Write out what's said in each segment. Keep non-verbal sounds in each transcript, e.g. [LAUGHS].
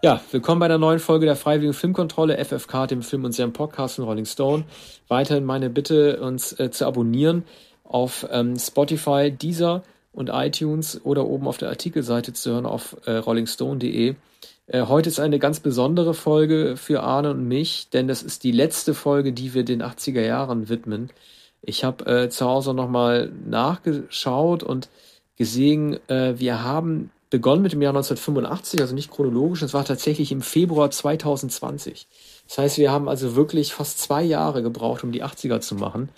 Ja, willkommen bei der neuen Folge der Freiwilligen Filmkontrolle, FFK, dem Film- und Serien-Podcast von Rolling Stone. Weiterhin meine Bitte, uns äh, zu abonnieren auf ähm, Spotify, Deezer und iTunes oder oben auf der Artikelseite zu hören auf äh, rollingstone.de. Äh, heute ist eine ganz besondere Folge für Arne und mich, denn das ist die letzte Folge, die wir den 80er Jahren widmen. Ich habe äh, zu Hause nochmal nachgeschaut und gesehen, äh, wir haben begonnen mit dem Jahr 1985, also nicht chronologisch, es war tatsächlich im Februar 2020. Das heißt, wir haben also wirklich fast zwei Jahre gebraucht, um die 80er zu machen.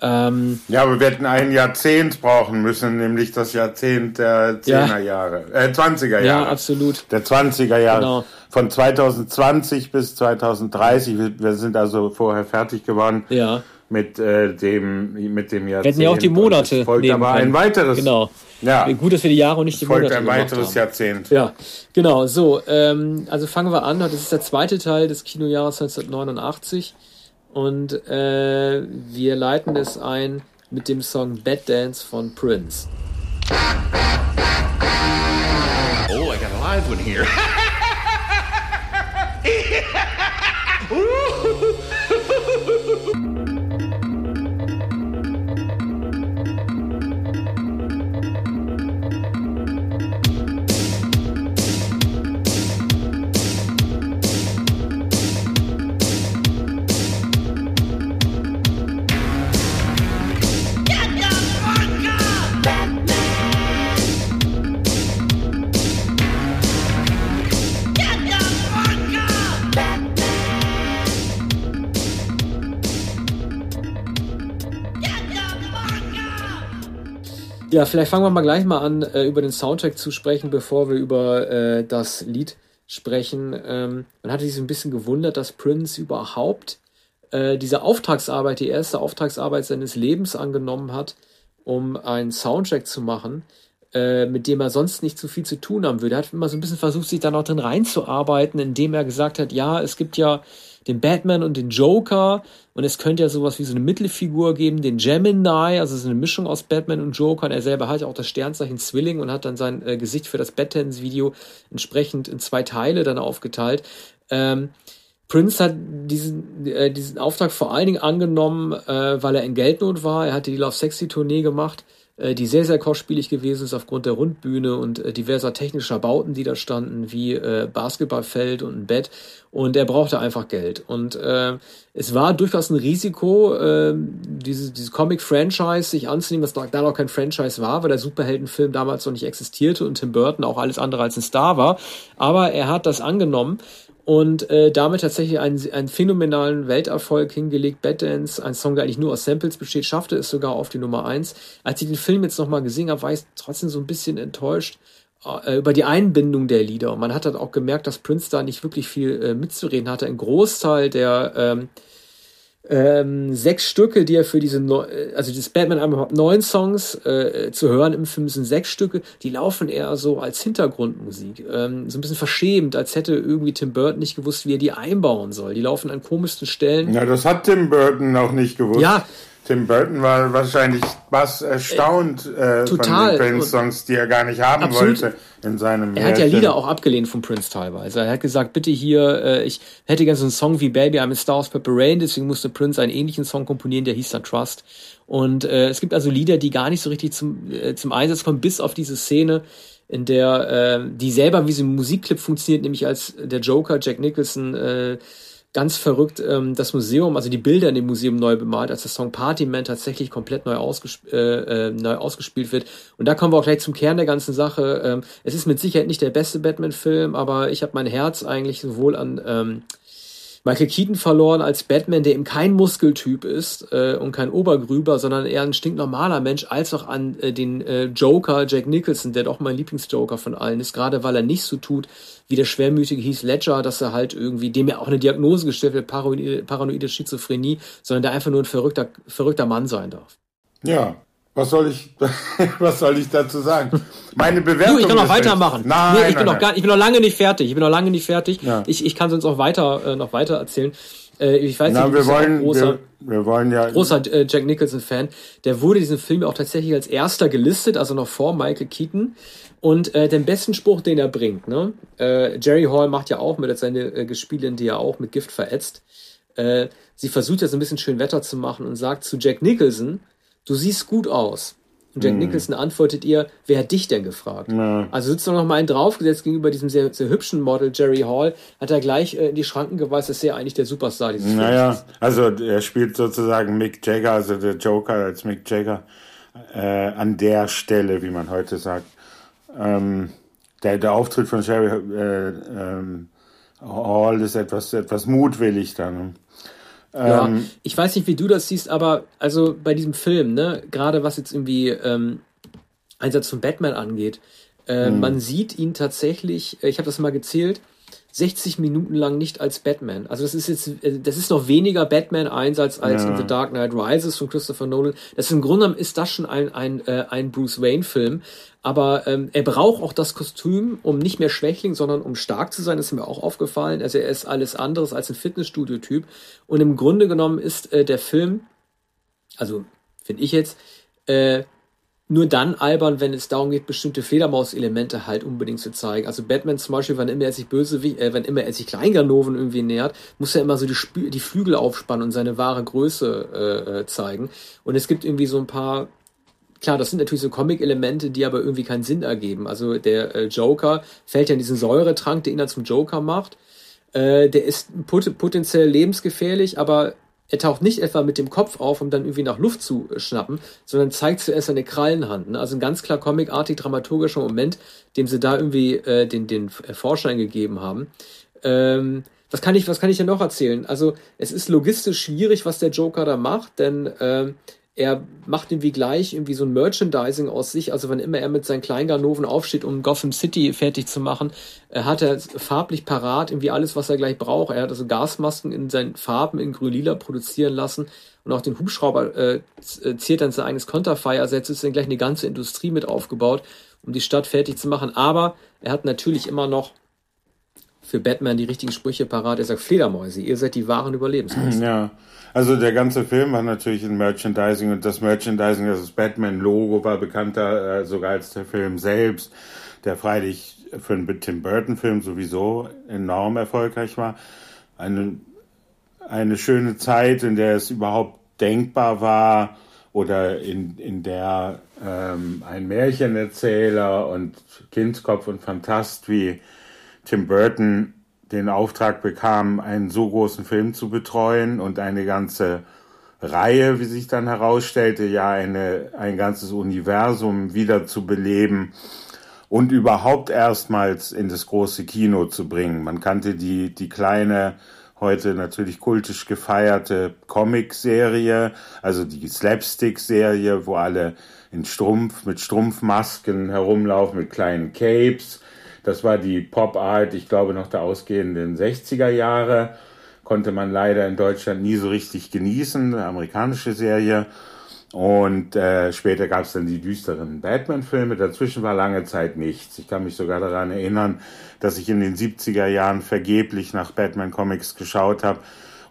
Ähm, ja, aber wir hätten ein Jahrzehnt brauchen müssen, nämlich das Jahrzehnt der 10er Jahre, äh, 20er Jahre. Ja, absolut. Der 20er Jahre. Genau. Von 2020 bis 2030. Wir, wir sind also vorher fertig geworden. Ja mit äh, dem mit dem Jahrzehnt. Wir hätten ja auch die Monate. Folgt aber ein weiteres. Genau. Ja. Gut, dass wir die Jahre und nicht die folgt Monate ein weiteres. Jahrzehnt. Ja, genau. So, ähm, also fangen wir an. Das ist der zweite Teil des Kinojahres 1989 und äh, wir leiten es ein mit dem Song Bad Dance von Prince. Oh, I got a live one here. [LAUGHS] Ja, vielleicht fangen wir mal gleich mal an, äh, über den Soundtrack zu sprechen, bevor wir über äh, das Lied sprechen. Ähm, man hatte sich so ein bisschen gewundert, dass Prince überhaupt äh, diese Auftragsarbeit, die erste Auftragsarbeit seines Lebens angenommen hat, um einen Soundtrack zu machen, äh, mit dem er sonst nicht so viel zu tun haben würde. Er hat immer so ein bisschen versucht, sich da noch drin reinzuarbeiten, indem er gesagt hat, ja, es gibt ja den Batman und den Joker. Und es könnte ja sowas wie so eine Mittelfigur geben, den Gemini, also so eine Mischung aus Batman und Joker. Und er selber hat ja auch das Sternzeichen Zwilling und hat dann sein äh, Gesicht für das Batmans-Video entsprechend in zwei Teile dann aufgeteilt. Ähm, Prince hat diesen, äh, diesen Auftrag vor allen Dingen angenommen, äh, weil er in Geldnot war. Er hatte die Love Sexy Tournee gemacht die sehr, sehr kostspielig gewesen ist aufgrund der Rundbühne und äh, diverser technischer Bauten, die da standen, wie äh, Basketballfeld und ein Bett. Und er brauchte einfach Geld. Und äh, es war durchaus ein Risiko, äh, diese, diese Comic-Franchise sich anzunehmen, was da noch kein Franchise war, weil der Superheldenfilm damals noch nicht existierte und Tim Burton auch alles andere als ein Star war. Aber er hat das angenommen und äh, damit tatsächlich einen, einen phänomenalen Welterfolg hingelegt. Bad Dance, ein Song, der eigentlich nur aus Samples besteht, schaffte es sogar auf die Nummer eins. Als ich den Film jetzt nochmal gesehen habe, war ich trotzdem so ein bisschen enttäuscht äh, über die Einbindung der Lieder. Und man hat dann auch gemerkt, dass Prince da nicht wirklich viel äh, mitzureden hatte. Ein Großteil der ähm, ähm, sechs Stücke, die er für diese, Neu also das Batman-Album hat neun Songs äh, zu hören im Film sind sechs Stücke, die laufen eher so als Hintergrundmusik, ähm, so ein bisschen verschämt, als hätte irgendwie Tim Burton nicht gewusst, wie er die einbauen soll. Die laufen an komischsten Stellen. Ja, das hat Tim Burton auch nicht gewusst. Ja, Tim Burton war wahrscheinlich was erstaunt äh, Total. von den Prince-Songs, die er gar nicht haben Absolut. wollte in seinem Er hat ja Lieder auch abgelehnt von Prince teilweise. Er hat gesagt, bitte hier, äh, ich hätte gerne so einen Song wie Baby I'm a Star of Purple Rain, deswegen musste Prince einen ähnlichen Song komponieren, der hieß dann Trust. Und äh, es gibt also Lieder, die gar nicht so richtig zum, äh, zum Einsatz kommen, bis auf diese Szene, in der äh, die selber wie so ein Musikclip funktioniert, nämlich als der Joker Jack Nicholson äh, ganz verrückt ähm, das Museum, also die Bilder in dem Museum neu bemalt, als der Song Party Man tatsächlich komplett neu, ausgesp äh, äh, neu ausgespielt wird. Und da kommen wir auch gleich zum Kern der ganzen Sache. Ähm, es ist mit Sicherheit nicht der beste Batman-Film, aber ich habe mein Herz eigentlich sowohl an ähm, Michael Keaton verloren als Batman, der eben kein Muskeltyp ist äh, und kein Obergrüber, sondern eher ein stinknormaler Mensch, als auch an äh, den äh, Joker, Jack Nicholson, der doch mein Lieblingsjoker von allen ist, gerade weil er nicht so tut wie der schwermütige Heath Ledger, dass er halt irgendwie, dem ja auch eine Diagnose gestellt wird, paranoide, paranoide Schizophrenie, sondern der einfach nur ein verrückter, verrückter Mann sein darf. Ja, was soll ich, [LAUGHS] was soll ich dazu sagen? Meine Bewertung. Du, ich kann noch weitermachen. Nein, nee, ich bin nein, noch gar, ich bin noch lange nicht fertig. Ich bin noch lange nicht fertig. Ja. Ich, ich kann sonst auch weiter, äh, noch weiter erzählen. Äh, ich weiß Na, nicht, wir ja wollen, großer, wir, wir wollen ja. großer äh, Jack Nicholson-Fan. Der wurde diesen Film auch tatsächlich als erster gelistet, also noch vor Michael Keaton. Und äh, den besten Spruch, den er bringt, ne? Äh, Jerry Hall macht ja auch mit seine äh, Gespielin, die er auch mit Gift verätzt. Äh, sie versucht ja so ein bisschen schön Wetter zu machen und sagt zu Jack Nicholson, du siehst gut aus. Und Jack Hm. Nicholson antwortet ihr, wer hat dich denn gefragt? Ja. Also sitzt noch mal einen draufgesetzt gegenüber diesem sehr, sehr hübschen Model Jerry Hall, hat er gleich äh, in die Schranken geweist, dass er eigentlich der Superstar dieses Films Naja, ist. also er spielt sozusagen Mick Jagger, also der Joker als Mick Jagger, äh, an der Stelle, wie man heute sagt. Ähm, der, der Auftritt von Sherry äh, ähm, Hall ist etwas, etwas mutwillig dann. Ja, Ähm, ich weiß nicht, wie du das siehst, aber also bei diesem Film, ne, gerade was jetzt irgendwie ähm, Einsatz von Batman angeht, äh, Hm. man sieht ihn tatsächlich, äh, ich habe das mal gezählt, 60 Minuten lang nicht als Batman. Also das ist jetzt, äh, das ist noch weniger Batman-Einsatz als Ja. in The Dark Knight Rises von Christopher Nolan. Das ist im Grunde genommen ist das schon ein, ein, äh, ein Bruce Wayne-Film. Aber ähm, er braucht auch das Kostüm, um nicht mehr Schwächling, sondern um stark zu sein. Das ist mir auch aufgefallen. Also er ist alles anderes als ein Fitnessstudio-Typ. Und im Grunde genommen ist äh, der Film, also finde ich jetzt, äh, nur dann albern, wenn es darum geht, bestimmte Fledermaus-Elemente halt unbedingt zu zeigen. Also Batman zum Beispiel, wann immer er sich böse, äh, wenn immer er sich Kleinganoven irgendwie nähert, muss er immer so die, Spü die Flügel aufspannen und seine wahre Größe äh, äh, zeigen. Und es gibt irgendwie so ein paar, klar, das sind natürlich so Comic-Elemente, die aber irgendwie keinen Sinn ergeben. Also der äh, Joker fällt ja in diesen Säuretrank, ihn dann zum Joker macht. Äh, der ist pot potenziell lebensgefährlich, aber er taucht nicht etwa mit dem Kopf auf, um dann irgendwie nach Luft zu äh, schnappen, sondern zeigt zuerst seine Krallenhand. Ne? Also ein ganz klar comicartig dramaturgischer Moment, dem sie da irgendwie äh, den, den äh, Vorschein gegeben haben. Ähm, was kann ich, was kann ich denn noch erzählen? Also es ist logistisch schwierig, was der Joker da macht, denn ähm, er macht irgendwie gleich irgendwie so ein Merchandising aus sich. Also wenn immer er mit seinen Kleinganoven aufsteht, um Gotham City fertig zu machen, äh, hat er farblich parat irgendwie alles, was er gleich braucht. Er hat also Gasmasken in seinen Farben in grün-lila produzieren lassen und auch den Hubschrauber äh, äh, ziert dann sein eigenes Konterfei. Also jetzt ist dann gleich eine ganze Industrie mit aufgebaut, um die Stadt fertig zu machen. Aber er hat natürlich immer noch für Batman die richtigen Sprüche parat. Er sagt, Fledermäuse, ihr seid die wahren Überlebensgeister. Ja, also der ganze Film war natürlich ein Merchandising und das Merchandising, also das Batman-Logo war bekannter äh, sogar als der Film selbst, der freilich für einen Tim Burton-Film sowieso enorm erfolgreich war. Eine, eine schöne Zeit, in der es überhaupt denkbar war oder in, in der ähm, ein Märchenerzähler und Kindskopf und Fantast wie Tim Burton den Auftrag bekam, einen so großen Film zu betreuen und eine ganze Reihe, wie sich dann herausstellte, ja eine, ein ganzes Universum wieder zu beleben und überhaupt erstmals in das große Kino zu bringen. Man kannte die, die kleine, heute natürlich kultisch gefeierte Comic-Serie, also die Slapstick-Serie, wo alle in Strumpf, mit Strumpfmasken herumlaufen, mit kleinen Capes. Das war die Pop-Art, ich glaube, noch der ausgehenden 60er Jahre. Konnte man leider in Deutschland nie so richtig genießen, eine amerikanische Serie. Und äh, später gab es dann die düsteren Batman-Filme. Dazwischen war lange Zeit nichts. Ich kann mich sogar daran erinnern, dass ich in den 70er Jahren vergeblich nach Batman-Comics geschaut habe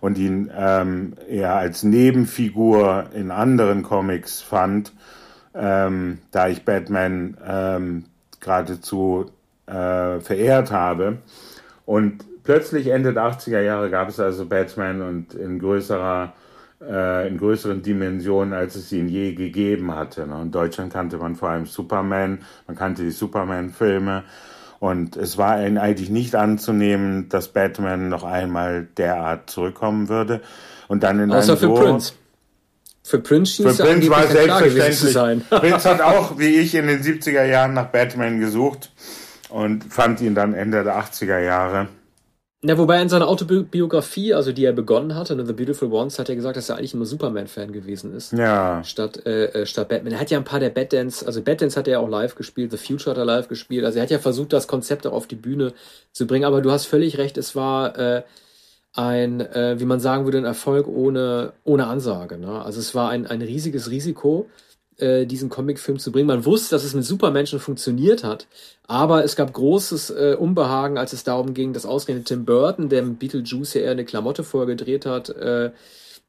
und ihn ähm, eher als Nebenfigur in anderen Comics fand, ähm, da ich Batman ähm, geradezu äh, verehrt habe. Und plötzlich Ende der 80er Jahre gab es also Batman und in größerer äh, in größeren Dimensionen, als es ihn je gegeben hatte. Ne? In Deutschland kannte man vor allem Superman, man kannte die Superman-Filme und es war eigentlich nicht anzunehmen, dass Batman noch einmal derart zurückkommen würde. Und dann in Außer einem für so Prince. Für Prince schien es war es zu selbstverständlich. sein. Prince hat [LAUGHS] auch, wie ich, in den 70er Jahren nach Batman gesucht und fand ihn dann Ende der 80er Jahre. Na, wobei in seiner Autobiografie, also die er begonnen hatte, ne, The Beautiful Ones, hat er gesagt, dass er eigentlich immer Superman-Fan gewesen ist. Ja. Statt, äh, äh, statt Batman. Er hat ja ein paar der Batdance, also Batdance hat er ja auch live gespielt, The Future hat er live gespielt. Also er hat ja versucht, das Konzept auch auf die Bühne zu bringen. Aber du hast völlig recht, es war äh, ein, äh, wie man sagen würde, ein Erfolg ohne, ohne Ansage. Ne? Also es war ein, ein riesiges Risiko. Äh, diesen Comicfilm zu bringen. Man wusste, dass es mit Supermenschen funktioniert hat, aber es gab großes äh, Unbehagen, als es darum ging, dass ausgerechnet Tim Burton, der mit Beetlejuice ja eher eine Klamotte vorgedreht hat, äh,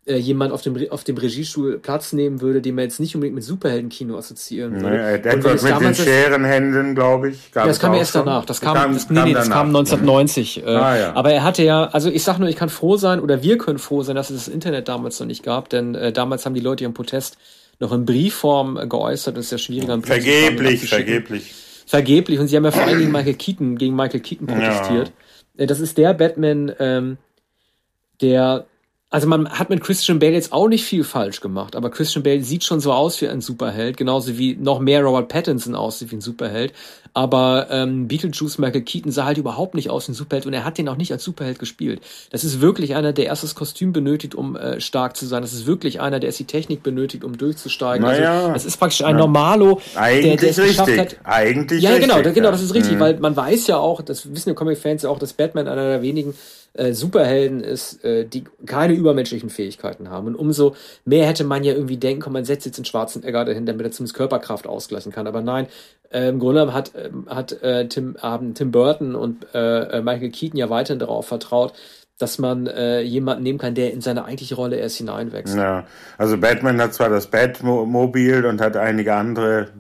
äh, jemand auf dem, auf dem Regiestuhl Platz nehmen würde, den man jetzt nicht unbedingt mit Superheldenkino assoziieren würde. Nee, etwas mit den Scherenhänden, glaube ich. Ja, das kam erst schon. danach. Das kam, kam, das, nee, kam nee, das kam 1990. Äh, ah, ja. Aber er hatte ja, also ich sag nur, ich kann froh sein, oder wir können froh sein, dass es das Internet damals noch nicht gab, denn äh, damals haben die Leute ihren Protest noch in Briefform geäußert. Das ist ja schwieriger. Vergeblich, vergeblich. Vergeblich. Und sie haben ja vor allen Dingen Michael Keaton, gegen Michael Keaton protestiert. Ja. Äh, das ist der Batman, ähm, der also man hat mit Christian Bale jetzt auch nicht viel falsch gemacht, aber Christian Bale sieht schon so aus wie ein Superheld, genauso wie noch mehr Robert Pattinson aussieht wie ein Superheld. Aber ähm, Beetlejuice Michael Keaton sah halt überhaupt nicht aus wie ein Superheld und er hat den auch nicht als Superheld gespielt. Das ist wirklich einer, der erst das Kostüm benötigt, um äh, stark zu sein. Das ist wirklich einer, der erst die Technik benötigt, um durchzusteigen. Naja, also das ist praktisch ein ja. Normalo, Eigentlich der, es geschafft hat. Eigentlich ja, genau, richtig, genau, das ist richtig, mhm. weil man weiß ja auch, das wissen ja Comic-Fans ja auch, dass Batman einer der wenigen äh, Superhelden ist, äh, die keine übermenschlichen Fähigkeiten haben. Und umso mehr hätte man ja irgendwie denken können, man setzt jetzt den schwarzen Egger dahin, damit er zumindest Körperkraft ausgleichen kann. Aber nein, äh, im Grunde genommen hat, äh, hat äh, Tim, haben Tim Burton und äh, äh, Michael Keaton ja weiterhin darauf vertraut, dass man äh, jemanden nehmen kann, der in seine eigentliche Rolle erst hineinwächst. Ja, also Batman hat zwar das Batmobil und hat einige andere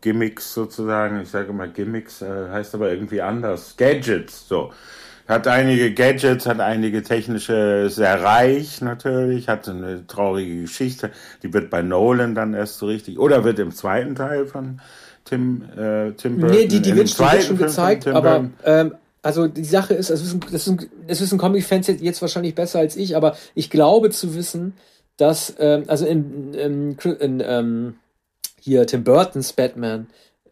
Gimmicks sozusagen, ich sage immer Gimmicks, äh, heißt aber irgendwie anders, Gadgets, so hat einige Gadgets, hat einige technische, sehr reich natürlich, hat eine traurige Geschichte. Die wird bei Nolan dann erst so richtig, oder wird im zweiten Teil von Tim, äh, Tim Burton. Nee, die, die wird, wird schon gezeigt, aber ähm, also die Sache ist, das wissen, das wissen, das wissen Comic-Fans jetzt wahrscheinlich besser als ich, aber ich glaube zu wissen, dass, ähm, also in, in, in, in ähm, hier Tim Burtons Batman,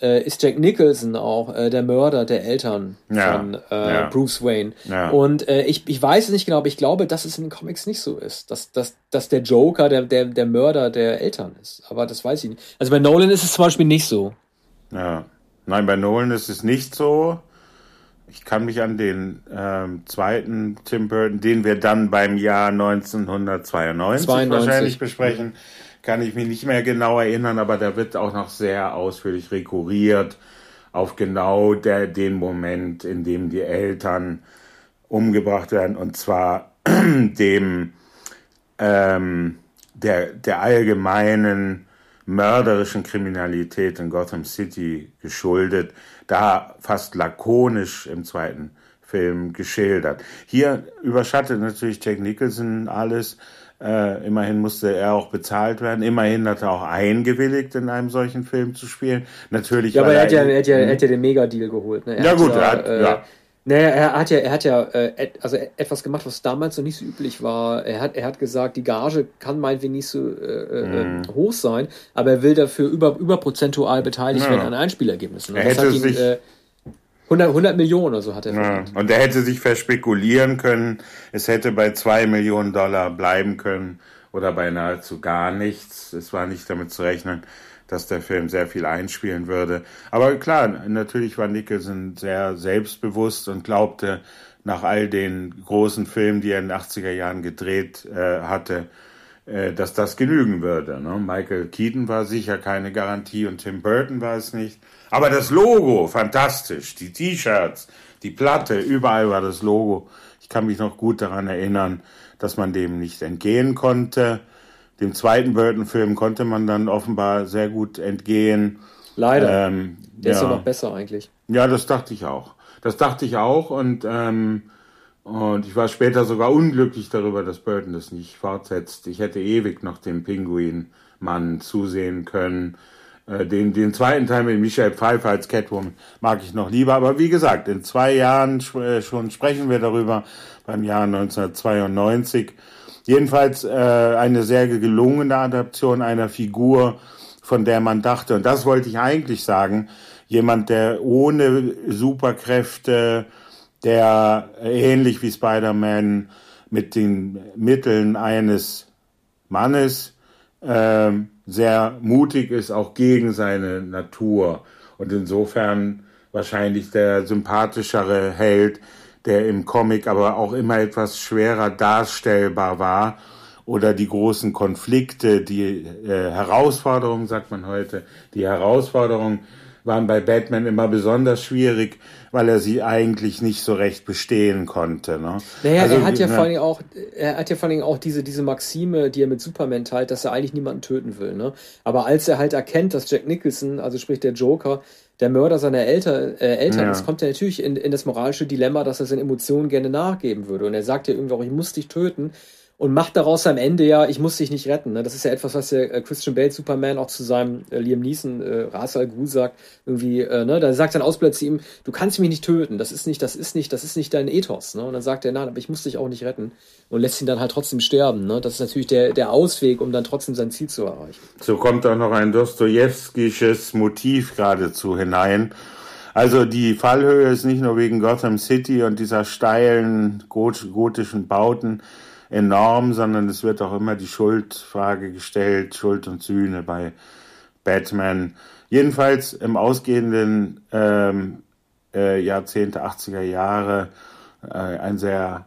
äh, ist Jack Nicholson auch äh, der Mörder der Eltern ja, von äh, ja. Bruce Wayne. Ja. Und äh, ich, ich weiß es nicht genau, aber ich glaube, dass es in den Comics nicht so ist, dass, dass, dass der Joker der, der, der Mörder der Eltern ist. Aber das weiß ich nicht. Also bei Nolan ist es zum Beispiel nicht so. Ja. Nein, bei Nolan ist es nicht so. Ich kann mich an den ähm, zweiten Tim Burton, den wir dann beim Jahr 1992 92. wahrscheinlich besprechen, kann ich mich nicht mehr genau erinnern, aber da wird auch noch sehr ausführlich rekurriert auf genau der, den Moment, in dem die Eltern umgebracht werden, und zwar [CLEARS THROAT] dem ähm, der, der allgemeinen mörderischen Kriminalität in Gotham City geschuldet, da fast lakonisch im zweiten Film geschildert. Hier überschattet natürlich Jack Nicholson alles, äh, immerhin musste er auch bezahlt werden. Immerhin hat er auch eingewilligt, in einem solchen Film zu spielen. Natürlich. Ja, aber er hat ja, er hat ja, er hat ja den Mega-Deal geholt. Ne? ja, gut, ja, er hat, äh, ja. Naja, er hat ja, er hat ja äh, also etwas gemacht, was damals noch nicht so üblich war. Er hat, er hat gesagt, die Gage kann meinetwegen nicht so äh, mm. hoch sein, aber er will dafür über, überprozentual beteiligt ja. werden an Einspielergebnissen. er hätte ihn, sich, äh, 100, 100 Millionen oder so hat er. Ja, und er hätte sich verspekulieren können, es hätte bei 2 Millionen Dollar bleiben können oder bei nahezu gar nichts. Es war nicht damit zu rechnen, dass der Film sehr viel einspielen würde. Aber klar, natürlich war Nicholson sehr selbstbewusst und glaubte, nach all den großen Filmen, die er in den 80er Jahren gedreht äh, hatte, äh, dass das genügen würde. Ne? Michael Keaton war sicher keine Garantie und Tim Burton war es nicht. Aber das Logo, fantastisch. Die T-Shirts, die Platte, überall war das Logo. Ich kann mich noch gut daran erinnern, dass man dem nicht entgehen konnte. Dem zweiten Burton-Film konnte man dann offenbar sehr gut entgehen. Leider. Ähm, Der ja. ist ja noch besser eigentlich. Ja, das dachte ich auch. Das dachte ich auch und, ähm, und ich war später sogar unglücklich darüber, dass Burton das nicht fortsetzt. Ich hätte ewig noch dem Pinguin-Mann zusehen können. Äh, den, den zweiten Teil mit Michelle Pfeiffer als Catwoman mag ich noch lieber. Aber wie gesagt, in zwei Jahren äh, schon sprechen wir darüber, beim Jahr 1992. Jedenfalls äh, eine sehr gelungene Adaption einer Figur, von der man dachte, und das wollte ich eigentlich sagen, jemand, der ohne Superkräfte, der ähnlich wie Spider-Man mit den Mitteln eines Mannes ähm, sehr mutig ist, auch gegen seine Natur. Und insofern wahrscheinlich der sympathischere Held, der im Comic aber auch immer etwas schwerer darstellbar war oder die großen Konflikte, die äh, Herausforderungen, sagt man heute, die Herausforderungen waren bei Batman immer besonders schwierig, weil er sie eigentlich nicht so recht bestehen konnte. Ne? Naja, also, er hat ja, ja vor allem auch, er hat ja vor allem auch diese, diese Maxime, die er mit Superman teilt, dass er eigentlich niemanden töten will. Ne? Aber als er halt erkennt, dass Jack Nicholson, also sprich der Joker, der Mörder seiner Eltern, äh, Eltern ja. ist, kommt er natürlich in, in das moralische Dilemma, dass er seinen Emotionen gerne nachgeben würde. Und er sagt ja irgendwie auch, ich muss dich töten und macht daraus am Ende ja, ich muss dich nicht retten. Ne? Das ist ja etwas, was der äh, Christian Bale Superman auch zu seinem äh, Liam Neeson, äh, Ras Al Ghul sagt, irgendwie, äh, ne, da sagt sein Ausbilder zu ihm, du kannst mich nicht töten, das ist nicht, das ist nicht, das ist nicht dein Ethos. Ne? Und dann sagt er, nein, aber ich muss dich auch nicht retten und lässt ihn dann halt trotzdem sterben. Ne? Das ist natürlich der, der Ausweg, um dann trotzdem sein Ziel zu erreichen. So kommt auch noch ein Dostojewskisches Motiv geradezu hinein. Also die Fallhöhe ist nicht nur wegen Gotham City und dieser steilen gotischen Bauten, enorm, sondern es wird auch immer die Schuldfrage gestellt, Schuld und Sühne bei Batman. Jedenfalls im ausgehenden ähm, äh, Jahrzehnte, 80er Jahre, äh, ein sehr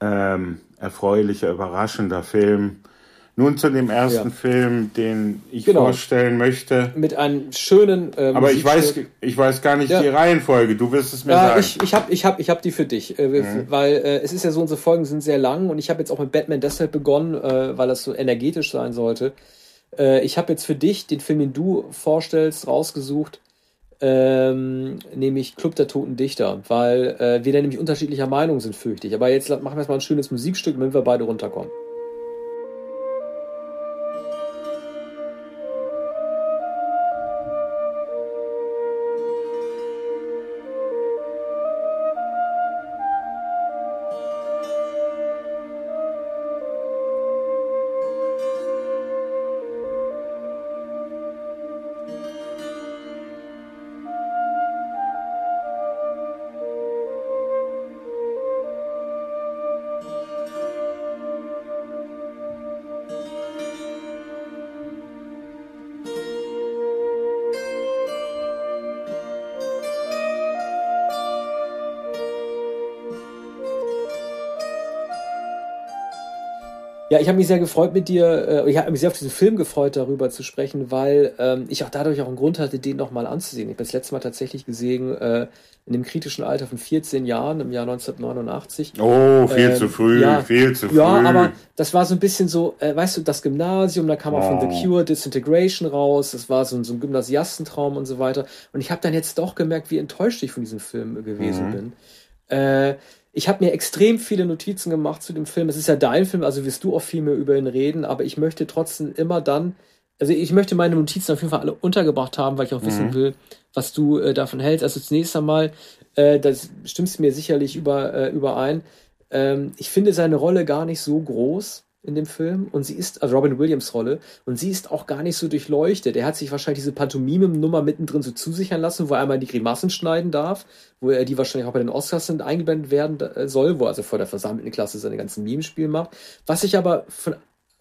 ähm, erfreulicher, überraschender Film nun zu dem ersten ja. Film, den ich genau. vorstellen möchte. Mit einem schönen. Äh, Aber ich weiß, ich weiß gar nicht ja. die Reihenfolge. Du wirst es mir ja, sagen. Ich, ich habe ich hab, ich hab die für dich. Äh, mhm. Weil äh, es ist ja so, unsere Folgen sind sehr lang und ich habe jetzt auch mit Batman deshalb begonnen, äh, weil das so energetisch sein sollte. Äh, ich habe jetzt für dich den Film, den du vorstellst, rausgesucht. Ähm, nämlich Club der Toten Dichter, weil äh, wir da nämlich unterschiedlicher Meinung sind, fürchte ich. Aber jetzt machen wir erstmal ein schönes Musikstück, damit wir beide runterkommen. Ja, ich habe mich sehr gefreut mit dir, äh, ich habe mich sehr auf diesen Film gefreut, darüber zu sprechen, weil ähm, ich auch dadurch auch einen Grund hatte, den nochmal anzusehen. Ich habe das letzte Mal tatsächlich gesehen, äh, in dem kritischen Alter von 14 Jahren, im Jahr 1989. Oh, viel ähm, zu früh, ja, viel zu früh. Ja, aber das war so ein bisschen so, äh, weißt du, das Gymnasium, da kam auch oh. von The Cure Disintegration raus, das war so, so ein Gymnasiastentraum und so weiter. Und ich habe dann jetzt doch gemerkt, wie enttäuscht ich von diesem Film gewesen mhm. bin. Äh, ich habe mir extrem viele Notizen gemacht zu dem Film. Es ist ja dein Film, also wirst du auch viel mehr über ihn reden, aber ich möchte trotzdem immer dann, also ich möchte meine Notizen auf jeden Fall alle untergebracht haben, weil ich auch mhm. wissen will, was du äh, davon hältst. Also zunächst einmal, äh, das stimmst du mir sicherlich über, äh, überein. Ähm, ich finde seine Rolle gar nicht so groß in dem Film und sie ist, also Robin Williams Rolle, und sie ist auch gar nicht so durchleuchtet. Er hat sich wahrscheinlich diese Pantomime-Nummer mittendrin so zusichern lassen, wo er einmal die Grimassen schneiden darf, wo er die wahrscheinlich auch bei den Oscars sind, eingeblendet werden äh, soll, wo er also vor der versammelten Klasse seine ganzen Mimenspiele macht. Was ich aber von,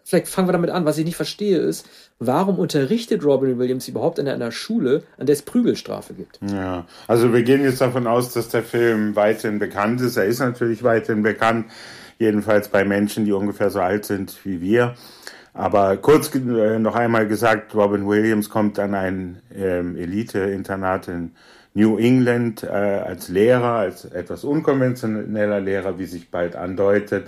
vielleicht fangen wir damit an, was ich nicht verstehe ist, warum unterrichtet Robin Williams überhaupt in einer Schule, an der es Prügelstrafe gibt? Ja, also wir gehen jetzt davon aus, dass der Film weithin bekannt ist. Er ist natürlich weithin bekannt jedenfalls bei Menschen, die ungefähr so alt sind wie wir. Aber kurz äh, noch einmal gesagt, Robin Williams kommt an ein ähm, Elite-Internat in New England äh, als Lehrer, als etwas unkonventioneller Lehrer, wie sich bald andeutet.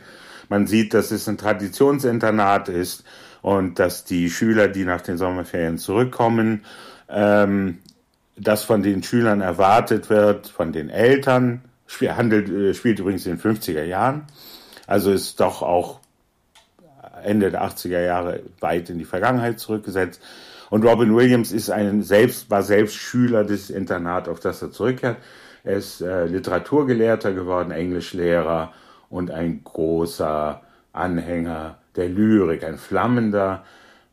Man sieht, dass es ein Traditionsinternat ist und dass die Schüler, die nach den Sommerferien zurückkommen, ähm, das von den Schülern erwartet wird, von den Eltern, handelt, äh, spielt übrigens in den 50er Jahren, also ist doch auch Ende der 80er Jahre weit in die Vergangenheit zurückgesetzt. Und Robin Williams ist ein selbst, war selbst Schüler des Internats, auf das er zurückkehrt. Er ist äh, Literaturgelehrter geworden, Englischlehrer und ein großer Anhänger der Lyrik, ein flammender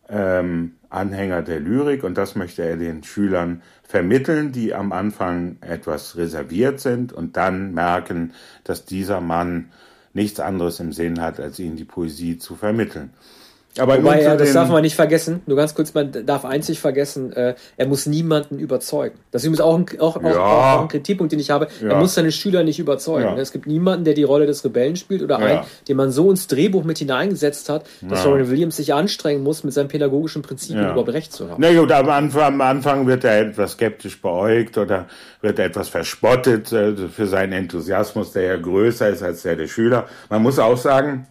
ähm, Anhänger der Lyrik. Und das möchte er den Schülern vermitteln, die am Anfang etwas reserviert sind und dann merken, dass dieser Mann nichts anderes im Sinn hat, als ihnen die Poesie zu vermitteln. Aber Wobei, ja, das darf man nicht vergessen. Nur ganz kurz, man darf einzig vergessen, äh, er muss niemanden überzeugen. Das ist übrigens auch ein, auch, ja. auch, auch ein Kritikpunkt, den ich habe. Ja. Er muss seine Schüler nicht überzeugen. Ja. Es gibt niemanden, der die Rolle des Rebellen spielt oder einen, den man so ins Drehbuch mit hineingesetzt hat, dass Robin Williams sich anstrengen muss, mit seinen pädagogischen Prinzipien überhaupt recht zu haben. Na gut, am Anfang, am Anfang wird er etwas skeptisch beäugt oder wird er etwas verspottet äh, für seinen Enthusiasmus, der ja größer ist als der der Schüler. Man muss auch sagen,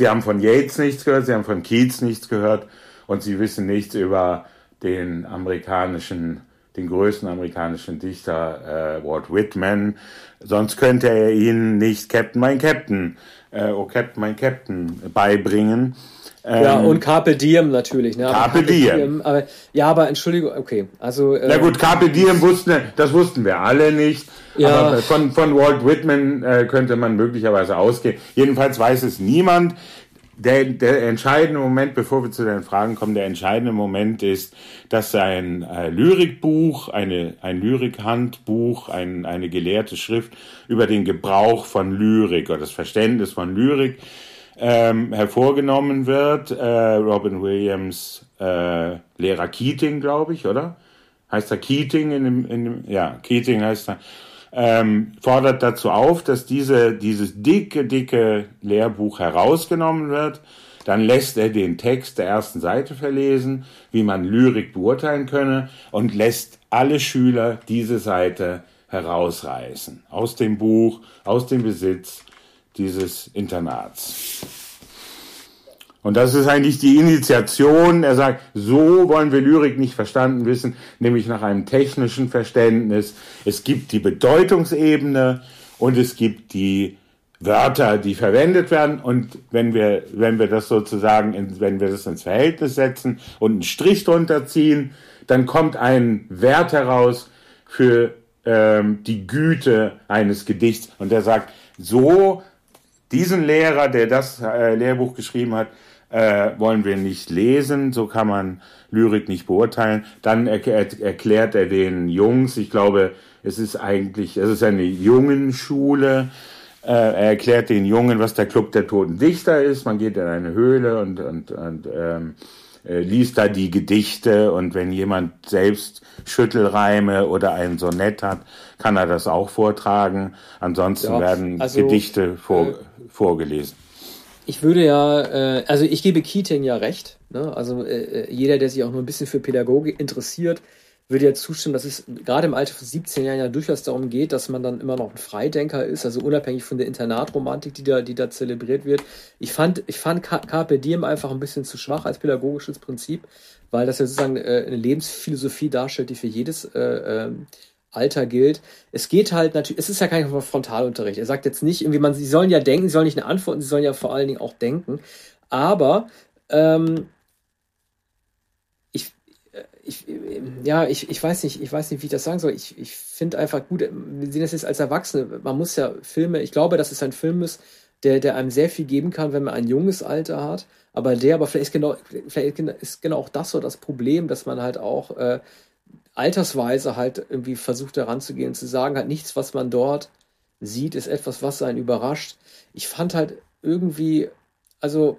Sie haben von Yates nichts gehört, Sie haben von Keats nichts gehört und Sie wissen nichts über den amerikanischen, den größten amerikanischen Dichter äh, Walt Whitman. Sonst könnte er Ihnen nicht Captain, mein Captain, äh, oh Captain, mein Captain beibringen. Ähm, ja, und Carpe Diem natürlich. Ne? Carpe, Carpe Diem. Diem. aber, ja, aber Entschuldigung, okay. Also, äh, Na gut, Carpe Diem wussten, das wussten wir alle nicht. Ja. Aber von, von Walt Whitman äh, könnte man möglicherweise ausgehen. Jedenfalls weiß es niemand. Der, der entscheidende Moment, bevor wir zu den Fragen kommen, der entscheidende Moment ist, dass sein äh, Lyrikbuch, eine, ein Lyrikhandbuch, ein, eine gelehrte Schrift über den Gebrauch von Lyrik oder das Verständnis von Lyrik ähm, hervorgenommen wird. Äh, Robin Williams äh, Lehrer Keating, glaube ich, oder? Heißt er Keating in dem, in dem ja, Keating heißt er. Ähm, fordert dazu auf, dass diese, dieses dicke, dicke Lehrbuch herausgenommen wird. Dann lässt er den Text der ersten Seite verlesen, wie man Lyrik beurteilen könne, und lässt alle Schüler diese Seite herausreißen. Aus dem Buch, aus dem Besitz dieses Internats. Und das ist eigentlich die Initiation. Er sagt, so wollen wir Lyrik nicht verstanden wissen, nämlich nach einem technischen Verständnis. Es gibt die Bedeutungsebene und es gibt die Wörter, die verwendet werden. Und wenn wir, wenn wir das sozusagen, in, wenn wir das ins Verhältnis setzen und einen Strich drunter ziehen, dann kommt ein Wert heraus für ähm, die Güte eines Gedichts. Und er sagt, so diesen Lehrer, der das äh, Lehrbuch geschrieben hat, äh, wollen wir nicht lesen, so kann man Lyrik nicht beurteilen. Dann er, er, erklärt er den Jungs, ich glaube, es ist eigentlich, es ist eine Jungenschule, äh, er erklärt den Jungen, was der Club der Toten Dichter ist. Man geht in eine Höhle und, und, und ähm, äh, liest da die Gedichte und wenn jemand selbst Schüttelreime oder ein Sonett hat, kann er das auch vortragen. Ansonsten ja, werden also, Gedichte vor, äh, vorgelesen. Ich würde ja, äh, also ich gebe Keating ja recht. Ne? Also äh, äh, jeder, der sich auch nur ein bisschen für Pädagogik interessiert, würde ja zustimmen, dass es gerade im Alter von 17 Jahren ja durchaus darum geht, dass man dann immer noch ein Freidenker ist, also unabhängig von der Internatromantik, die da, die da zelebriert wird. Ich fand, ich fand Carpe Diem einfach ein bisschen zu schwach als pädagogisches Prinzip, weil das ja sozusagen eine Lebensphilosophie darstellt, die für jedes äh, äh, Alter gilt. Es geht halt natürlich, es ist ja kein Frontalunterricht. Er sagt jetzt nicht, irgendwie man, sie sollen ja denken, sie sollen nicht eine Antwort, sie sollen ja vor allen Dingen auch denken. Aber ähm, ich, äh, ich, ja, ich, ich weiß nicht, ich weiß nicht, wie ich das sagen soll. Ich, ich finde einfach gut, wir sehen das jetzt als Erwachsene. Man muss ja Filme, ich glaube, dass es ein Film ist, der, der einem sehr viel geben kann, wenn man ein junges Alter hat. Aber der, aber vielleicht ist genau, vielleicht ist genau auch das so das Problem, dass man halt auch äh, altersweise halt irgendwie versucht heranzugehen und zu sagen, halt nichts, was man dort sieht, ist etwas, was einen überrascht. Ich fand halt irgendwie, also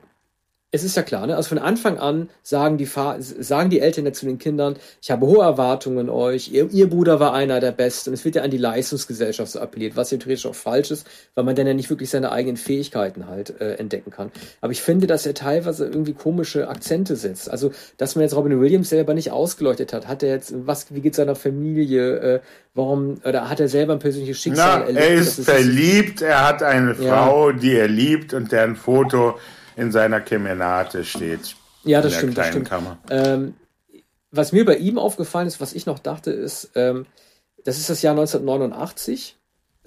es ist ja klar, ne? also von Anfang an sagen die, sagen die Eltern ja zu den Kindern, ich habe hohe Erwartungen an euch, ihr, ihr Bruder war einer der Besten. Es wird ja an die Leistungsgesellschaft so appelliert, was ja theoretisch auch falsch ist, weil man dann ja nicht wirklich seine eigenen Fähigkeiten halt äh, entdecken kann. Aber ich finde, dass er teilweise irgendwie komische Akzente setzt. Also, dass man jetzt Robin Williams selber nicht ausgeleuchtet hat. Hat er jetzt, was, wie geht seiner Familie, äh, warum, oder hat er selber ein persönliches Schicksal Na, erlebt? Er ist verliebt, er hat eine Frau, ja. die er liebt und deren Foto in seiner Kemenate steht. Ja, das stimmt. Das stimmt. Ähm, was mir bei ihm aufgefallen ist, was ich noch dachte, ist, ähm, das ist das Jahr 1989.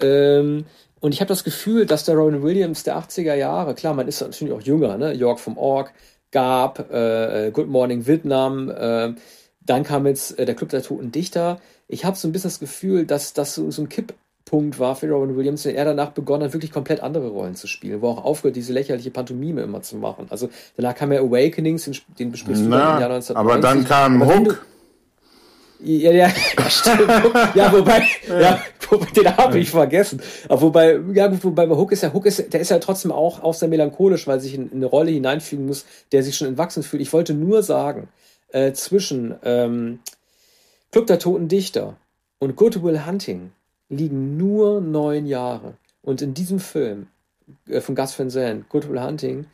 Ähm, und ich habe das Gefühl, dass der Rowan Williams der 80er Jahre, klar, man ist natürlich auch jünger, ne? York vom Org, Gab, äh, Good Morning Vietnam, äh, dann kam jetzt äh, der Club der Toten Dichter. Ich habe so ein bisschen das Gefühl, dass das so, so ein Kipp Punkt war für Robin Williams, wenn er danach begonnen hat, wirklich komplett andere Rollen zu spielen, wo auch aufgehört, diese lächerliche Pantomime immer zu machen. Also danach kam ja Awakenings, den besprichst du Na, im Jahr 1990. Aber dann kam aber Hook. Ja, ja, [LAUGHS] stimmt. ja, wobei, ja. Den habe ich vergessen. Aber wobei, ja, wobei bei Hook ist ja, Hook ist, der ist ja trotzdem auch, auch sehr melancholisch, weil sich in, in eine Rolle hineinfügen muss, der sich schon entwachsen fühlt. Ich wollte nur sagen, äh, zwischen ähm, Club der Toten Dichter und Good Will Hunting liegen nur neun Jahre. Und in diesem Film äh, von Gus Van Sant, Good Will Hunting,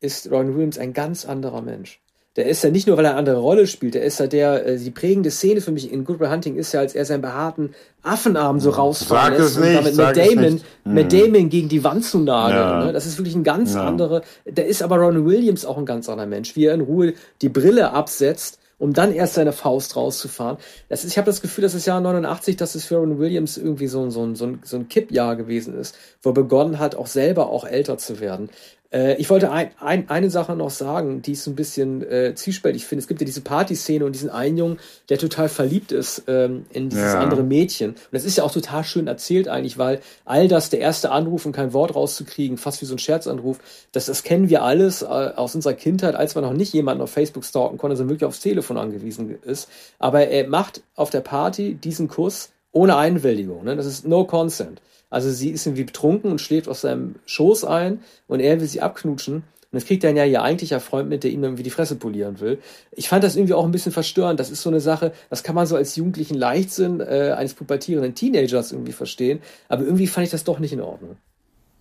ist Ron Williams ein ganz anderer Mensch der ist ja nicht nur, weil er eine andere Rolle spielt, der ist ja der, äh, die prägende Szene für mich in Good Will Hunting ist ja, als er seinen behaarten Affenarm so rausfahren lässt und damit Matt Damon, Matt hm. Damon gegen die Wand zu nageln. Ja. Ne? Das ist wirklich ein ganz ja. anderer, der ist aber Ron Williams auch ein ganz anderer Mensch, wie er in Ruhe die Brille absetzt um dann erst seine Faust rauszufahren. Das ist, ich habe das Gefühl, dass das Jahr 89, dass es für Ron Williams irgendwie so, so, so, ein, so ein Kippjahr gewesen ist, wo er begonnen hat, auch selber auch älter zu werden. Äh, ich wollte ein, ein, eine Sache noch sagen, die ich so ein bisschen äh, zwiespältig finde. Es gibt ja diese Partyszene und diesen einen Jungen, der total verliebt ist ähm, in dieses ja. andere Mädchen. Und das ist ja auch total schön erzählt eigentlich, weil all das, der erste Anruf und kein Wort rauszukriegen, fast wie so ein Scherzanruf, das, das kennen wir alles äh, aus unserer Kindheit, als man noch nicht jemanden auf Facebook stalken konnte, sondern wirklich aufs Telefon angewiesen ist. Aber er macht auf der Party diesen Kuss ohne Einwilligung. Ne? Das ist no consent. Also sie ist irgendwie betrunken und schläft aus seinem Schoß ein und er will sie abknutschen. Und das kriegt dann ja ihr eigentlicher Freund mit, der ihm irgendwie die Fresse polieren will. Ich fand das irgendwie auch ein bisschen verstörend. Das ist so eine Sache, das kann man so als jugendlichen Leichtsinn äh, eines pubertierenden Teenagers irgendwie verstehen. Aber irgendwie fand ich das doch nicht in Ordnung.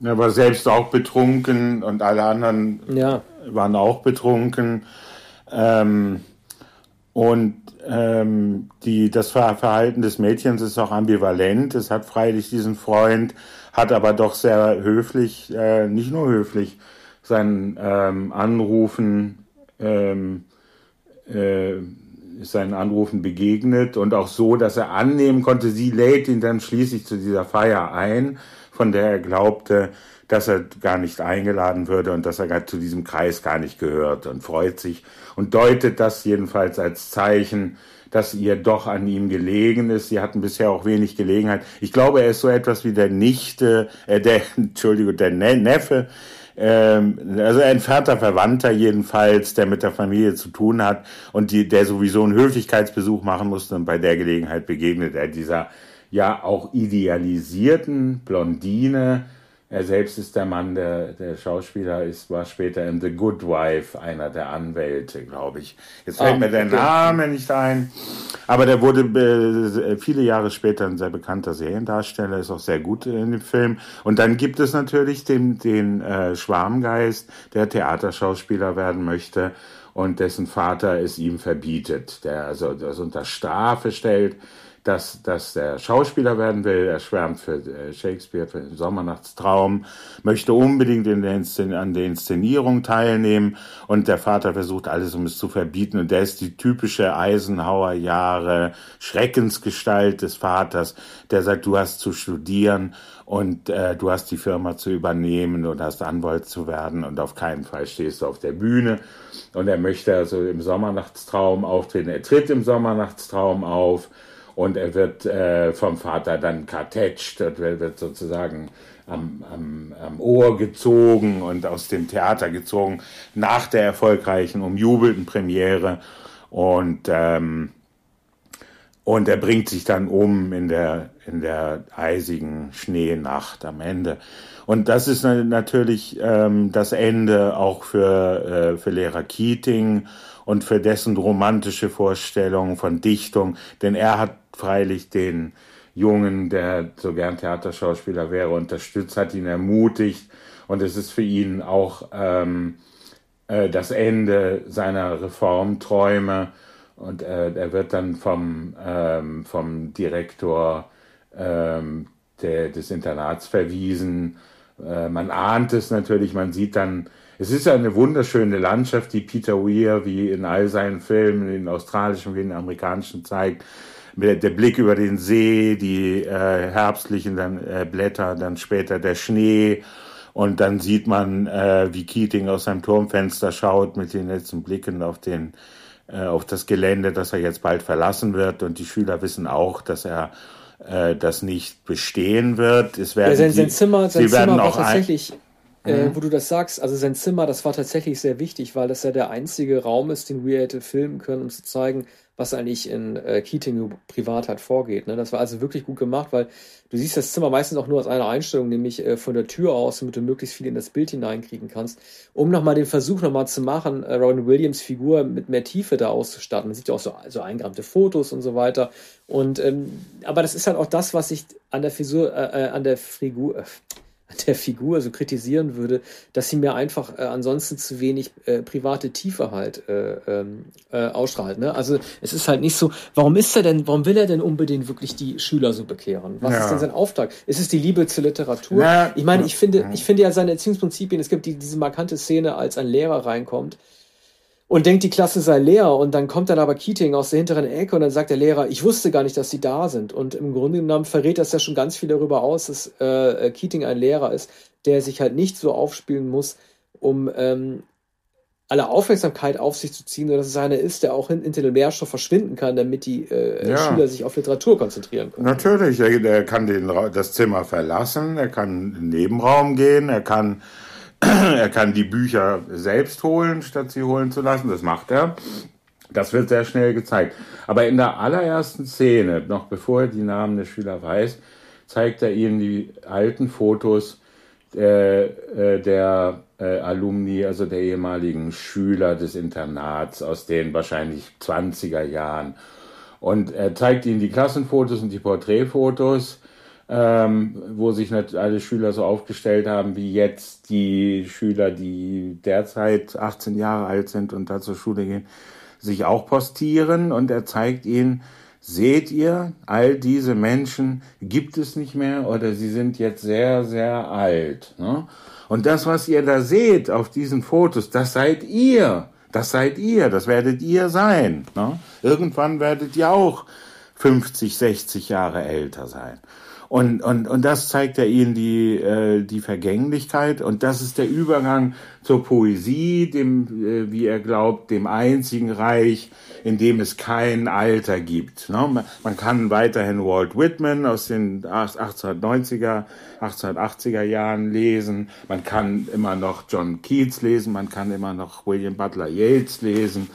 Er war selbst auch betrunken und alle anderen ja. waren auch betrunken. Ähm, und ähm, die, das Verhalten des Mädchens ist auch ambivalent. Es hat freilich diesen Freund, hat aber doch sehr höflich, äh, nicht nur höflich, seinen ähm, Anrufen, ähm, äh, seinen Anrufen begegnet und auch so, dass er annehmen konnte, sie lädt ihn dann schließlich zu dieser Feier ein, von der er glaubte, dass er gar nicht eingeladen würde und dass er zu diesem Kreis gar nicht gehört und freut sich und deutet das jedenfalls als Zeichen, dass ihr doch an ihm gelegen ist. Sie hatten bisher auch wenig Gelegenheit. Ich glaube, er ist so etwas wie der Nichte, äh, der, [LAUGHS] Entschuldigung, der Neffe, ähm, also ein entfernter Verwandter jedenfalls, der mit der Familie zu tun hat und die, der sowieso einen Höflichkeitsbesuch machen musste und bei der Gelegenheit begegnet er dieser ja auch idealisierten Blondine, er selbst ist der Mann, der, der Schauspieler ist, war später in The Good Wife einer der Anwälte, glaube ich. Jetzt fällt ah, mir der okay. Name nicht ein. Aber der wurde äh, viele Jahre später ein sehr bekannter Seriendarsteller, ist auch sehr gut in dem Film. Und dann gibt es natürlich den, den äh, Schwarmgeist, der Theaterschauspieler werden möchte und dessen Vater es ihm verbietet, der also das unter Strafe stellt dass, dass er Schauspieler werden will. Er schwärmt für äh, Shakespeare, für den Sommernachtstraum, möchte unbedingt in der an der Inszenierung teilnehmen und der Vater versucht alles, um es zu verbieten. Und der ist die typische Eisenhower-Jahre Schreckensgestalt des Vaters, der sagt, du hast zu studieren und äh, du hast die Firma zu übernehmen und hast Anwalt zu werden und auf keinen Fall stehst du auf der Bühne. Und er möchte also im Sommernachtstraum auftreten. Er tritt im Sommernachtstraum auf und er wird äh, vom Vater dann kartätscht, wird, wird sozusagen am, am, am Ohr gezogen und aus dem Theater gezogen nach der erfolgreichen, umjubelten Premiere und ähm, und er bringt sich dann um in der, in der eisigen Schneenacht am Ende. Und das ist natürlich ähm, das Ende auch für, äh, für Lehrer Keating und für dessen romantische Vorstellungen von Dichtung. Denn er hat freilich den Jungen, der so gern Theaterschauspieler wäre, unterstützt, hat ihn ermutigt und es ist für ihn auch ähm, äh, das Ende seiner Reformträume und äh, er wird dann vom, ähm, vom Direktor ähm, der, des Internats verwiesen. Äh, man ahnt es natürlich, man sieht dann, es ist eine wunderschöne Landschaft, die Peter Weir wie in all seinen Filmen, in australischen wie in den amerikanischen zeigt der Blick über den See, die äh, herbstlichen dann, äh, Blätter, dann später der Schnee. Und dann sieht man, äh, wie Keating aus seinem Turmfenster schaut mit den letzten Blicken auf den äh, auf das Gelände, das er jetzt bald verlassen wird. Und die Schüler wissen auch, dass er äh, das nicht bestehen wird. Es werden ja, sein, sein Zimmer, sein Zimmer war tatsächlich, äh, mhm. wo du das sagst, also sein Zimmer, das war tatsächlich sehr wichtig, weil das ja der einzige Raum ist, den wir hätte filmen können, um zu zeigen, was eigentlich in äh, Keating privat halt vorgeht. Ne? Das war also wirklich gut gemacht, weil du siehst das Zimmer meistens auch nur aus einer Einstellung, nämlich äh, von der Tür aus, damit du möglichst viel in das Bild hineinkriegen kannst, um nochmal den Versuch nochmal zu machen, äh, Robin Williams Figur mit mehr Tiefe da auszustatten. Man sieht ja auch so, so eingerahmte Fotos und so weiter. Und ähm, aber das ist halt auch das, was ich an der Figur, äh, äh, an der Figur, äh, der Figur so kritisieren würde, dass sie mir einfach äh, ansonsten zu wenig äh, private Tiefe halt äh, ähm, äh, ausstrahlt. Ne? Also es ist halt nicht so, warum ist er denn, warum will er denn unbedingt wirklich die Schüler so bekehren? Was ja. ist denn sein Auftrag? Ist es die Liebe zur Literatur? Ja. Ich meine, ich finde, ich finde ja seine Erziehungsprinzipien, es gibt die, diese markante Szene, als ein Lehrer reinkommt und denkt, die Klasse sei leer und dann kommt dann aber Keating aus der hinteren Ecke und dann sagt der Lehrer, ich wusste gar nicht, dass sie da sind. Und im Grunde genommen verrät das ja schon ganz viel darüber aus, dass äh, Keating ein Lehrer ist, der sich halt nicht so aufspielen muss, um ähm, alle Aufmerksamkeit auf sich zu ziehen, sondern dass es einer ist, der auch hinter dem Lehrstoff verschwinden kann, damit die äh, ja. Schüler sich auf Literatur konzentrieren können. Natürlich, er, er kann den, das Zimmer verlassen, er kann in den Nebenraum gehen, er kann [CLEARS THROAT] er kann die Bücher selbst holen, statt sie holen zu lassen. Das macht er. Das wird sehr schnell gezeigt. Aber in der allerersten Szene, noch bevor er die Namen der Schüler weiß, zeigt er ihnen die alten Fotos äh, äh, der äh, Alumni, also der ehemaligen Schüler des Internats aus den wahrscheinlich 20er Jahren. Und er zeigt ihnen die Klassenfotos und die Porträtfotos ähm, wo sich nicht alle Schüler so aufgestellt haben wie jetzt die Schüler, die derzeit 18 Jahre alt sind und da zur Schule gehen, sich auch postieren und er zeigt ihnen, seht ihr, all diese Menschen gibt es nicht mehr oder sie sind jetzt sehr, sehr alt. Ne? Und das, was ihr da seht auf diesen Fotos, das seid ihr. Das seid ihr, das werdet ihr sein. Ne? Irgendwann werdet ihr auch 50, 60 Jahre älter sein. Und, und, und das zeigt ja ihnen die, äh, die Vergänglichkeit. Und das ist der Übergang zur Poesie, dem, äh, wie er glaubt, dem einzigen Reich, in dem es kein Alter gibt. Ne? Man kann weiterhin Walt Whitman aus den 1890er, 1880er Jahren lesen. Man kann immer noch John Keats lesen. Man kann immer noch William Butler Yeats lesen.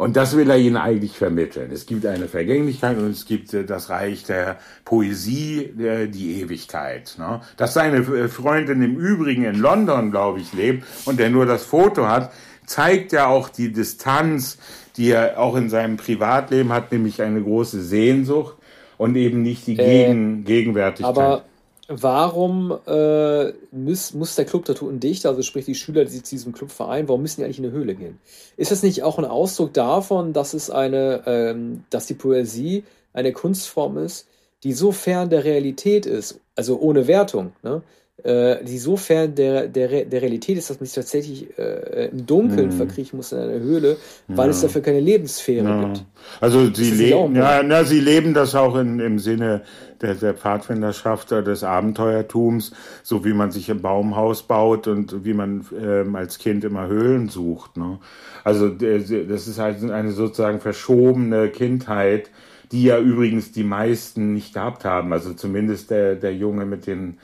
Und das will er ihnen eigentlich vermitteln. Es gibt eine Vergänglichkeit und es gibt äh, das Reich der Poesie, die Ewigkeit. Ne? Dass seine äh, Freundin im Übrigen in London, glaube ich, lebt und der nur das Foto hat, zeigt ja auch die Distanz, die er auch in seinem Privatleben hat, nämlich eine große Sehnsucht und eben nicht die äh, Gegen Gegenwärtigkeit. Aber warum äh, muss, muss der Club Tattoo ein Dichter, also sprich die Schüler, die zu diesem Club vereinen, warum müssen die eigentlich in eine Höhle gehen? Ist das nicht auch ein Ausdruck davon, dass es eine, ähm, dass die Poesie eine Kunstform ist, die so fern der Realität ist, also ohne Wertung, ne? äh, die so fern der, der, der Realität ist, dass man sich tatsächlich äh, im Dunkeln mhm. verkriechen muss in einer Höhle, weil ja. es dafür keine Lebenssphäre ja. gibt. Also sie leben, ja, na, sie leben das auch in, im Sinne der, der Pfadfinderschaft, des Abenteuertums, so wie man sich im Baumhaus baut und wie man ähm, als Kind immer Höhlen sucht. Ne? Also das ist halt eine sozusagen verschobene Kindheit, die ja übrigens die meisten nicht gehabt haben. Also zumindest der, der Junge mit den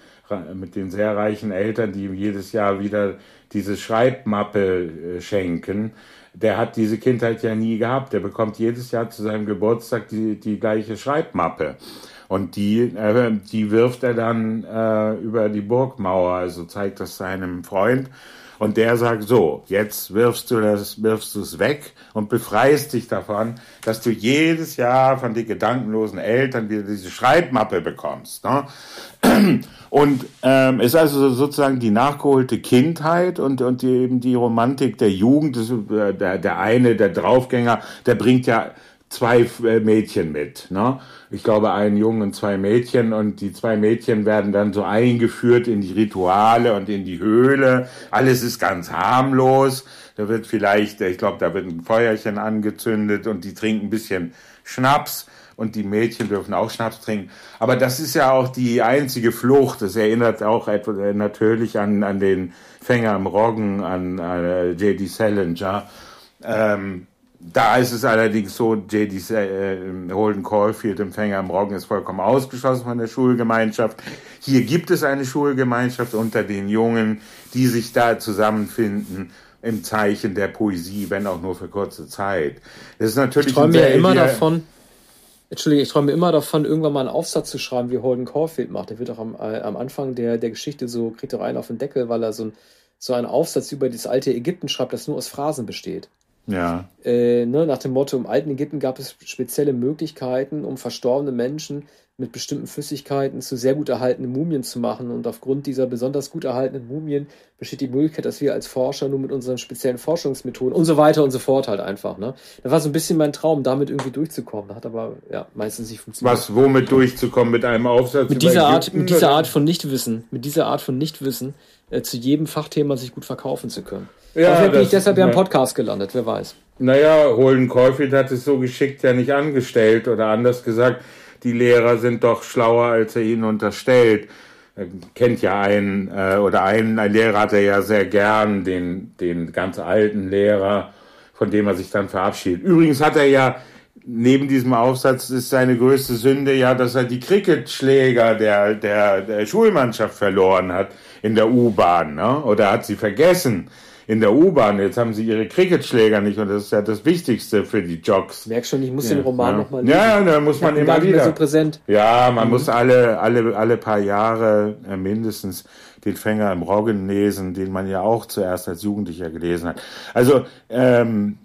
mit den sehr reichen Eltern, die ihm jedes Jahr wieder diese Schreibmappe äh, schenken, der hat diese Kindheit ja nie gehabt. Der bekommt jedes Jahr zu seinem Geburtstag die, die gleiche Schreibmappe. Und die, äh, die wirft er dann äh, über die Burgmauer, also zeigt das seinem Freund. Und der sagt so, jetzt wirfst du das, wirfst du es weg und befreist dich davon, dass du jedes Jahr von den gedankenlosen Eltern wieder diese Schreibmappe bekommst. Ne? Und ähm, ist also sozusagen die nachgeholte Kindheit und, und die, eben die Romantik der Jugend. Das, äh, der, der eine, der Draufgänger, der bringt ja zwei äh, Mädchen mit. Ne? Ich glaube, einen Jungen und zwei Mädchen. Und die zwei Mädchen werden dann so eingeführt in die Rituale und in die Höhle. Alles ist ganz harmlos. Da wird vielleicht, ich glaube, da wird ein Feuerchen angezündet und die trinken ein bisschen Schnaps und die Mädchen dürfen auch Schnaps trinken. Aber das ist ja auch die einzige Flucht. Das erinnert auch äh, natürlich an, an den Fänger im Roggen, an, an äh, J.D. Salinger. Ähm, da ist es allerdings so, J.D. Äh, Holden Caulfield, Empfänger im Roggen, ist vollkommen ausgeschlossen von der Schulgemeinschaft. Hier gibt es eine Schulgemeinschaft unter den Jungen, die sich da zusammenfinden im Zeichen der Poesie, wenn auch nur für kurze Zeit. Das ist natürlich. Ich träume ja immer davon. Entschuldige, ich träume immer davon, irgendwann mal einen Aufsatz zu schreiben, wie Holden Caulfield macht. Der wird auch am, äh, am Anfang der, der Geschichte so, kriegt er einen auf den Deckel, weil er so, ein, so einen Aufsatz über das alte Ägypten schreibt, das nur aus Phrasen besteht. Ja. Äh, ne, nach dem Motto, im alten Ägypten gab es spezielle Möglichkeiten, um verstorbene Menschen mit bestimmten Flüssigkeiten zu sehr gut erhaltenen Mumien zu machen. Und aufgrund dieser besonders gut erhaltenen Mumien besteht die Möglichkeit, dass wir als Forscher nur mit unseren speziellen Forschungsmethoden und so weiter und so fort halt einfach. Ne? Das war so ein bisschen mein Traum, damit irgendwie durchzukommen. Hat aber ja meistens nicht funktioniert. Was, womit durchzukommen? Mit einem Aufsatz? Mit dieser Art, mit dieser Art von Nichtwissen, mit dieser Art von Nichtwissen äh, zu jedem Fachthema sich gut verkaufen zu können. Ja, Vielleicht bin ich deshalb ja im Podcast gelandet, wer weiß. Naja, Holden Caulfield hat es so geschickt ja nicht angestellt oder anders gesagt, die Lehrer sind doch schlauer, als er ihnen unterstellt. Er kennt ja einen, äh, oder einen, ein Lehrer hat er ja sehr gern, den, den ganz alten Lehrer, von dem er sich dann verabschiedet. Übrigens hat er ja, neben diesem Aufsatz ist seine größte Sünde ja, dass er die Cricketschläger der, der, der Schulmannschaft verloren hat in der U-Bahn, ne? oder hat sie vergessen in der U-Bahn. Jetzt haben sie ihre Cricketschläger nicht und das ist ja das Wichtigste für die Jogs. Merk schon, ich muss ja, den Roman ja. nochmal lesen. Ja, da muss man immer wieder. So präsent. Ja, man mhm. muss alle, alle, alle paar Jahre äh, mindestens den Fänger im Roggen lesen, den man ja auch zuerst als Jugendlicher gelesen hat. Also, ähm,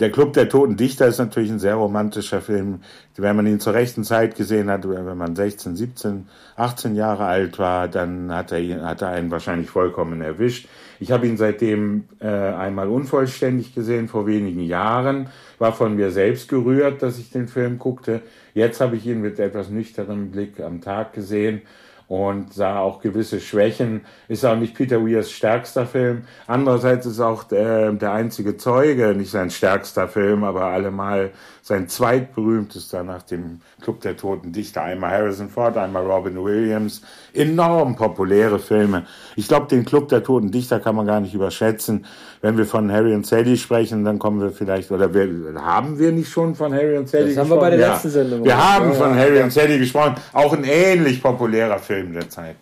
der Club der Toten Dichter ist natürlich ein sehr romantischer Film. Wenn man ihn zur rechten Zeit gesehen hat, wenn man 16, 17, 18 Jahre alt war, dann hat er, ihn, hat er einen wahrscheinlich vollkommen erwischt. Ich habe ihn seitdem äh, einmal unvollständig gesehen, vor wenigen Jahren, war von mir selbst gerührt, dass ich den Film guckte. Jetzt habe ich ihn mit etwas nüchternem Blick am Tag gesehen und sah auch gewisse Schwächen. Ist auch nicht Peter Weirs stärkster Film. Andererseits ist auch der, der einzige Zeuge nicht sein stärkster Film, aber allemal sein zweitberühmtester nach dem Club der Toten Dichter. Einmal Harrison Ford, einmal Robin Williams. Enorm populäre Filme. Ich glaube, den Club der Toten Dichter kann man gar nicht überschätzen. Wenn wir von Harry und Sally sprechen, dann kommen wir vielleicht, oder wir, haben wir nicht schon von Harry und Sally das gesprochen? Das haben wir bei der ja. letzten Sendung. Wir haben ja, von Harry ja. und Sally gesprochen. Auch ein ähnlich populärer Film der Zeit.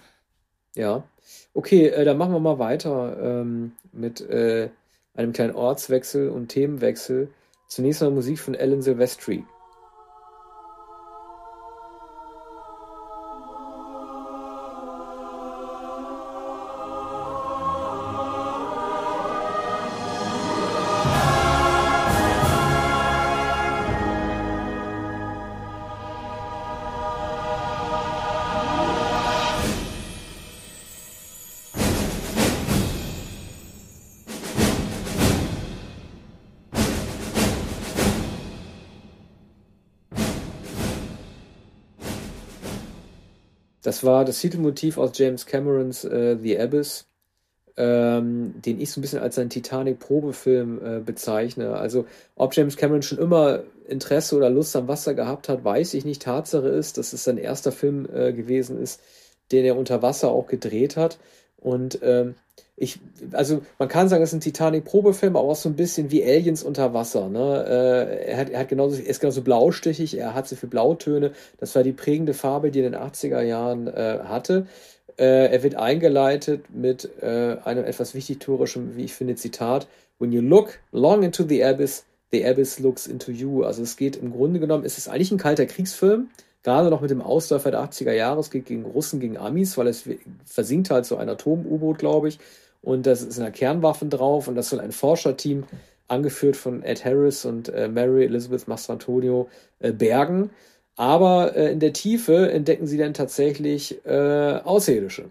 Ja. Okay, äh, dann machen wir mal weiter ähm, mit äh, einem kleinen Ortswechsel und Themenwechsel. Zunächst mal Musik von Alan Silvestri. Das war das Titelmotiv aus James Camerons äh, The Abyss, ähm, den ich so ein bisschen als seinen Titanic-Probefilm äh, bezeichne. Also, ob James Cameron schon immer Interesse oder Lust am Wasser gehabt hat, weiß ich nicht. Tatsache ist, dass es sein erster Film äh, gewesen ist, den er unter Wasser auch gedreht hat. Und ähm, ich, also man kann sagen, es ist ein Titanic-Probefilm, aber auch so ein bisschen wie Aliens unter Wasser. Ne? Äh, er, hat, er, hat genauso, er ist genauso blaustichig, er hat so viele Blautöne. Das war die prägende Farbe, die er in den 80er Jahren äh, hatte. Äh, er wird eingeleitet mit äh, einem etwas wichtigtourischen, wie ich finde, Zitat. When you look long into the abyss, the abyss looks into you. Also es geht im Grunde genommen, es ist eigentlich ein kalter Kriegsfilm gerade noch mit dem Ausläufer der 80er Jahre, es geht gegen Russen, gegen Amis, weil es versinkt halt so ein Atom-U-Boot, glaube ich und das ist eine Kernwaffen drauf und das soll ein Forscherteam, angeführt von Ed Harris und äh, Mary Elizabeth Mastrantonio, äh, bergen. Aber äh, in der Tiefe entdecken sie dann tatsächlich äh, Außerirdische.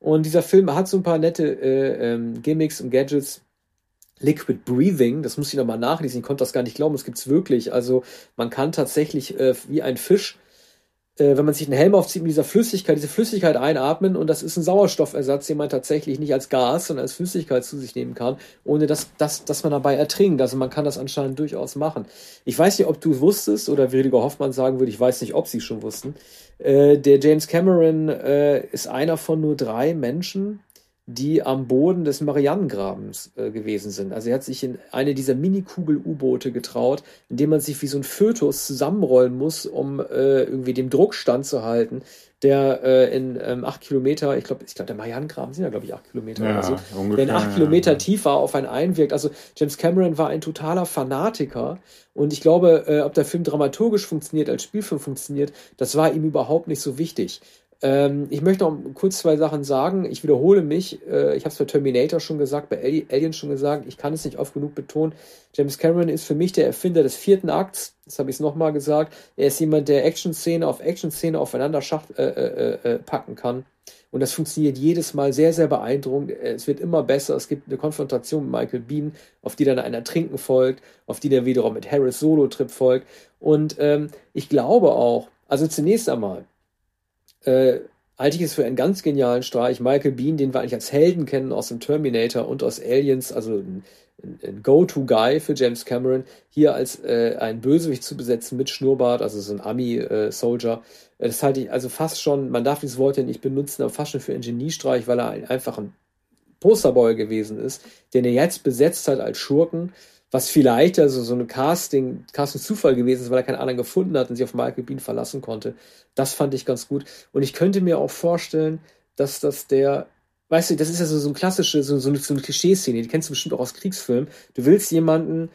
Und dieser Film hat so ein paar nette äh, ähm, Gimmicks und Gadgets. Liquid Breathing, das muss ich nochmal nachlesen, ich konnte das gar nicht glauben, das gibt's wirklich. Also man kann tatsächlich äh, wie ein Fisch äh, wenn man sich einen Helm aufzieht mit dieser Flüssigkeit, diese Flüssigkeit einatmen und das ist ein Sauerstoffersatz, den man tatsächlich nicht als Gas, sondern als Flüssigkeit zu sich nehmen kann, ohne dass, dass, dass man dabei ertrinkt. Also man kann das anscheinend durchaus machen. Ich weiß nicht, ob du wusstest oder Rüdiger Hoffmann sagen würde, ich weiß nicht, ob sie schon wussten. Äh, der James Cameron äh, ist einer von nur drei Menschen, die am Boden des Marianengrabens äh, gewesen sind. Also er hat sich in eine dieser Mini-Kugel-U-Boote getraut, indem man sich wie so ein Fötus zusammenrollen muss, um äh, irgendwie dem Druck standzuhalten, der äh, in ähm, acht Kilometer, ich glaube, ich glaube, der Marianengraben sind ja, glaube ich, acht Kilometer ja, oder so, ungefähr, der in acht ja, Kilometer ja. tiefer auf einen einwirkt. Also James Cameron war ein totaler Fanatiker und ich glaube, äh, ob der Film dramaturgisch funktioniert, als Spielfilm funktioniert, das war ihm überhaupt nicht so wichtig. Ähm, ich möchte noch kurz zwei Sachen sagen. Ich wiederhole mich. Äh, ich habe es bei Terminator schon gesagt, bei Alien schon gesagt. Ich kann es nicht oft genug betonen. James Cameron ist für mich der Erfinder des vierten Akts. Das habe ich es nochmal gesagt. Er ist jemand, der Action-Szene auf Action-Szene aufeinander schacht, äh, äh, äh, packen kann. Und das funktioniert jedes Mal sehr, sehr beeindruckend. Es wird immer besser. Es gibt eine Konfrontation mit Michael Bean, auf die dann ein Ertrinken folgt, auf die dann wiederum mit Harris Solo-Trip folgt. Und ähm, ich glaube auch, also zunächst einmal, äh, halte ich es für einen ganz genialen Streich. Michael Bean, den wir eigentlich als Helden kennen aus dem Terminator und aus Aliens, also ein, ein Go-To-Guy für James Cameron, hier als äh, ein Bösewicht zu besetzen mit Schnurrbart, also so ein Army-Soldier. Äh, das halte ich also fast schon, man darf dieses Wort ja nicht benutzen, aber fast schon für einen Geniestreich, weil er ein, einfach ein Posterboy gewesen ist, den er jetzt besetzt hat als Schurken was vielleicht also so ein Casting, Casting-Zufall gewesen ist, weil er keinen anderen gefunden hat und sich auf Michael Bean verlassen konnte. Das fand ich ganz gut. Und ich könnte mir auch vorstellen, dass das der, weißt du, das ist ja so, so ein klassische, so, so eine, so eine Klischee-Szene, die kennst du bestimmt auch aus Kriegsfilmen. Du willst jemanden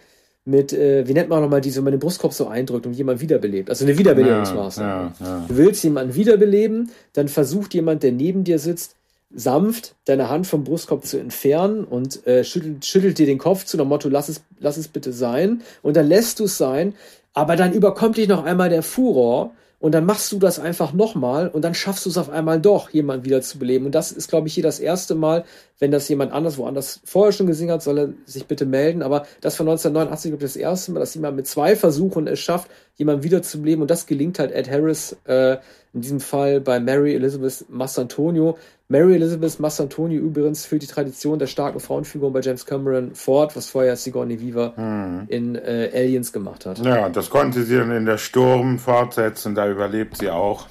mit, äh, wie nennt man nochmal diese, wenn man den Brustkorb so eindrückt und jemand wiederbelebt. Also eine Wiederbelebungsmaßnahme. Ja, ja, ja. Du willst jemanden wiederbeleben, dann versucht jemand, der neben dir sitzt, sanft deine Hand vom Brustkorb zu entfernen und äh, schüttelt, schüttelt dir den Kopf zu dem Motto, lass es, lass es bitte sein. Und dann lässt du es sein, aber dann überkommt dich noch einmal der Furor und dann machst du das einfach nochmal und dann schaffst du es auf einmal doch, jemanden wieder zu beleben. Und das ist, glaube ich, hier das erste Mal, wenn das jemand anders woanders vorher schon gesehen hat, soll er sich bitte melden. Aber das von 1989, glaube ich, das erste Mal, dass jemand mit zwei Versuchen es schafft, jemanden wiederzubeleben. Und das gelingt halt Ed Harris, äh, in diesem Fall bei Mary Elizabeth Massantonio. Mary Elizabeth Massantonio übrigens führt die Tradition der starken Frauenfigur bei James Cameron fort, was vorher Sigourney Weaver hm. in äh, Aliens gemacht hat. Ja, das konnte sie dann in der Sturm fortsetzen, da überlebt sie auch.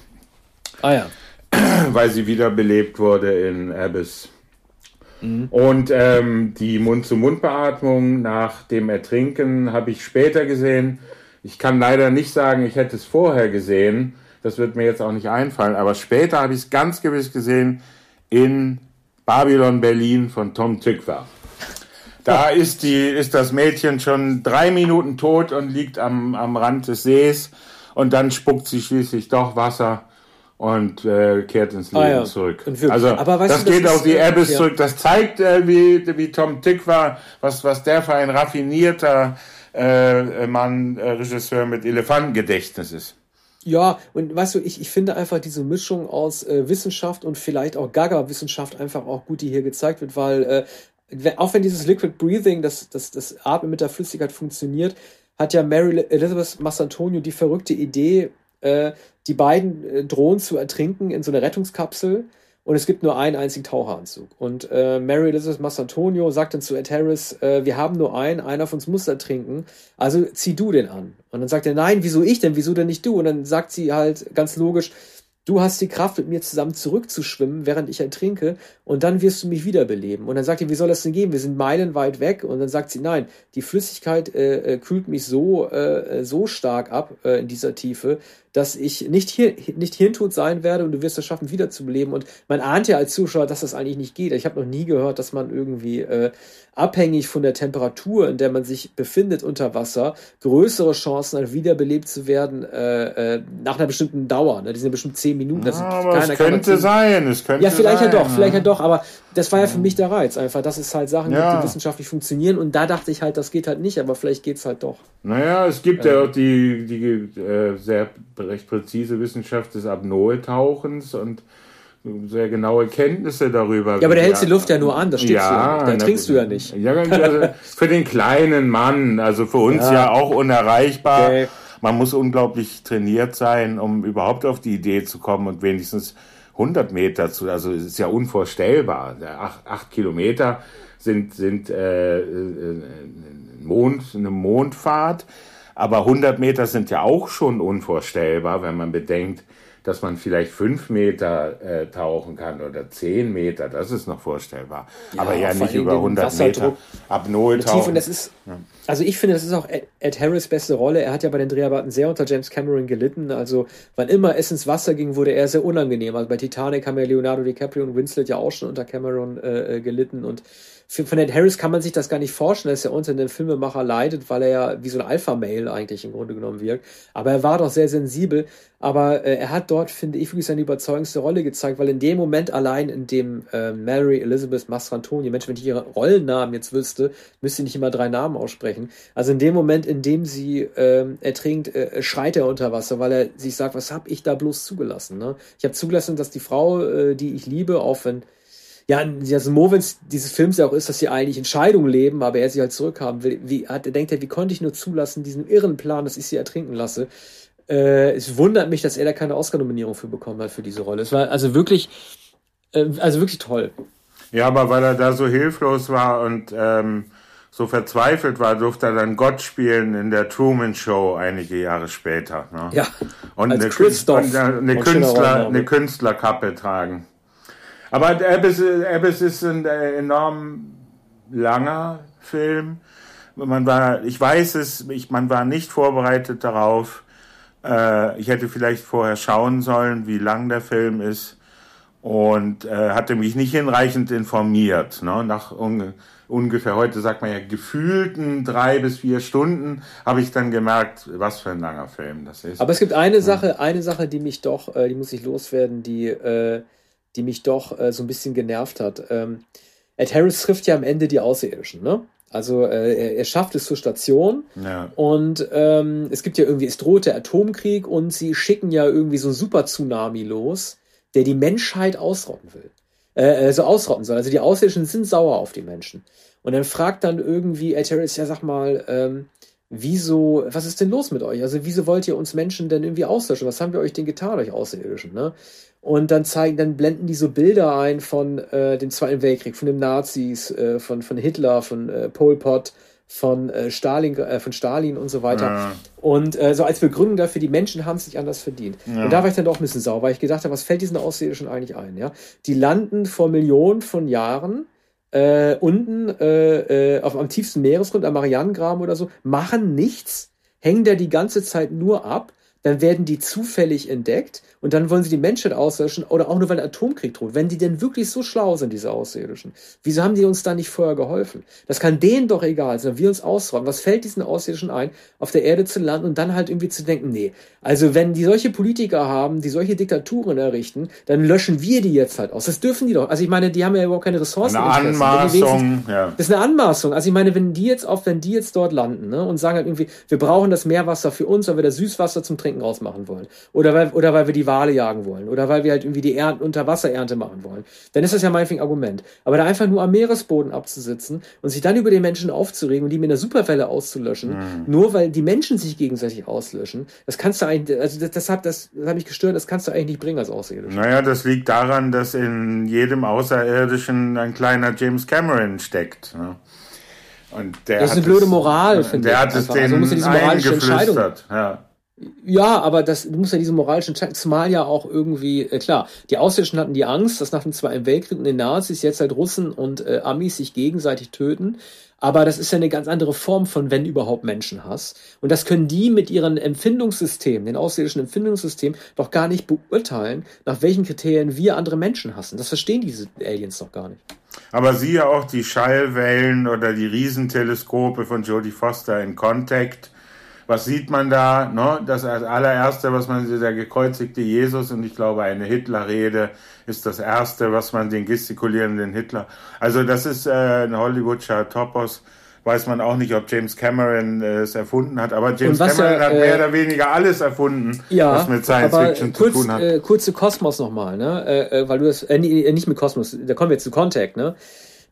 Ah ja. [CLEARS THROAT] Weil sie wiederbelebt wurde in Abyss. Mhm. Und ähm, die Mund-zu-Mund-Beatmung nach dem Ertrinken habe ich später gesehen. Ich kann leider nicht sagen, ich hätte es vorher gesehen. Das wird mir jetzt auch nicht einfallen. Aber später habe ich es ganz gewiss gesehen in Babylon Berlin von Tom Tykwer. Da ist, die, ist das Mädchen schon drei Minuten tot und liegt am, am Rand des Sees und dann spuckt sie schließlich doch Wasser und äh, kehrt ins Leben ah, ja. zurück. Also das du, das geht auf die Abyss ja. zurück. Das zeigt, äh, wie, wie Tom Tick war, was, was der für ein raffinierter äh, Mann, äh, Regisseur mit Elefantengedächtnis ist. Ja, und weißt du, ich, ich finde einfach diese Mischung aus äh, Wissenschaft und vielleicht auch Gaga-Wissenschaft einfach auch gut, die hier gezeigt wird, weil äh, auch wenn dieses Liquid Breathing, das, das, das Atmen mit der Flüssigkeit funktioniert, hat ja Mary Elizabeth Massantonio die verrückte Idee, äh, die beiden äh, Drohnen zu ertrinken in so einer Rettungskapsel und es gibt nur einen einzigen Taucheranzug. Und äh, Mary Elizabeth Massantonio sagt dann zu Ed Harris, äh, wir haben nur einen, einer von uns muss ertrinken, also zieh du den an. Und dann sagt er, nein, wieso ich denn, wieso denn nicht du? Und dann sagt sie halt ganz logisch, du hast die Kraft, mit mir zusammen zurückzuschwimmen, während ich ertrinke, und dann wirst du mich wiederbeleben. Und dann sagt er, wie soll das denn gehen? Wir sind meilenweit weg. Und dann sagt sie, nein, die Flüssigkeit äh, äh kühlt mich so, äh, so stark ab äh, in dieser Tiefe, dass ich nicht, hier, nicht hirntot sein werde und du wirst es schaffen, wiederzubeleben. Und man ahnt ja als Zuschauer, dass das eigentlich nicht geht. Ich habe noch nie gehört, dass man irgendwie äh, abhängig von der Temperatur, in der man sich befindet unter Wasser, größere Chancen hat, wiederbelebt zu werden äh, äh, nach einer bestimmten Dauer. Ne? Die sind ja bestimmt zehn Minuten. Das aber es könnte sein. Es könnte ja, vielleicht sein. ja doch, vielleicht ja doch. Aber das war ja für mich der Reiz einfach, dass es halt Sachen ja. gibt, die wissenschaftlich funktionieren. Und da dachte ich halt, das geht halt nicht, aber vielleicht geht es halt doch. Naja, es gibt ja auch die, die äh, sehr recht präzise Wissenschaft des Apnoe-Tauchens und sehr genaue Kenntnisse darüber. Ja, aber der hältst die Luft ja nur an, das steht ja, ja. Da trinkst du ja nicht. Ja, also für den kleinen Mann, also für uns ja, ja auch unerreichbar. Okay. Man muss unglaublich trainiert sein, um überhaupt auf die Idee zu kommen und wenigstens 100 Meter zu, also es ist ja unvorstellbar. Acht, acht Kilometer sind, sind äh, äh, Mond, eine Mondfahrt. Aber 100 Meter sind ja auch schon unvorstellbar, wenn man bedenkt, dass man vielleicht fünf Meter äh, tauchen kann oder zehn Meter, das ist noch vorstellbar. Ja, Aber ja nicht über 100 Meter ab Null tauchen. Das ist, also ich finde, das ist auch Ed Harris beste Rolle. Er hat ja bei den Dreharbeiten sehr unter James Cameron gelitten. Also wann immer es ins Wasser ging, wurde er sehr unangenehm. Also bei Titanic haben ja Leonardo DiCaprio und Winslet ja auch schon unter Cameron äh, äh gelitten und von Ed Harris kann man sich das gar nicht vorstellen, dass er unter den Filmemacher leidet, weil er ja wie so ein Alpha-Mail eigentlich im Grunde genommen wirkt. Aber er war doch sehr sensibel. Aber äh, er hat dort, finde ich, wirklich seine überzeugendste Rolle gezeigt, weil in dem Moment allein, in dem äh, Mary Elizabeth Mastrantoni, Mensch, wenn ich ihre Rollennamen jetzt wüsste, müsste ich nicht immer drei Namen aussprechen. Also in dem Moment, in dem sie äh, ertrinkt, äh, schreit er unter Wasser, weil er sich sagt, was habe ich da bloß zugelassen? Ne? Ich habe zugelassen, dass die Frau, äh, die ich liebe, auch wenn ja, das Movens dieses Films ja auch ist, dass sie eigentlich Entscheidungen leben, aber er sie halt zurückhaben will. Wie hat, er denkt er, wie konnte ich nur zulassen, diesen irren Plan, dass ich sie ertrinken lasse? Äh, es wundert mich, dass er da keine Oscar-Nominierung für bekommen hat für diese Rolle. Es war also wirklich, äh, also wirklich toll. Ja, aber weil er da so hilflos war und ähm, so verzweifelt war, durfte er dann Gott spielen in der Truman Show einige Jahre später. Ne? Ja. Und eine, und eine, Künstler, eine Künstlerkappe tragen. Aber Abyss, Abyss ist ein äh, enorm langer Film. Man war, ich weiß es, ich, man war nicht vorbereitet darauf. Äh, ich hätte vielleicht vorher schauen sollen, wie lang der Film ist und äh, hatte mich nicht hinreichend informiert. Ne? Nach un ungefähr, heute sagt man ja gefühlten drei bis vier Stunden, habe ich dann gemerkt, was für ein langer Film das ist. Aber es gibt eine Sache, eine Sache, die mich doch, äh, die muss ich loswerden, die äh, die mich doch äh, so ein bisschen genervt hat. Ähm, Ed Harris trifft ja am Ende die Außerirdischen, ne? Also äh, er, er, schafft es zur Station ja. und ähm, es gibt ja irgendwie, es droht der Atomkrieg und sie schicken ja irgendwie so einen Super-Tsunami los, der die Menschheit ausrotten will. Äh, also ausrotten soll. Also die Außerirdischen sind sauer auf die Menschen. Und dann fragt dann irgendwie Ed Harris, ja sag mal, ähm, wieso, was ist denn los mit euch? Also wieso wollt ihr uns Menschen denn irgendwie auslöschen? Was haben wir euch denn getan, euch Außerirdischen? Ne? Und dann zeigen, dann blenden die so Bilder ein von äh, dem Zweiten Weltkrieg, von den Nazis, äh, von, von Hitler, von äh, Pol Pot, von äh, Stalin, äh, von Stalin und so weiter. Ja. Und äh, so als Begründung dafür, die Menschen haben es nicht anders verdient. Ja. Und da war ich dann doch ein bisschen sauer, weil ich gedacht habe, was fällt diesen Außerirdischen eigentlich ein? Ja? Die landen vor Millionen von Jahren äh, unten äh, äh, auf, am tiefsten Meeresgrund, am Marianengraben oder so, machen nichts, hängen da die ganze Zeit nur ab dann werden die zufällig entdeckt und dann wollen sie die Menschheit auslöschen oder auch nur, weil der Atomkrieg droht. Wenn die denn wirklich so schlau sind, diese Außerirdischen, wieso haben die uns da nicht vorher geholfen? Das kann denen doch egal sein, wir uns ausräumen. Was fällt diesen Außerirdischen ein, auf der Erde zu landen und dann halt irgendwie zu denken, nee, also wenn die solche Politiker haben, die solche Diktaturen errichten, dann löschen wir die jetzt halt aus. Das dürfen die doch. Also ich meine, die haben ja überhaupt keine Ressourcen. Eine Anmaßung, ja. Das ist eine Anmaßung. Also ich meine, wenn die jetzt auf, wenn die jetzt dort landen ne, und sagen halt irgendwie, wir brauchen das Meerwasser für uns, weil wir das Süßwasser zum Trinken Trinken rausmachen wollen. Oder weil, oder weil wir die Wale jagen wollen. Oder weil wir halt irgendwie die Ernten, Unterwasserernte machen wollen. Dann ist das ja meinetwegen Argument. Aber da einfach nur am Meeresboden abzusitzen und sich dann über die Menschen aufzuregen und die mit einer Superwelle auszulöschen, mhm. nur weil die Menschen sich gegenseitig auslöschen, das kannst du eigentlich, also das, das hat, das, das hat mich gestört, das kannst du eigentlich nicht bringen als Außerirdischer. Naja, das liegt daran, dass in jedem Außerirdischen ein kleiner James Cameron steckt. Ne? Und der das ist eine blöde Moral, finde ich. Der hat es denen also eingeflüstert. Ja. Ja, aber das, du musst ja diese moralischen zumal ja auch irgendwie, äh, klar, die Ausländischen hatten die Angst, dass nach dem Zweiten Weltkrieg und den Nazis jetzt halt Russen und äh, Amis sich gegenseitig töten. Aber das ist ja eine ganz andere Form von, wenn überhaupt, Menschenhass. Und das können die mit ihren Empfindungssystemen, den ausländischen Empfindungssystemen, doch gar nicht beurteilen, nach welchen Kriterien wir andere Menschen hassen. Das verstehen diese Aliens doch gar nicht. Aber siehe auch die Schallwellen oder die Riesenteleskope von Jodie Foster in Contact was sieht man da? Ne? Das allererste, was man sieht, der gekreuzigte Jesus und ich glaube, eine Hitlerrede ist das erste, was man den gestikulierenden Hitler. Also das ist äh, ein Hollywoodscher Topos. Weiß man auch nicht, ob James Cameron äh, es erfunden hat, aber James Cameron er, hat mehr äh, oder weniger alles erfunden, ja, was mit Science Fiction kurz, zu tun hat. Äh, kurz zu Kosmos nochmal, ne? Äh, äh, weil du das, äh, nicht mit Kosmos, da kommen wir jetzt zu Contact, ne?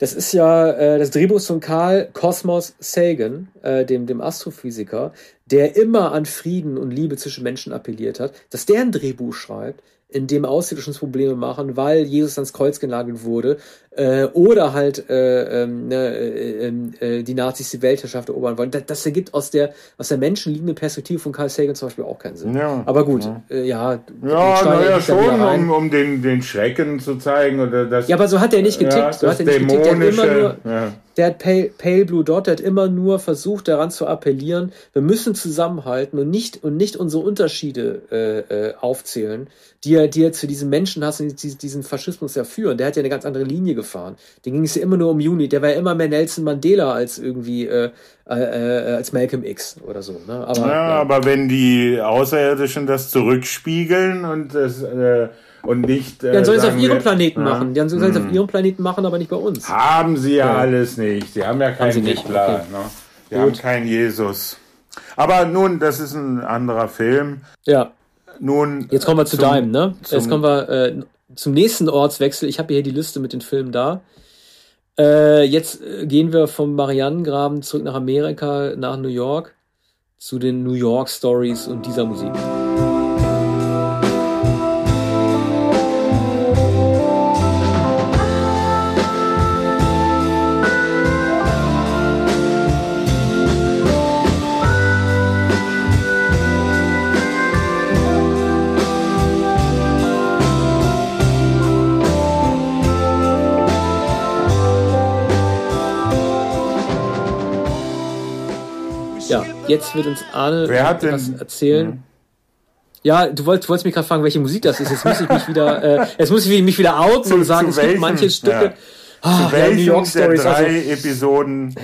Das ist ja äh, das Drehbuch von Carl Cosmos Sagan, äh, dem, dem Astrophysiker, der immer an Frieden und Liebe zwischen Menschen appelliert hat, dass der ein Drehbuch schreibt, in dem Außerirdischen machen, weil Jesus ans Kreuz genagelt wurde, äh, oder halt äh, ähm, ne, äh, ähm, äh, die Nazis die Weltherrschaft erobern wollen. Das, das ergibt aus der aus der menschenliebenden Perspektive von Carl Sagan zum Beispiel auch keinen Sinn. Ja, Aber gut, ja, äh, ja, ja naja, schon, um, um den, den Schrecken zu zeigen oder das. Ja, aber so hat er nicht getickt. Ja, so hat er nicht getickt. Der hat immer nur, ja. der hat Pale, Pale Blue Dot, der hat immer nur versucht, daran zu appellieren, wir müssen zusammenhalten und nicht und nicht unsere Unterschiede äh, äh, aufzählen, die er, die er zu diesem Menschenhass und diesen Faschismus ja führen. Der hat ja eine ganz andere Linie gefahren. Den ging es ja immer nur um Juni. Der war ja immer mehr Nelson Mandela als irgendwie äh, äh, äh, als Malcolm X oder so. Ne? Aber, ja, ja, aber wenn die Außerirdischen das zurückspiegeln und das äh, und nicht. Äh, dann sollen sie es auf ihrem Planeten ja, machen. Dann sollen sie es auf hm. ihrem Planeten machen, aber nicht bei uns. Haben sie ja, ja. alles nicht. Sie haben ja keinen Hitler. Okay. Ne? Sie Gut. haben keinen Jesus. Aber nun, das ist ein anderer Film. Ja. Nun. Jetzt kommen wir zu zum, deinem, ne? Jetzt kommen wir äh, zum nächsten Ortswechsel. Ich habe hier die Liste mit den Filmen da. Äh, jetzt äh, gehen wir vom Marianengraben zurück nach Amerika, nach New York, zu den New York Stories und dieser Musik. Jetzt wird uns Arne Wer hat was erzählen. Hm. Ja, du wolltest, wolltest mich gerade fragen, welche Musik das ist. Jetzt muss ich mich wieder, [LAUGHS] äh, jetzt muss ich mich wieder outen zu, und sagen, es welchen, gibt manche Stücke. Ja. Oh, zu welchen New York Stories, der drei also, Episoden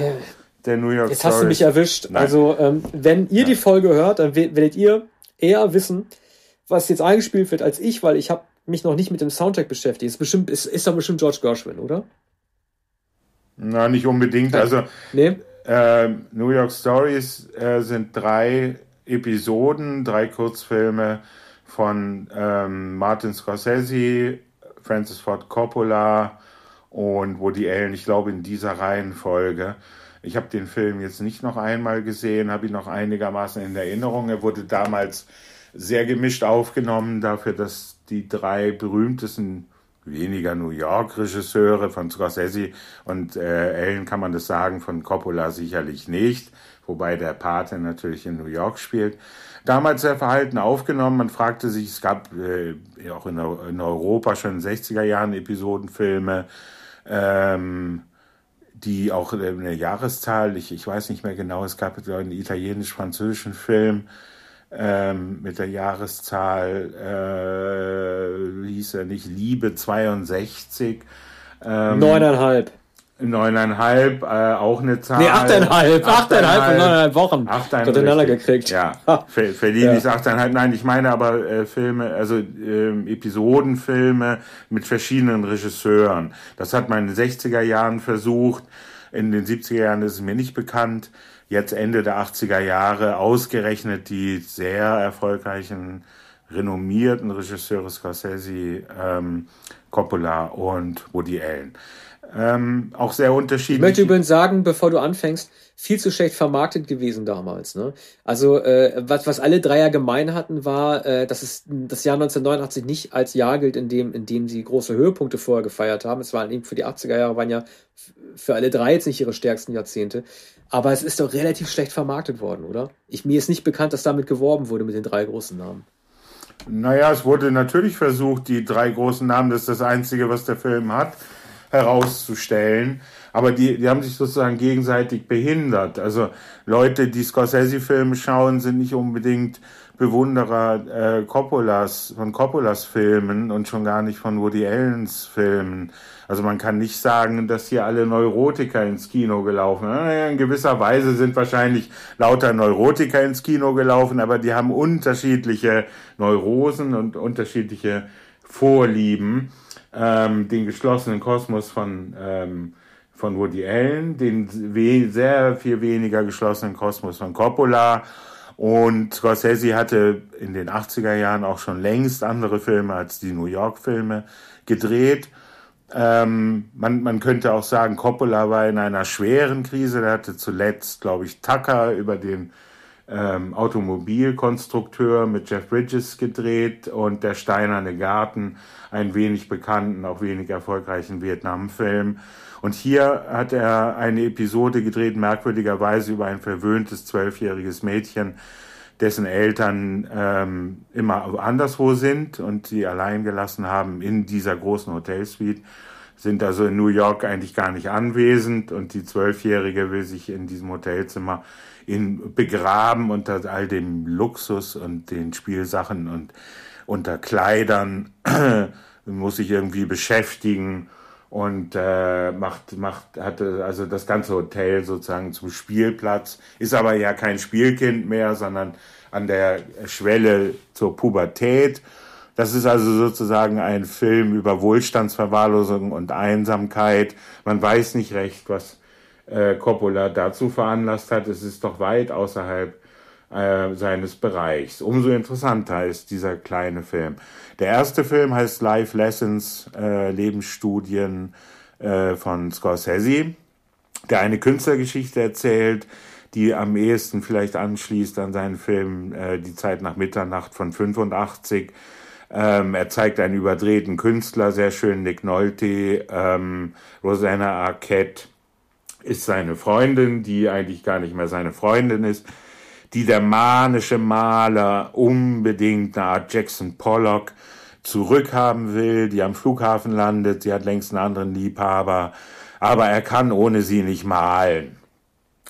der New York Jetzt Stories. hast du mich erwischt. Nein. Also, ähm, wenn ihr ja. die Folge hört, dann werdet ihr eher wissen, was jetzt eingespielt wird, als ich, weil ich habe mich noch nicht mit dem Soundtrack beschäftigt. Ist bestimmt, ist, ist doch bestimmt George Gershwin, oder? Na, nicht unbedingt. Also, nee. Äh, New York Stories äh, sind drei Episoden, drei Kurzfilme von ähm, Martin Scorsese, Francis Ford Coppola und Woody Allen, ich glaube in dieser Reihenfolge. Ich habe den Film jetzt nicht noch einmal gesehen, habe ihn noch einigermaßen in Erinnerung. Er wurde damals sehr gemischt aufgenommen, dafür, dass die drei berühmtesten weniger New York-Regisseure, von Scorsese und äh, Allen kann man das sagen, von Coppola sicherlich nicht, wobei der Pate natürlich in New York spielt. Damals sehr verhalten aufgenommen, man fragte sich, es gab äh, auch in, in, Europa schon in den 60er Jahren Episodenfilme, ähm, die auch eine Jahreszahl, ich, ich weiß nicht mehr genau, es gab einen italienisch-französischen Film, ähm, mit der Jahreszahl, äh, hieß er nicht, Liebe 62. Ähm, Neuneinhalb. Neuneinhalb, äh, auch eine Zahl. Nee, achteinhalb, achteinhalb und neuneinhalb Wochen. Achteinhalb. Miteinander gekriegt. Ja, Ver verliehen ja. ist achteinhalb. Nein, ich meine aber äh, Filme, also äh, Episodenfilme mit verschiedenen Regisseuren. Das hat man in den 60er Jahren versucht. In den 70er Jahren ist es mir nicht bekannt jetzt Ende der 80er Jahre ausgerechnet die sehr erfolgreichen, renommierten Regisseure Scorsese, ähm, Coppola und Woody Allen. Ähm, auch sehr unterschiedlich. Ich möchte übrigens sagen, bevor du anfängst, viel zu schlecht vermarktet gewesen damals. Ne? Also äh, was, was alle drei ja gemein hatten, war, äh, dass es das Jahr 1989 nicht als Jahr gilt, in dem, in dem sie große Höhepunkte vorher gefeiert haben. Es waren eben für die 80er Jahre waren ja für alle drei jetzt nicht ihre stärksten Jahrzehnte. Aber es ist doch relativ schlecht vermarktet worden, oder? Ich, mir ist nicht bekannt, dass damit geworben wurde mit den drei großen Namen. Naja, es wurde natürlich versucht, die drei großen Namen, das ist das Einzige, was der Film hat, herauszustellen. Aber die, die haben sich sozusagen gegenseitig behindert. Also Leute, die Scorsese-Filme schauen, sind nicht unbedingt Bewunderer äh, Coppolas, von Coppolas Filmen und schon gar nicht von Woody Allens Filmen. Also man kann nicht sagen, dass hier alle Neurotiker ins Kino gelaufen. In gewisser Weise sind wahrscheinlich lauter Neurotiker ins Kino gelaufen, aber die haben unterschiedliche Neurosen und unterschiedliche Vorlieben. Ähm, den geschlossenen Kosmos von, ähm, von Woody Allen, den sehr viel weniger geschlossenen Kosmos von Coppola. Und Scorsese hatte in den 80er Jahren auch schon längst andere Filme als die New York-Filme gedreht. Ähm, man, man könnte auch sagen, Coppola war in einer schweren Krise. Der hatte zuletzt, glaube ich, Tucker über den ähm, Automobilkonstrukteur mit Jeff Bridges gedreht und Der Steinerne Garten, einen wenig bekannten, auch wenig erfolgreichen Vietnam-Film. Und hier hat er eine Episode gedreht, merkwürdigerweise über ein verwöhntes zwölfjähriges Mädchen, dessen Eltern ähm, immer anderswo sind und sie allein gelassen haben in dieser großen Hotelsuite, sind also in New York eigentlich gar nicht anwesend und die Zwölfjährige will sich in diesem Hotelzimmer in, begraben unter all dem Luxus und den Spielsachen und unter Kleidern, [CLEARS THROAT] muss sich irgendwie beschäftigen und äh, macht macht hatte also das ganze Hotel sozusagen zum Spielplatz. Ist aber ja kein Spielkind mehr sondern an der Schwelle zur Pubertät. Das ist also sozusagen ein Film über Wohlstandsverwahrlosung und Einsamkeit. Man weiß nicht recht was äh, Coppola dazu veranlasst hat. Es ist doch weit außerhalb äh, seines Bereichs. Umso interessanter ist dieser kleine Film. Der erste Film heißt Life Lessons, äh, Lebensstudien äh, von Scorsese, der eine Künstlergeschichte erzählt, die am ehesten vielleicht anschließt an seinen Film äh, Die Zeit nach Mitternacht von 85. Ähm, er zeigt einen überdrehten Künstler, sehr schön Nick Nolte, ähm, Rosanna Arquette ist seine Freundin, die eigentlich gar nicht mehr seine Freundin ist, die der manische Maler unbedingt eine Art Jackson Pollock zurückhaben will, die am Flughafen landet, sie hat längst einen anderen Liebhaber, aber er kann ohne sie nicht malen.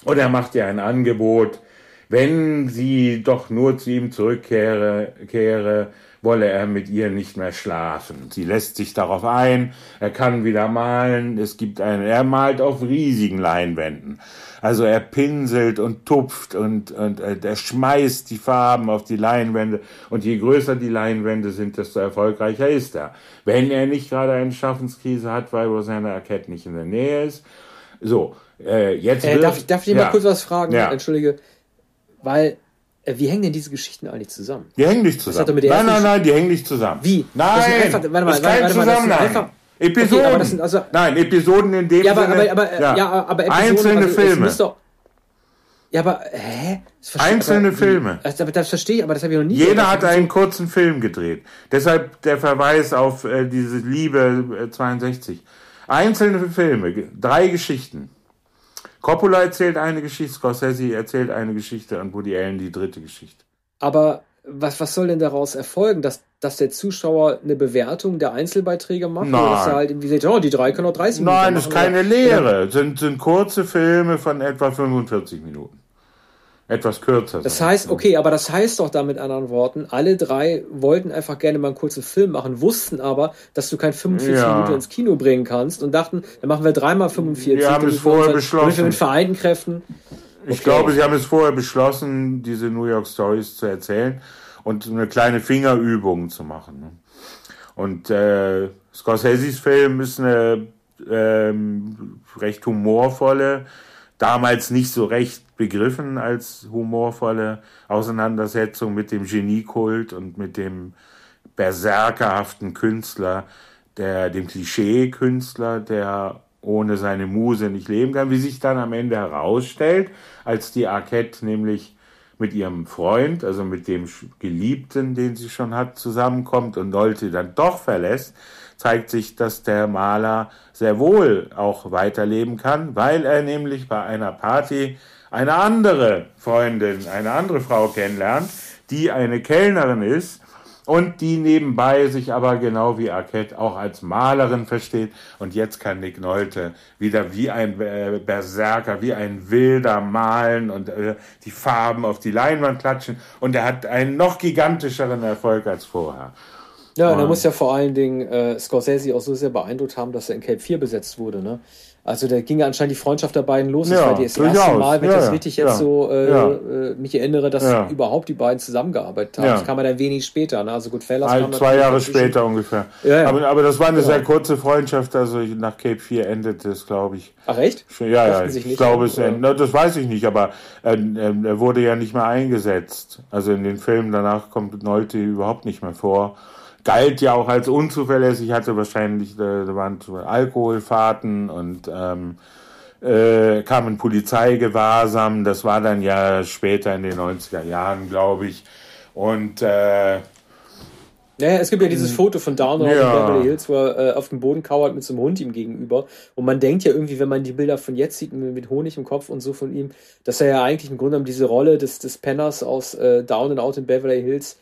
Und er macht ihr ein Angebot, wenn sie doch nur zu ihm zurückkehre, kehre, wolle er mit ihr nicht mehr schlafen. Sie lässt sich darauf ein, er kann wieder malen, es gibt einen, er malt auf riesigen Leinwänden. Also er pinselt und tupft und, und äh, er schmeißt die Farben auf die Leinwände und je größer die Leinwände sind, desto erfolgreicher ist er. Wenn er nicht gerade eine Schaffenskrise hat, weil Rosanna Arquette nicht in der Nähe ist. So, äh, jetzt. Äh, darf, darf ich dir ja. mal kurz was fragen? Ja. Entschuldige. Weil äh, wie hängen denn diese Geschichten eigentlich zusammen? Die hängen nicht zusammen. Nein, nein, nein, die hängen nicht zusammen. Wie? Nein, einfach, warte mal, das ist kein warte, Zusammenhang. Episoden. Okay, sind also, Nein, Episoden in dem ja, aber, Sinne. Aber, aber, ja. ja, aber Episoden, Einzelne also, Filme. Doch, ja, aber hä? Einzelne aber, Filme. Das, das verstehe ich, aber das habe ich noch nie. Jeder hat einen kurzen Film gedreht. Deshalb der Verweis auf äh, diese Liebe äh, 62. Einzelne Filme, drei Geschichten. Coppola erzählt eine Geschichte, Scorsese erzählt eine Geschichte und Woody Allen die dritte Geschichte. Aber was, was soll denn daraus erfolgen, dass, dass der Zuschauer eine Bewertung der Einzelbeiträge macht? Nein. Oder dass er halt irgendwie sagt, oh, die drei können auch 30 Minuten Nein, das ist keine Lehre. Es sind, sind kurze Filme von etwa 45 Minuten. Etwas kürzer. Das heißt, okay, aber das heißt doch da mit anderen Worten, alle drei wollten einfach gerne mal einen kurzen Film machen, wussten aber, dass du kein 45 ja. Minuten ins Kino bringen kannst und dachten, dann machen wir dreimal 45. Wir haben es vorher beschlossen. Mit vereinten Kräften ich glaube, sie haben es vorher beschlossen, diese New York Stories zu erzählen und eine kleine Fingerübung zu machen. Ne? Und äh, Scorseses Film ist eine ähm, recht humorvolle, damals nicht so recht begriffen als humorvolle Auseinandersetzung mit dem Geniekult und mit dem berserkerhaften Künstler, der dem Klischee-Künstler, der ohne seine Muse nicht leben kann, wie sich dann am Ende herausstellt, als die Arquette nämlich mit ihrem Freund, also mit dem Geliebten, den sie schon hat, zusammenkommt und Nolte dann doch verlässt, zeigt sich, dass der Maler sehr wohl auch weiterleben kann, weil er nämlich bei einer Party eine andere Freundin, eine andere Frau kennenlernt, die eine Kellnerin ist und die nebenbei sich aber genau wie Arquette auch als Malerin versteht. Und jetzt kann Nick Nolte wieder wie ein äh, Berserker, wie ein Wilder malen und äh, die Farben auf die Leinwand klatschen. Und er hat einen noch gigantischeren Erfolg als vorher. Ja, und er muss ja vor allen Dingen äh, Scorsese auch so sehr beeindruckt haben, dass er in Cape 4 besetzt wurde, ne? Also da ging ja anscheinend die Freundschaft der beiden los. Ja, das war das erste Mal, wenn ja, ich das richtig jetzt so äh, äh, mich erinnere, dass überhaupt die beiden zusammengearbeitet haben. Das kam ja dann wenig später. Ne? Also gut, Fellas Ein, Zwei Jahre später ungefähr. Aber, aber das war eine sehr kurze Freundschaft. Also nach Cape 4 endete es, glaube ich. Ach echt? Ja, ja. Ich glaube es. Endet, das weiß ich nicht, aber äh, er wurde ja nicht mehr eingesetzt. Also in den Filmen danach kommt Nolte überhaupt nicht mehr vor galt ja auch als unzuverlässig, hatte wahrscheinlich, da waren Alkoholfahrten und ähm, äh, kam ein Polizeigewahrsam, das war dann ja später in den 90er Jahren, glaube ich. Und äh, naja, es gibt ja dieses Foto von Downer ja. in Beverly Hills, wo er äh, auf dem Boden kauert mit so einem Hund ihm gegenüber. Und man denkt ja irgendwie, wenn man die Bilder von jetzt sieht, mit Honig im Kopf und so von ihm, dass er ja eigentlich im Grunde genommen diese Rolle des, des Penners aus äh, Down and Out in Beverly Hills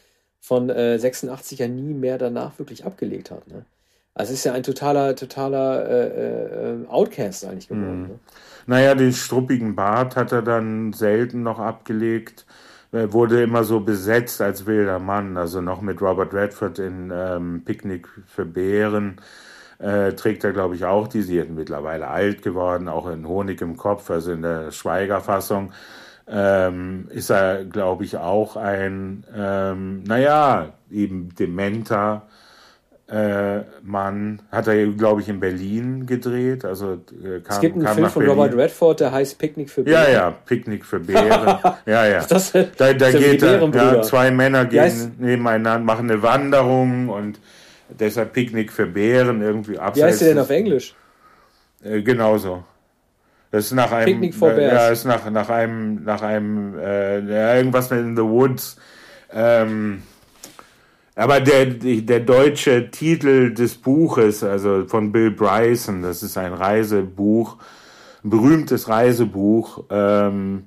von äh, 86 ja nie mehr danach wirklich abgelegt hat. Ne? Also ist ja ein totaler, totaler äh, äh, Outcast eigentlich geworden. Mhm. Ne? Naja, den struppigen Bart hat er dann selten noch abgelegt wurde immer so besetzt als wilder Mann, also noch mit Robert Redford in ähm, Picknick für Bären. Äh, trägt er, glaube ich, auch die. Sie ist mittlerweile alt geworden, auch in Honig im Kopf, also in der Schweigerfassung. Ähm, ist er, glaube ich, auch ein, ähm, naja, eben dementer äh, Mann hat er, glaube ich, in Berlin gedreht. Also äh, kam, es gibt einen Film von Berlin. Robert Redford, der heißt Picknick für Bären. Ja, ja, Picknick für Bären. [LAUGHS] ja, ja. Das, da da geht er, ja, zwei Männer gehen nebeneinander, machen eine Wanderung und deshalb Picknick für Bären irgendwie abseits. Wie heißt der denn auf Englisch? Äh, genauso. Das ist nach einem, Picnic for Bears. ja, ist nach, nach einem, nach einem, äh, ja, irgendwas mit in the Woods. Ähm, aber der, der deutsche Titel des Buches, also von Bill Bryson, das ist ein Reisebuch, ein berühmtes Reisebuch. Ähm,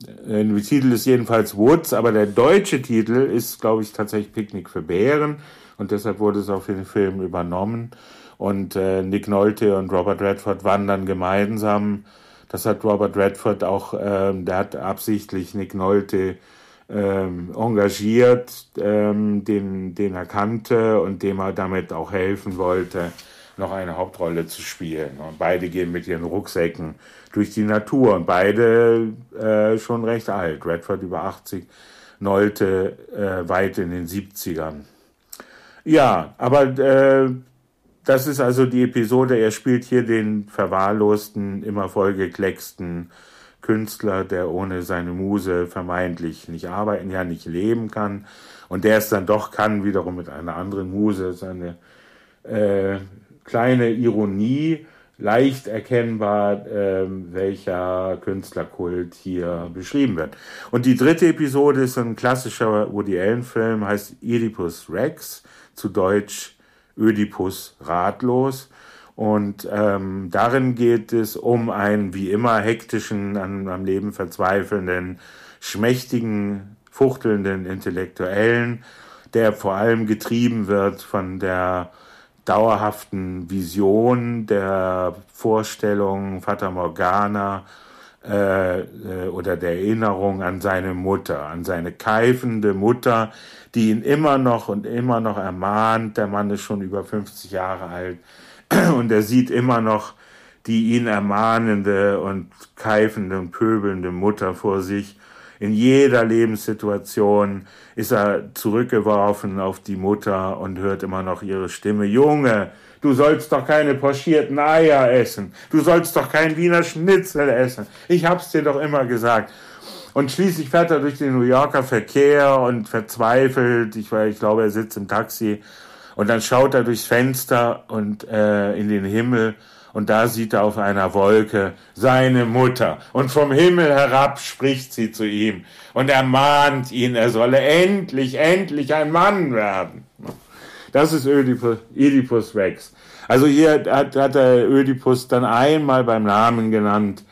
der Titel ist jedenfalls Woods, aber der deutsche Titel ist, glaube ich, tatsächlich Picknick für Bären und deshalb wurde es auch für den Film übernommen. Und äh, Nick Nolte und Robert Redford wandern gemeinsam. Das hat Robert Redford auch, äh, der hat absichtlich Nick Nolte ähm, engagiert, ähm, den, den er kannte und dem er damit auch helfen wollte, noch eine Hauptrolle zu spielen. Und beide gehen mit ihren Rucksäcken durch die Natur und beide äh, schon recht alt. Redford über 80, Nolte äh, weit in den 70ern. Ja, aber äh, das ist also die Episode. Er spielt hier den verwahrlosten, immer vollgeklecksten Künstler, der ohne seine Muse vermeintlich nicht arbeiten, ja nicht leben kann und der es dann doch kann, wiederum mit einer anderen Muse, seine äh, kleine Ironie, leicht erkennbar, äh, welcher Künstlerkult hier beschrieben wird. Und die dritte Episode ist ein klassischer Woody Allen-Film, heißt Oedipus Rex, zu Deutsch Oedipus ratlos. Und ähm, darin geht es um einen wie immer hektischen, an, am Leben verzweifelnden, schmächtigen, fuchtelnden Intellektuellen, der vor allem getrieben wird von der dauerhaften Vision der Vorstellung Fata Morgana äh, äh, oder der Erinnerung an seine Mutter, an seine keifende Mutter, die ihn immer noch und immer noch ermahnt. Der Mann ist schon über 50 Jahre alt [CLEARS THROAT] und er sieht immer noch die ihn ermahnende und keifende und pöbelnde Mutter vor sich. In jeder Lebenssituation ist er zurückgeworfen auf die Mutter und hört immer noch ihre Stimme. Junge, du sollst doch keine pochierten Eier essen. Du sollst doch kein Wiener Schnitzel essen. Ich hab's dir doch immer gesagt. Und schließlich fährt er durch den New Yorker Verkehr und verzweifelt. Ich, ich glaube, er sitzt im Taxi und dann schaut er durchs Fenster und äh, in den Himmel und da sieht er auf einer Wolke seine Mutter. Und vom Himmel herab spricht sie zu ihm und ermahnt ihn, er solle endlich, endlich ein Mann werden. Das ist Ödipus, Oedipus Rex. Also hier hat, hat er Ödipus dann einmal beim Namen genannt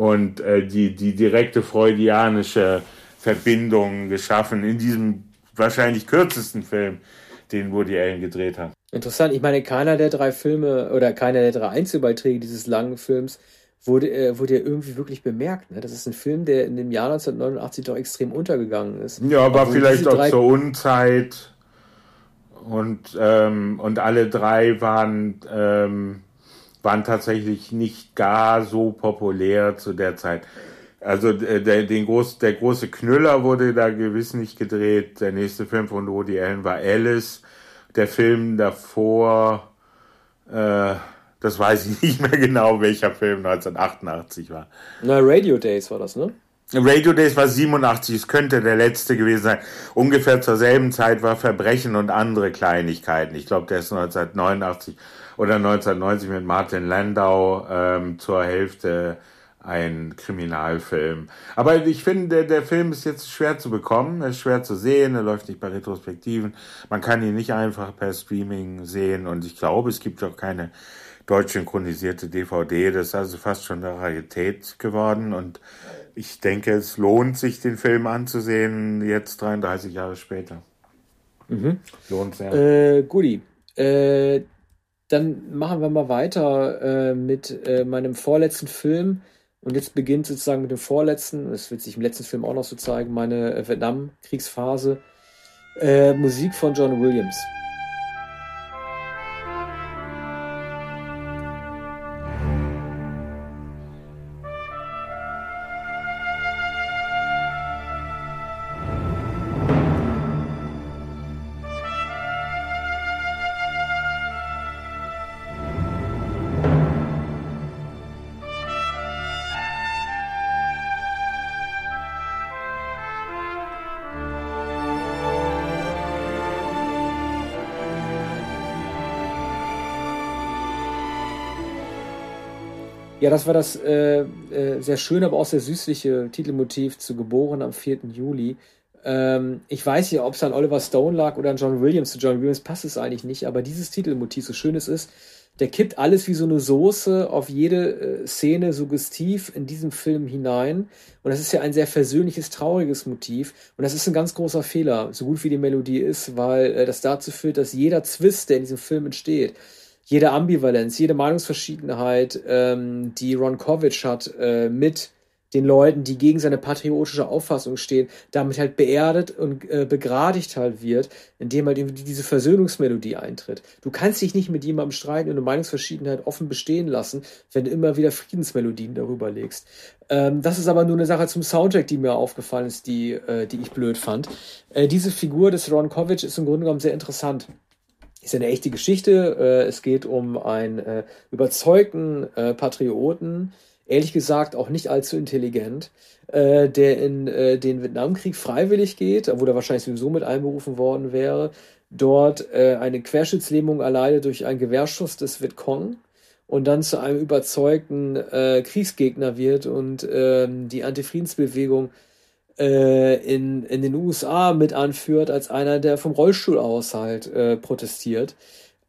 und äh, die, die direkte freudianische Verbindung geschaffen in diesem wahrscheinlich kürzesten Film, den Woody Allen gedreht hat. Interessant. Ich meine, keiner der drei Filme oder keiner der drei Einzelbeiträge dieses langen Films wurde, äh, wurde ja irgendwie wirklich bemerkt. Ne? Das ist ein Film, der in dem Jahr 1989 doch extrem untergegangen ist. Ja, war vielleicht auch zur Unzeit. Und, ähm, und alle drei waren, ähm, waren tatsächlich nicht gar so populär zu der Zeit. Also äh, der, den groß, der große Knüller wurde da gewiss nicht gedreht. Der nächste Film von Woody Allen war Alice. Der Film davor, äh, das weiß ich [LAUGHS] nicht mehr genau, welcher Film 1988 war. Na, Radio Days war das, ne? Radio Days war 87, es könnte der letzte gewesen sein. Ungefähr zur selben Zeit war Verbrechen und andere Kleinigkeiten. Ich glaube, der ist 1989 oder 1990 mit Martin Landau ähm, zur Hälfte ein Kriminalfilm. Aber ich finde, der, der Film ist jetzt schwer zu bekommen, er ist schwer zu sehen, er läuft nicht bei Retrospektiven. Man kann ihn nicht einfach per Streaming sehen und ich glaube, es gibt auch keine deutsch synchronisierte DVD. Das ist also fast schon eine Rarität geworden und ich denke, es lohnt sich, den Film anzusehen, jetzt 33 Jahre später. Mhm. Lohnt sehr. Äh, Guti. Äh, dann machen wir mal weiter äh, mit äh, meinem vorletzten Film. Und jetzt beginnt sozusagen mit dem vorletzten, das wird sich im letzten Film auch noch so zeigen, meine äh, Vietnam-Kriegsphase. Äh, Musik von John Williams. Ja, das war das äh, äh, sehr schöne, aber auch sehr süßliche Titelmotiv zu Geboren am 4. Juli. Ähm, ich weiß ja, ob es an Oliver Stone lag oder an John Williams. Zu John Williams passt es eigentlich nicht, aber dieses Titelmotiv, so schön es ist, der kippt alles wie so eine Soße auf jede äh, Szene suggestiv in diesem Film hinein. Und das ist ja ein sehr versöhnliches, trauriges Motiv. Und das ist ein ganz großer Fehler, so gut wie die Melodie ist, weil äh, das dazu führt, dass jeder Zwist, der in diesem Film entsteht, jede Ambivalenz, jede Meinungsverschiedenheit, ähm, die Ron Kovic hat äh, mit den Leuten, die gegen seine patriotische Auffassung stehen, damit halt beerdet und äh, begradigt halt wird, indem halt irgendwie diese Versöhnungsmelodie eintritt. Du kannst dich nicht mit jemandem streiten und eine Meinungsverschiedenheit offen bestehen lassen, wenn du immer wieder Friedensmelodien darüber legst. Ähm, das ist aber nur eine Sache zum Soundtrack, die mir aufgefallen ist, die, äh, die ich blöd fand. Äh, diese Figur des Ron Kovic ist im Grunde genommen sehr interessant ist eine echte Geschichte. Äh, es geht um einen äh, überzeugten äh, Patrioten, ehrlich gesagt auch nicht allzu intelligent, der in den Vietnamkrieg freiwillig geht, wo er wahrscheinlich sowieso mit einberufen worden wäre, dort eine Querschnittslähmung erleidet durch einen Gewehrschuss des Vietcong und dann zu einem überzeugten Kriegsgegner wird und ähm, die Antifriedensbewegung in, in den USA mit anführt, als einer, der vom Rollstuhl aus halt äh, protestiert.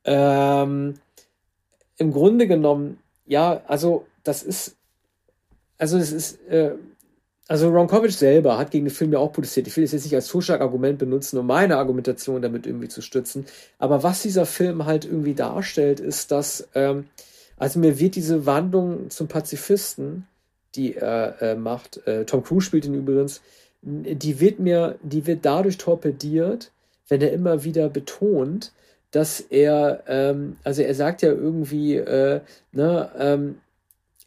Ähm, Im Grunde genommen, ja, also das ist, also es ist, äh, also Ron Kovic selber hat gegen den Film ja auch protestiert. Ich will es jetzt nicht als Totschlagargument benutzen, um meine Argumentation damit irgendwie zu stützen. Aber was dieser Film halt irgendwie darstellt, ist, dass, ähm, also mir wird diese Wandlung zum Pazifisten, die er äh, macht, äh, Tom Cruise spielt ihn übrigens, die wird mir, die wird dadurch torpediert, wenn er immer wieder betont, dass er, ähm, also er sagt ja irgendwie, äh, ne, ähm,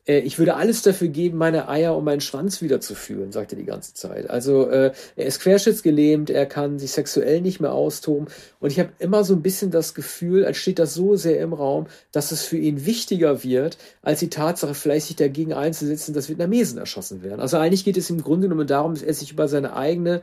äh, ich würde alles dafür geben, meine Eier und meinen Schwanz wiederzuführen, sagt er die ganze Zeit. Also äh, er ist querschnittsgelähmt, er kann sich sexuell nicht mehr austoben. Und ich habe immer so ein bisschen das Gefühl, als steht das so sehr im Raum, dass es für ihn wichtiger wird, als die Tatsache, vielleicht sich dagegen einzusetzen, dass Vietnamesen erschossen werden. Also eigentlich geht es im Grunde genommen darum, dass er sich über seine eigene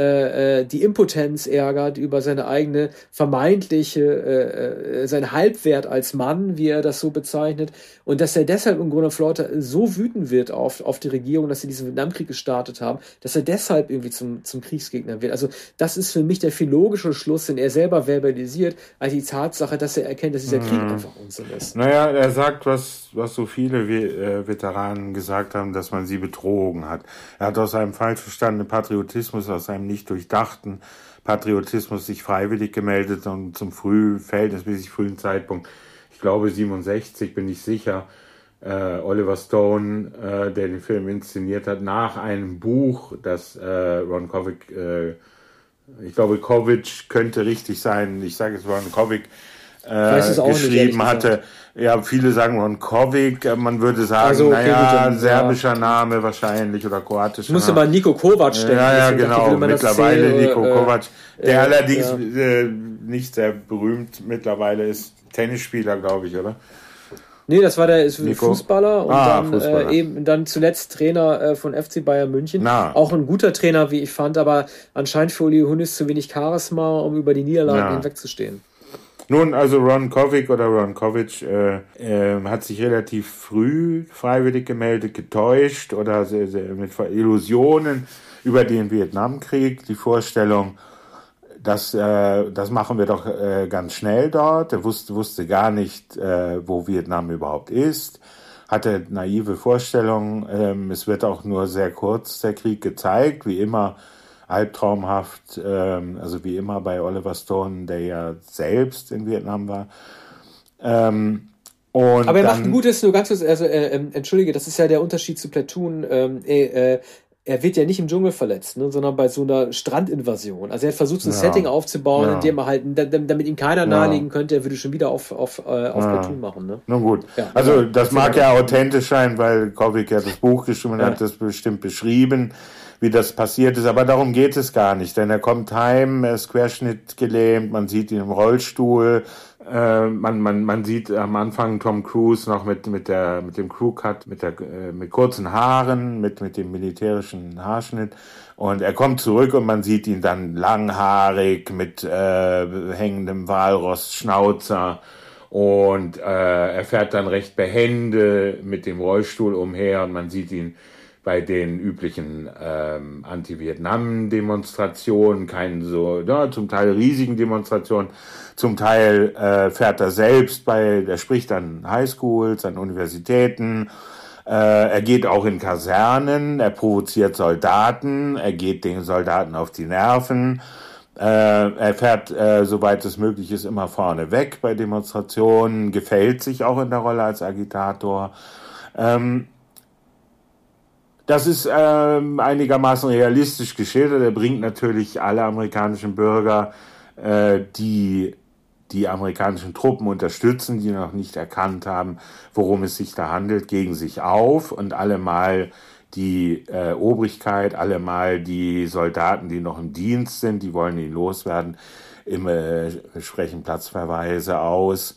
äh, äh, die Impotenz ärgert über seine eigene vermeintliche, äh, äh, sein Halbwert als Mann, wie er das so bezeichnet, und dass er deshalb im Grunde Flotte so wütend wird auf, auf die Regierung, dass sie diesen Vietnamkrieg gestartet haben, dass er deshalb irgendwie zum, zum Kriegsgegner wird. Also das ist für mich der viel logische Schluss, den er selber verbalisiert, als die Tatsache, dass er erkennt, dass dieser Krieg mhm. einfach Unsinn ist. Naja, er sagt, was, was so viele äh, Veteranen gesagt haben, dass man sie betrogen hat. Er hat aus einem falsch verstandenen Patriotismus, aus einem nicht durchdachten Patriotismus sich freiwillig gemeldet und zum früh, verhältnismäßig frühen Zeitpunkt, ich glaube 67 bin ich sicher, äh, Oliver Stone, äh, der den Film inszeniert hat, nach einem Buch, das äh, Ron Kovic, äh, ich glaube Kovic könnte richtig sein, ich sage es Ron Kovic, äh, geschrieben nicht, hatte. Ja, viele sagen Ronkovic, äh, man würde sagen, also, okay, naja, gut, serbischer ja. Name wahrscheinlich oder kroatischer. Musste mal Nico Kovac stellen. Ja, ja, genau, mittlerweile Nico äh, Kovac, der äh, allerdings ja. äh, nicht sehr berühmt mittlerweile ist. Tennisspieler, glaube ich, oder? Nee, das war der ist Fußballer und ah, dann Fußballer. Äh, eben dann zuletzt Trainer äh, von FC Bayern München. Na. Auch ein guter Trainer, wie ich fand, aber anscheinend für Uli Hunis zu wenig Charisma, um über die Niederlagen hinwegzustehen. Nun, also Ron Kovic oder Ron Kovic äh, äh, hat sich relativ früh freiwillig gemeldet, getäuscht oder sehr, sehr mit Illusionen über den Vietnamkrieg. Die Vorstellung, das, äh, das machen wir doch äh, ganz schnell dort. Er wusste, wusste gar nicht, äh, wo Vietnam überhaupt ist. Hatte naive Vorstellungen. Ähm, es wird auch nur sehr kurz der Krieg gezeigt, wie immer albtraumhaft, ähm, also wie immer bei Oliver Stone, der ja selbst in Vietnam war. Ähm, und Aber er macht ein gutes, nur ganz kurz, also äh, äh, entschuldige, das ist ja der Unterschied zu Platoon. Ähm, äh, er wird ja nicht im Dschungel verletzt, ne, sondern bei so einer Strandinvasion. Also er versucht so ein ja. Setting aufzubauen, ja. in dem er halt, damit ihm keiner ja. nahelegen könnte, er würde schon wieder auf, auf, äh, auf ja. Platoon machen. Ne? Nun gut. also das mag ja authentisch sein, weil Kovic ja das Buch geschrieben hat, das bestimmt beschrieben wie das passiert ist. Aber darum geht es gar nicht, denn er kommt heim, er ist querschnittgelähmt, man sieht ihn im Rollstuhl, äh, man, man, man sieht am Anfang Tom Cruise noch mit, mit, der, mit dem Crewcut, mit, der, äh, mit kurzen Haaren, mit, mit dem militärischen Haarschnitt. Und er kommt zurück und man sieht ihn dann langhaarig mit äh, hängendem Walross-Schnauzer. Und äh, er fährt dann recht behende mit dem Rollstuhl umher und man sieht ihn bei den üblichen ähm, Anti-Vietnam-Demonstrationen, keinen so, ja, zum Teil riesigen Demonstrationen, zum Teil äh, fährt er selbst bei, er spricht an Highschools, an Universitäten, äh, er geht auch in Kasernen, er provoziert Soldaten, er geht den Soldaten auf die Nerven, äh, er fährt, äh, soweit es möglich ist, immer vorne weg bei Demonstrationen, gefällt sich auch in der Rolle als Agitator. Ähm, das ist ähm, einigermaßen realistisch geschildert. Er bringt natürlich alle amerikanischen Bürger, äh, die die amerikanischen Truppen unterstützen, die noch nicht erkannt haben, worum es sich da handelt, gegen sich auf und allemal die äh, Obrigkeit, allemal die Soldaten, die noch im Dienst sind, die wollen ihn loswerden, im, äh, sprechen Platzverweise aus.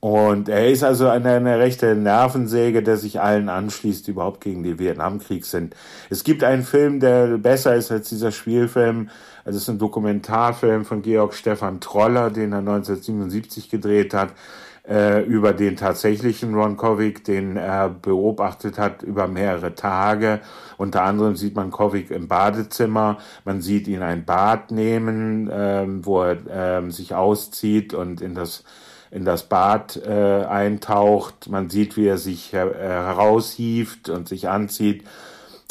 Und er ist also eine, eine rechte Nervensäge, der sich allen anschließt, die überhaupt gegen den Vietnamkrieg sind. Es gibt einen Film, der besser ist als dieser Spielfilm. Also es ist ein Dokumentarfilm von Georg Stefan Troller, den er 1977 gedreht hat, äh, über den tatsächlichen Ron Kovic, den er beobachtet hat über mehrere Tage. Unter anderem sieht man Kovic im Badezimmer, man sieht ihn ein Bad nehmen, äh, wo er äh, sich auszieht und in das in das Bad äh, eintaucht. Man sieht, wie er sich her äh, heraushieft und sich anzieht.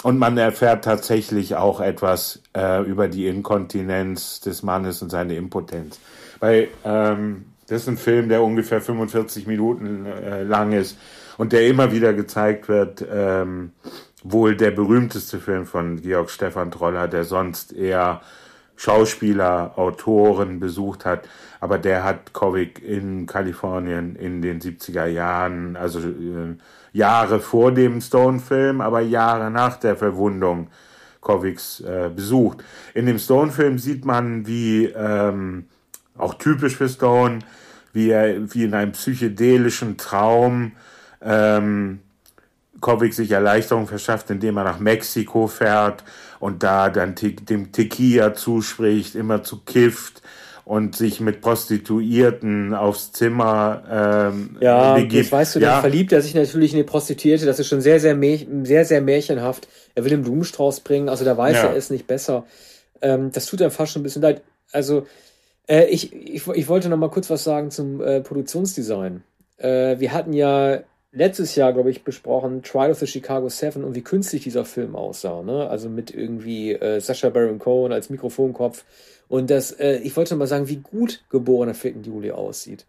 Und man erfährt tatsächlich auch etwas äh, über die Inkontinenz des Mannes und seine Impotenz. Weil ähm, das ist ein Film, der ungefähr 45 Minuten äh, lang ist und der immer wieder gezeigt wird. Ähm, wohl der berühmteste Film von Georg Stefan Troller, der sonst eher Schauspieler, Autoren besucht hat. Aber der hat Kovic in Kalifornien in den 70er Jahren, also äh, Jahre vor dem Stone-Film, aber Jahre nach der Verwundung Kovics äh, besucht. In dem Stone-Film sieht man, wie ähm, auch typisch für Stone, wie er wie in einem psychedelischen Traum ähm, Kovic sich Erleichterung verschafft, indem er nach Mexiko fährt und da dann dem Tequila zuspricht, immer zu kifft und sich mit Prostituierten aufs Zimmer ähm, ja, begibt. das weißt du, ja. dann verliebt er sich natürlich in die Prostituierte. Das ist schon sehr, sehr, sehr, sehr märchenhaft. Er will den Blumenstrauß bringen, also da weiß ja. er es nicht besser. Ähm, das tut einem fast schon ein bisschen leid. Also äh, ich, ich, ich wollte noch mal kurz was sagen zum äh, Produktionsdesign. Äh, wir hatten ja letztes Jahr, glaube ich, besprochen, Trial of the Chicago Seven und wie künstlich dieser Film aussah. Ne? Also mit irgendwie äh, Sacha Baron Cohen als Mikrofonkopf. Und das, äh, ich wollte mal sagen, wie gut geborener 4. Juli aussieht.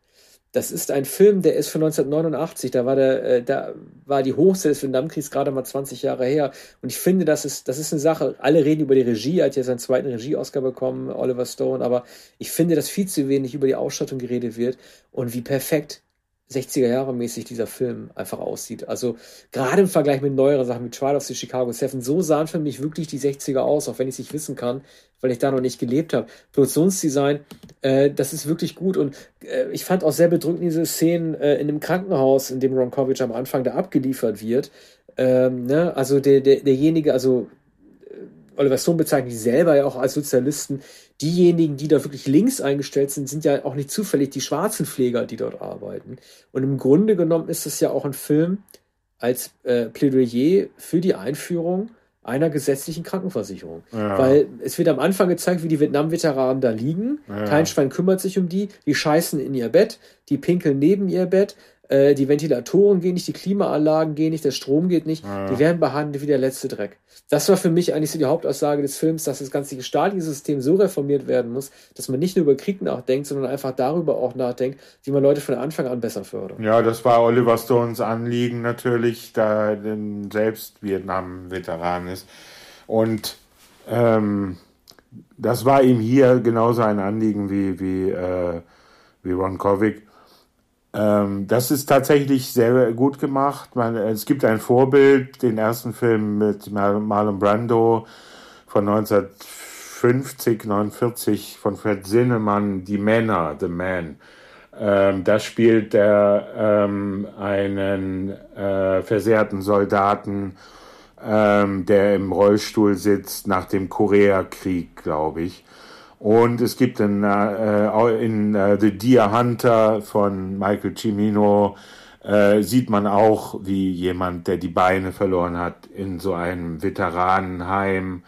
Das ist ein Film, der ist von 1989. Da war der, äh, da war die Hochzeit des Vietnamkriegs gerade mal 20 Jahre her. Und ich finde, das ist, das ist eine Sache. Alle reden über die Regie, er hat ja seinen zweiten Regie-Oscar bekommen, Oliver Stone. Aber ich finde, dass viel zu wenig über die Ausstattung geredet wird und wie perfekt 60er Jahre mäßig dieser Film einfach aussieht. Also gerade im Vergleich mit neueren Sachen wie Trial of the Chicago Seven, so sahen für mich wirklich die 60er aus, auch wenn ich es nicht wissen kann, weil ich da noch nicht gelebt habe. Produktionsdesign, äh, das ist wirklich gut und äh, ich fand auch sehr bedrückend diese Szenen äh, in dem Krankenhaus, in dem Ron Kovic am Anfang da abgeliefert wird. Ähm, ne? Also der, der, derjenige, also Oliver Stone bezeichnet die selber ja auch als Sozialisten. Diejenigen, die da wirklich links eingestellt sind, sind ja auch nicht zufällig die schwarzen Pfleger, die dort arbeiten. Und im Grunde genommen ist es ja auch ein Film als äh, Plädoyer für die Einführung einer gesetzlichen Krankenversicherung. Ja. Weil es wird am Anfang gezeigt, wie die Vietnam-Veteranen da liegen. Ja. Kein Schwein kümmert sich um die. Die scheißen in ihr Bett, die pinkeln neben ihr Bett. Äh, die Ventilatoren gehen nicht, die Klimaanlagen gehen nicht, der Strom geht nicht, ja. die werden behandelt wie der letzte Dreck. Das war für mich eigentlich so die Hauptaussage des Films, dass das ganze staatliche System so reformiert werden muss, dass man nicht nur über Krieg nachdenkt, sondern einfach darüber auch nachdenkt, wie man Leute von Anfang an besser fördert. Ja, das war Oliver Stones Anliegen natürlich, da er selbst Vietnam-Veteran ist. Und ähm, das war ihm hier genauso ein Anliegen wie, wie, äh, wie Ron Kovic. Ähm, das ist tatsächlich sehr gut gemacht. Man, es gibt ein Vorbild, den ersten Film mit Marlon Brando von 1950, 49 von Fred Zinnemann, Die Männer, The Man. Ähm, da spielt er ähm, einen äh, versehrten Soldaten, ähm, der im Rollstuhl sitzt nach dem Koreakrieg, glaube ich. Und es gibt in, äh, in uh, The Deer Hunter von Michael Cimino äh, sieht man auch, wie jemand, der die Beine verloren hat, in so einem Veteranenheim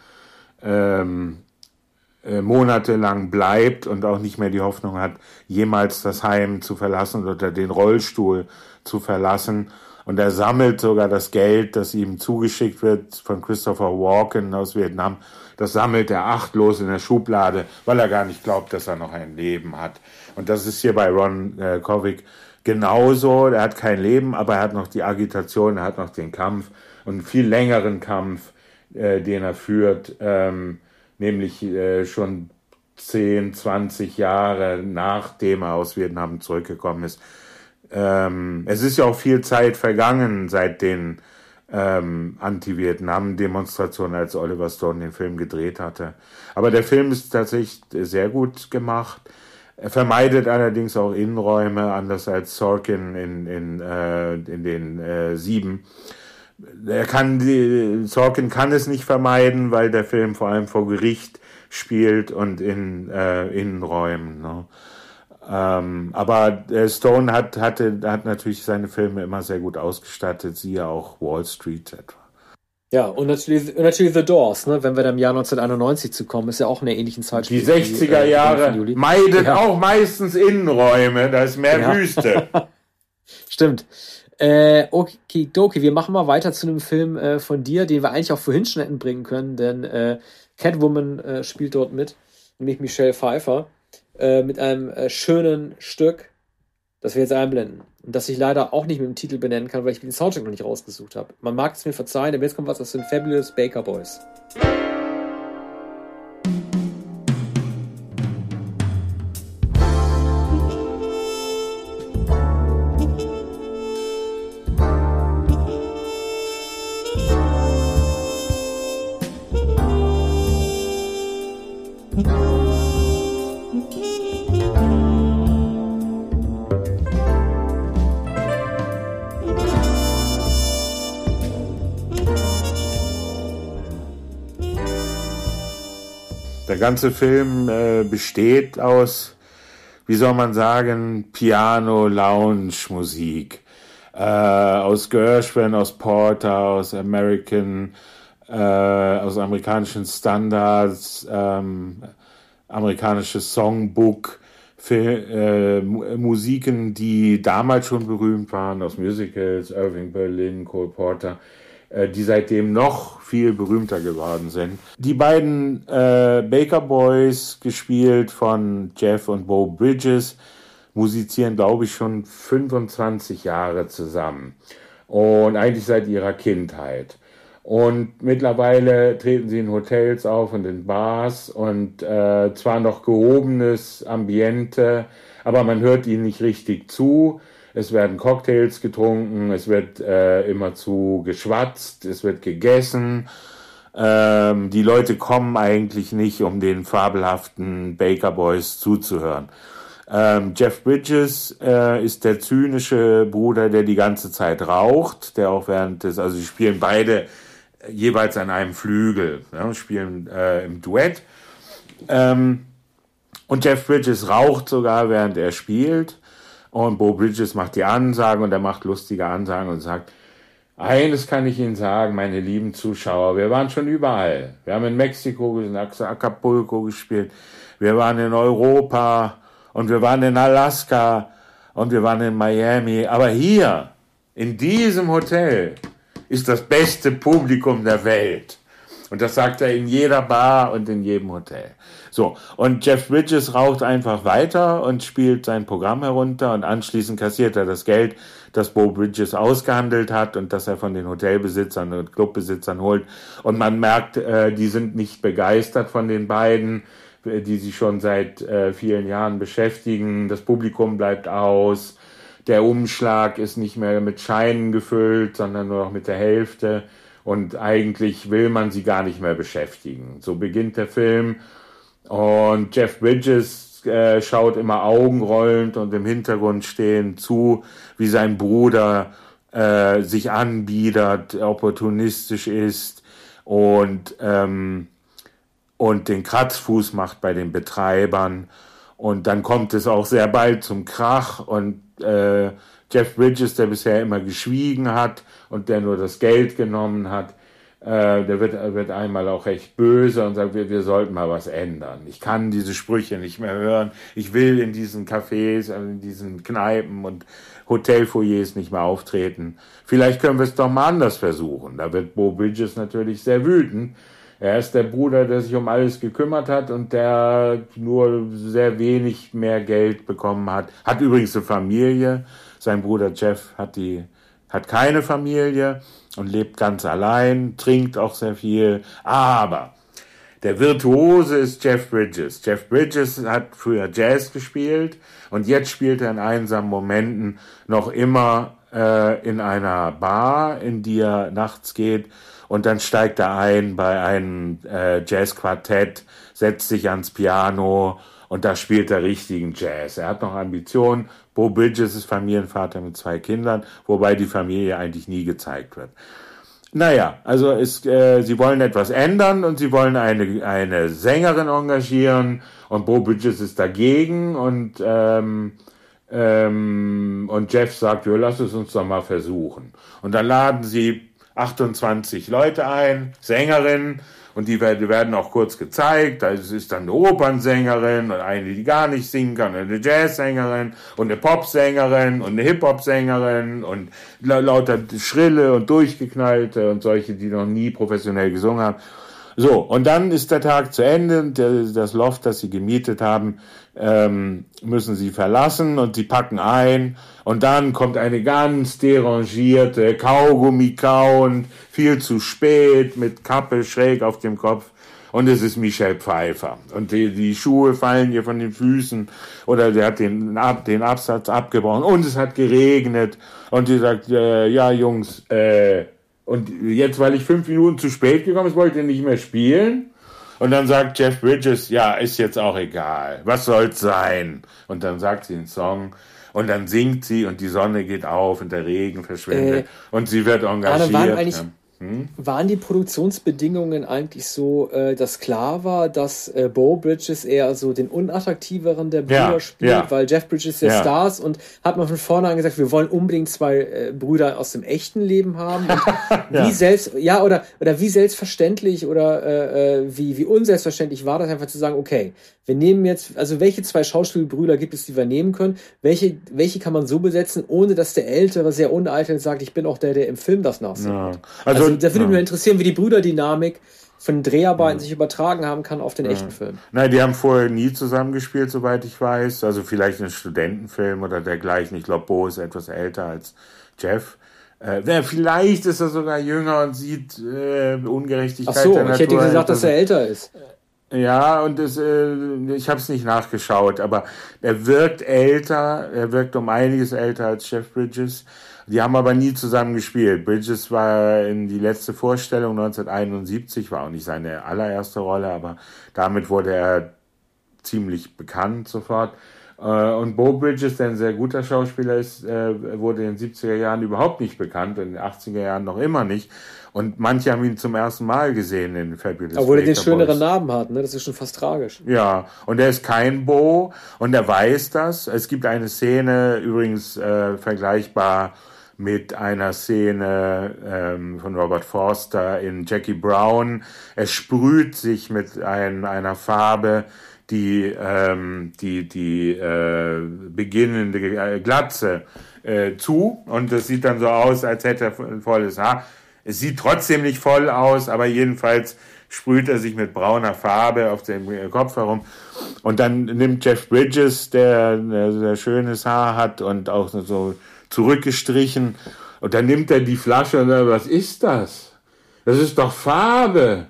ähm, äh, monatelang bleibt und auch nicht mehr die Hoffnung hat, jemals das Heim zu verlassen oder den Rollstuhl zu verlassen. Und er sammelt sogar das Geld, das ihm zugeschickt wird von Christopher Walken aus Vietnam, das sammelt er achtlos in der Schublade, weil er gar nicht glaubt, dass er noch ein Leben hat. Und das ist hier bei Ron äh, Kovic genauso. Er hat kein Leben, aber er hat noch die Agitation, er hat noch den Kampf und einen viel längeren Kampf, äh, den er führt, ähm, nämlich äh, schon 10, 20 Jahre nachdem er aus Vietnam zurückgekommen ist. Ähm, es ist ja auch viel Zeit vergangen seit den ähm, Anti-Vietnam-Demonstration, als Oliver Stone den Film gedreht hatte. Aber der Film ist tatsächlich sehr gut gemacht. Er vermeidet allerdings auch Innenräume, anders als Sorkin in, in, äh, in den äh, Sieben. Er kann die, Sorkin kann es nicht vermeiden, weil der Film vor allem vor Gericht spielt und in äh, Innenräumen. Ne? Ähm, aber äh, Stone hat, hatte, hat natürlich seine Filme immer sehr gut ausgestattet, siehe auch Wall Street etwa. Ja, und natürlich, natürlich The Doors, ne? wenn wir dann im Jahr 1991 zu kommen, ist ja auch in der ähnlichen Zeit. Die 60er äh, Jahre meidet ja. auch meistens Innenräume, da ist mehr ja. Wüste. [LAUGHS] Stimmt. Äh, okay, Doki, wir machen mal weiter zu einem Film äh, von dir, den wir eigentlich auch vorhin schon hätten bringen können, denn äh, Catwoman äh, spielt dort mit, nämlich Michelle Pfeiffer. Äh, mit einem äh, schönen Stück, das wir jetzt einblenden. Und das ich leider auch nicht mit dem Titel benennen kann, weil ich den Soundtrack noch nicht rausgesucht habe. Man mag es mir verzeihen, aber jetzt kommt was aus den Fabulous Baker Boys. Ganze Film äh, besteht aus, wie soll man sagen, Piano, Lounge, Musik. Äh, aus Gershwin, aus Porter, aus American, äh, aus amerikanischen Standards, ähm, amerikanisches Songbook, Film, äh, Musiken, die damals schon berühmt waren, aus Musicals, Irving Berlin, Cole Porter. Äh, die seitdem noch viel berühmter geworden sind. Die beiden äh, Baker Boys, gespielt von Jeff und Bo Bridges, musizieren, glaube ich, schon 25 Jahre zusammen. Und eigentlich seit ihrer Kindheit. Und mittlerweile treten sie in Hotels auf und in Bars und äh, zwar noch gehobenes Ambiente, aber man hört ihnen nicht richtig zu es werden Cocktails getrunken, es wird äh, immerzu geschwatzt, es wird gegessen. Ähm, die Leute kommen eigentlich nicht, um den fabelhaften Baker Boys zuzuhören. Ähm, Jeff Bridges äh, ist der zynische Bruder, der die ganze Zeit raucht, der auch während des, also sie spielen beide jeweils an einem Flügel, ja, spielen äh, im Duett. Ähm, und Jeff Bridges raucht sogar, während er spielt. Und Bo Bridges macht die Ansagen und er macht lustige Ansagen und sagt, eines kann ich Ihnen sagen, meine lieben Zuschauer, wir waren schon überall. Wir haben in Mexiko, in Acapulco gespielt, wir waren in Europa und wir waren in Alaska und wir waren in Miami. Aber hier, in diesem Hotel, ist das beste Publikum der Welt. Und das sagt er in jeder Bar und in jedem Hotel. So, und Jeff Bridges raucht einfach weiter und spielt sein Programm herunter und anschließend kassiert er das Geld, das Bo Bridges ausgehandelt hat und das er von den Hotelbesitzern und Clubbesitzern holt. Und man merkt, äh, die sind nicht begeistert von den beiden, die sich schon seit äh, vielen Jahren beschäftigen. Das Publikum bleibt aus. Der Umschlag ist nicht mehr mit Scheinen gefüllt, sondern nur noch mit der Hälfte und eigentlich will man sie gar nicht mehr beschäftigen. So beginnt der Film und Jeff Bridges äh, schaut immer augenrollend und im Hintergrund stehen zu, wie sein Bruder äh, sich anbiedert, opportunistisch ist und, ähm, und den Kratzfuß macht bei den Betreibern. Und dann kommt es auch sehr bald zum Krach und äh, Jeff Bridges, der bisher immer geschwiegen hat und der nur das Geld genommen hat, äh, der wird, wird einmal auch recht böse und sagt, wir, wir sollten mal was ändern. Ich kann diese Sprüche nicht mehr hören. Ich will in diesen Cafés, in diesen Kneipen und Hotelfoyers nicht mehr auftreten. Vielleicht können wir es doch mal anders versuchen. Da wird Bo Bridges natürlich sehr wütend. Er ist der Bruder, der sich um alles gekümmert hat und der nur sehr wenig mehr Geld bekommen hat. Hat übrigens eine Familie. Sein Bruder Jeff hat die, hat keine Familie und lebt ganz allein, trinkt auch sehr viel. Aber der Virtuose ist Jeff Bridges. Jeff Bridges hat früher Jazz gespielt und jetzt spielt er in einsamen Momenten noch immer äh, in einer Bar, in die er nachts geht und dann steigt er ein bei einem äh, Jazzquartett, setzt sich ans Piano und da spielt er richtigen Jazz. Er hat noch Ambitionen. Bo Bridges ist Familienvater mit zwei Kindern, wobei die Familie eigentlich nie gezeigt wird. Naja, also es, äh, sie wollen etwas ändern und sie wollen eine, eine Sängerin engagieren und Bo Bridges ist dagegen und, ähm, ähm, und Jeff sagt, ja, lass es uns doch mal versuchen. Und dann laden sie 28 Leute ein, Sängerinnen, und die werden auch kurz gezeigt. Da ist dann eine Opernsängerin und eine, die gar nicht singen kann, eine Jazzsängerin und eine Popsängerin und eine Hip-Hop-Sängerin und lauter Schrille und Durchgeknallte und solche, die noch nie professionell gesungen haben. So, und dann ist der Tag zu Ende. Das Loft, das sie gemietet haben, ähm, müssen sie verlassen und sie packen ein. Und dann kommt eine ganz derangierte, Kaugummi kauend, viel zu spät, mit Kappe schräg auf dem Kopf. Und es ist Michelle Pfeiffer. Und die, die Schuhe fallen ihr von den Füßen. Oder der hat den, den Absatz abgebrochen. Und es hat geregnet. Und sie sagt, äh, ja Jungs, äh, und jetzt, weil ich fünf Minuten zu spät gekommen ist, wollte ich nicht mehr spielen. Und dann sagt Jeff Bridges, ja, ist jetzt auch egal. Was soll's sein? Und dann sagt sie einen Song. Und dann singt sie und die Sonne geht auf und der Regen verschwindet. Äh, und sie wird engagiert. Waren eigentlich, ja. Hm? Waren die Produktionsbedingungen eigentlich so, äh, dass klar war, dass äh, Bo Bridges eher so den unattraktiveren der Brüder ja, spielt, ja. weil Jeff Bridges der ja. Stars und hat man von vornherein gesagt, wir wollen unbedingt zwei äh, Brüder aus dem echten Leben haben. [LAUGHS] wie selbst, ja, oder, oder wie selbstverständlich oder äh, äh, wie, wie unselbstverständlich war das einfach zu sagen, okay, wir nehmen jetzt, also welche zwei Schauspielbrüder gibt es, die wir nehmen können? Welche, welche kann man so besetzen, ohne dass der Ältere sehr uneitel sagt, ich bin auch der, der im Film das nachsieht? Ja. Also, also da würde ja. mich interessieren, wie die Brüderdynamik von Dreharbeiten ja. sich übertragen haben kann auf den ja. echten Film. Nein, die haben vorher nie zusammengespielt, soweit ich weiß. Also vielleicht ein Studentenfilm oder dergleichen. Ich glaube, Bo ist etwas älter als Jeff. Äh, vielleicht ist er sogar jünger und sieht äh, Ungerechtigkeit. Ach so, ich hätte gesagt, dass er älter ist. Ja, und das, äh, ich habe es nicht nachgeschaut, aber er wirkt älter, er wirkt um einiges älter als Jeff Bridges. Die haben aber nie zusammen gespielt. Bridges war in die letzte Vorstellung 1971, war auch nicht seine allererste Rolle, aber damit wurde er ziemlich bekannt sofort. Äh, und Bo Bridges, der ein sehr guter Schauspieler ist, äh, wurde in den 70er Jahren überhaupt nicht bekannt, in den 80er Jahren noch immer nicht. Und manche haben ihn zum ersten Mal gesehen in Fabulous Obwohl er den schöneren Namen hat, ne? Das ist schon fast tragisch. Ja, und er ist kein Bo und er weiß das. Es gibt eine Szene, übrigens äh, vergleichbar mit einer Szene ähm, von Robert Forster in Jackie Brown. Er sprüht sich mit ein, einer Farbe, die ähm, die die äh, beginnende äh, Glatze äh, zu und es sieht dann so aus, als hätte er ein volles Haar. Es sieht trotzdem nicht voll aus, aber jedenfalls sprüht er sich mit brauner Farbe auf dem Kopf herum. Und dann nimmt Jeff Bridges, der, der, der schönes Haar hat und auch so zurückgestrichen, und dann nimmt er die Flasche und sagt, was ist das? Das ist doch Farbe.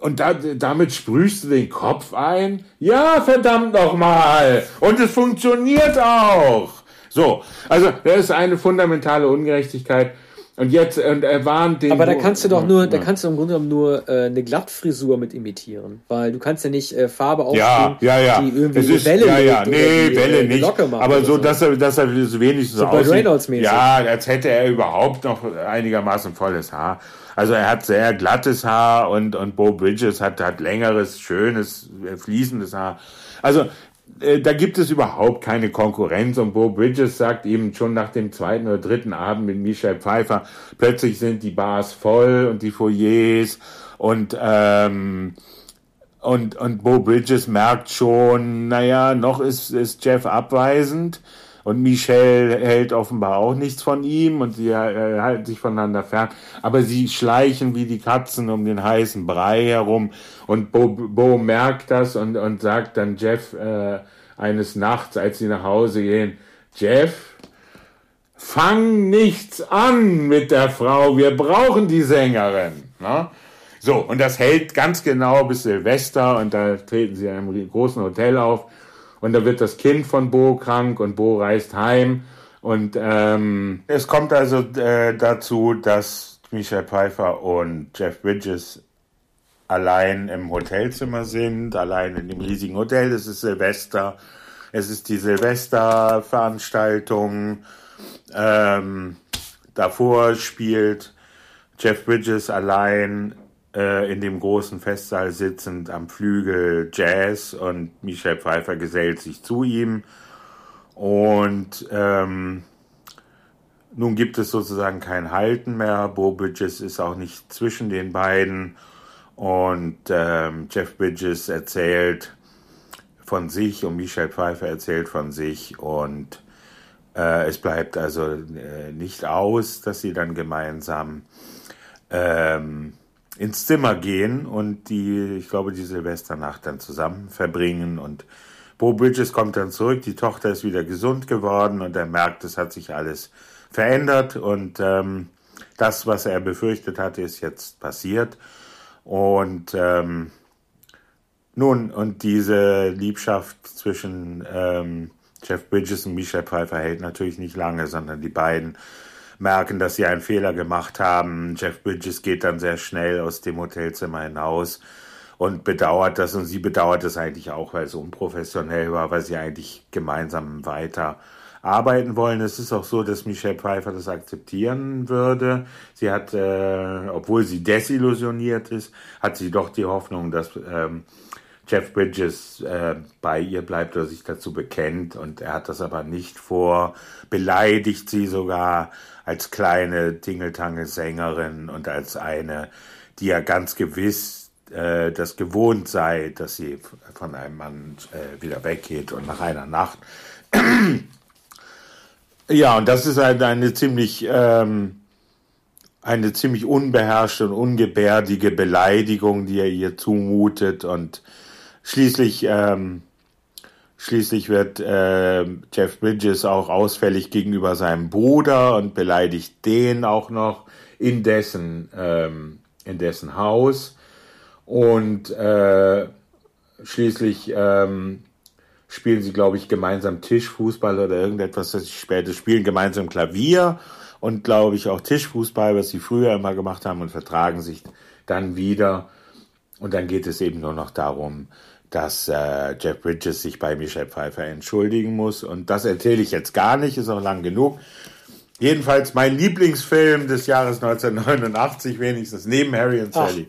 Und da, damit sprühst du den Kopf ein? Ja, verdammt nochmal. Und es funktioniert auch. So, also das ist eine fundamentale Ungerechtigkeit. Und jetzt, und er warnt den. Aber da kannst du doch nur, da kannst du im Grunde genommen nur äh, eine Glattfrisur mit imitieren. Weil du kannst ja nicht äh, Farbe aufziehen, ja, ja, ja. die irgendwie es ist, Welle ja, ja, nee, die, Welle nicht. aber so, so, dass er, dass er wenigstens so aussieht. -mäßig. Ja, als hätte er überhaupt noch einigermaßen volles Haar. Also er hat sehr glattes Haar und, und Bo Bridges hat, hat längeres, schönes, fließendes Haar. Also äh, da gibt es überhaupt keine Konkurrenz. Und Bo Bridges sagt eben schon nach dem zweiten oder dritten Abend mit Michelle Pfeiffer, plötzlich sind die Bars voll und die Foyers. Und ähm, und, und Bo Bridges merkt schon, naja, noch ist, ist Jeff abweisend und Michelle hält offenbar auch nichts von ihm und sie äh, halten sich voneinander fern. Aber sie schleichen wie die Katzen um den heißen Brei herum. Und Bo, Bo merkt das und, und sagt dann Jeff äh, eines Nachts, als sie nach Hause gehen, Jeff, fang nichts an mit der Frau, wir brauchen die Sängerin. Ne? So, und das hält ganz genau bis Silvester und da treten sie in einem großen Hotel auf und da wird das Kind von Bo krank und Bo reist heim. Und ähm, es kommt also äh, dazu, dass Michelle Pfeiffer und Jeff Bridges allein im Hotelzimmer sind, allein in dem riesigen Hotel. Es ist Silvester. Es ist die Silvesterveranstaltung. Ähm, davor spielt Jeff Bridges allein in dem großen Festsaal sitzend am Flügel Jazz und Michelle Pfeiffer gesellt sich zu ihm. Und ähm, nun gibt es sozusagen kein Halten mehr. Bo Bridges ist auch nicht zwischen den beiden. Und ähm, Jeff Bridges erzählt von sich und Michelle Pfeiffer erzählt von sich. Und äh, es bleibt also äh, nicht aus, dass sie dann gemeinsam ähm, ins Zimmer gehen und die, ich glaube, die Silvesternacht dann zusammen verbringen. Und Bo Bridges kommt dann zurück, die Tochter ist wieder gesund geworden und er merkt, es hat sich alles verändert. Und ähm, das, was er befürchtet hatte, ist jetzt passiert. Und ähm, nun, und diese Liebschaft zwischen ähm, Jeff Bridges und Michelle Pfeiffer hält natürlich nicht lange, sondern die beiden merken, dass sie einen Fehler gemacht haben. Jeff Bridges geht dann sehr schnell aus dem Hotelzimmer hinaus und bedauert das und sie bedauert es eigentlich auch, weil es unprofessionell war, weil sie eigentlich gemeinsam weiter arbeiten wollen. Es ist auch so, dass Michelle Pfeiffer das akzeptieren würde. Sie hat, äh, obwohl sie desillusioniert ist, hat sie doch die Hoffnung, dass ähm, Jeff Bridges äh, bei ihr bleibt oder sich dazu bekennt und er hat das aber nicht vor, beleidigt sie sogar als kleine Tingeltangel-Sängerin und als eine, die ja ganz gewiss äh, das gewohnt sei, dass sie von einem Mann äh, wieder weggeht und nach einer Nacht. [CLEARS THROAT] ja, und das ist halt eine ziemlich ähm, eine ziemlich unbeherrschte und ungebärdige Beleidigung, die er ihr zumutet und Schließlich, ähm, schließlich wird äh, Jeff Bridges auch ausfällig gegenüber seinem Bruder und beleidigt den auch noch in dessen, ähm, in dessen Haus. Und äh, schließlich ähm, spielen sie, glaube ich, gemeinsam Tischfußball oder irgendetwas, das sie später spielen, gemeinsam Klavier und, glaube ich, auch Tischfußball, was sie früher immer gemacht haben und vertragen sich dann wieder. Und dann geht es eben nur noch darum, dass äh, Jeff Bridges sich bei Michelle Pfeiffer entschuldigen muss. Und das erzähle ich jetzt gar nicht, ist auch lang genug. Jedenfalls mein Lieblingsfilm des Jahres 1989, wenigstens neben Harry und Sally.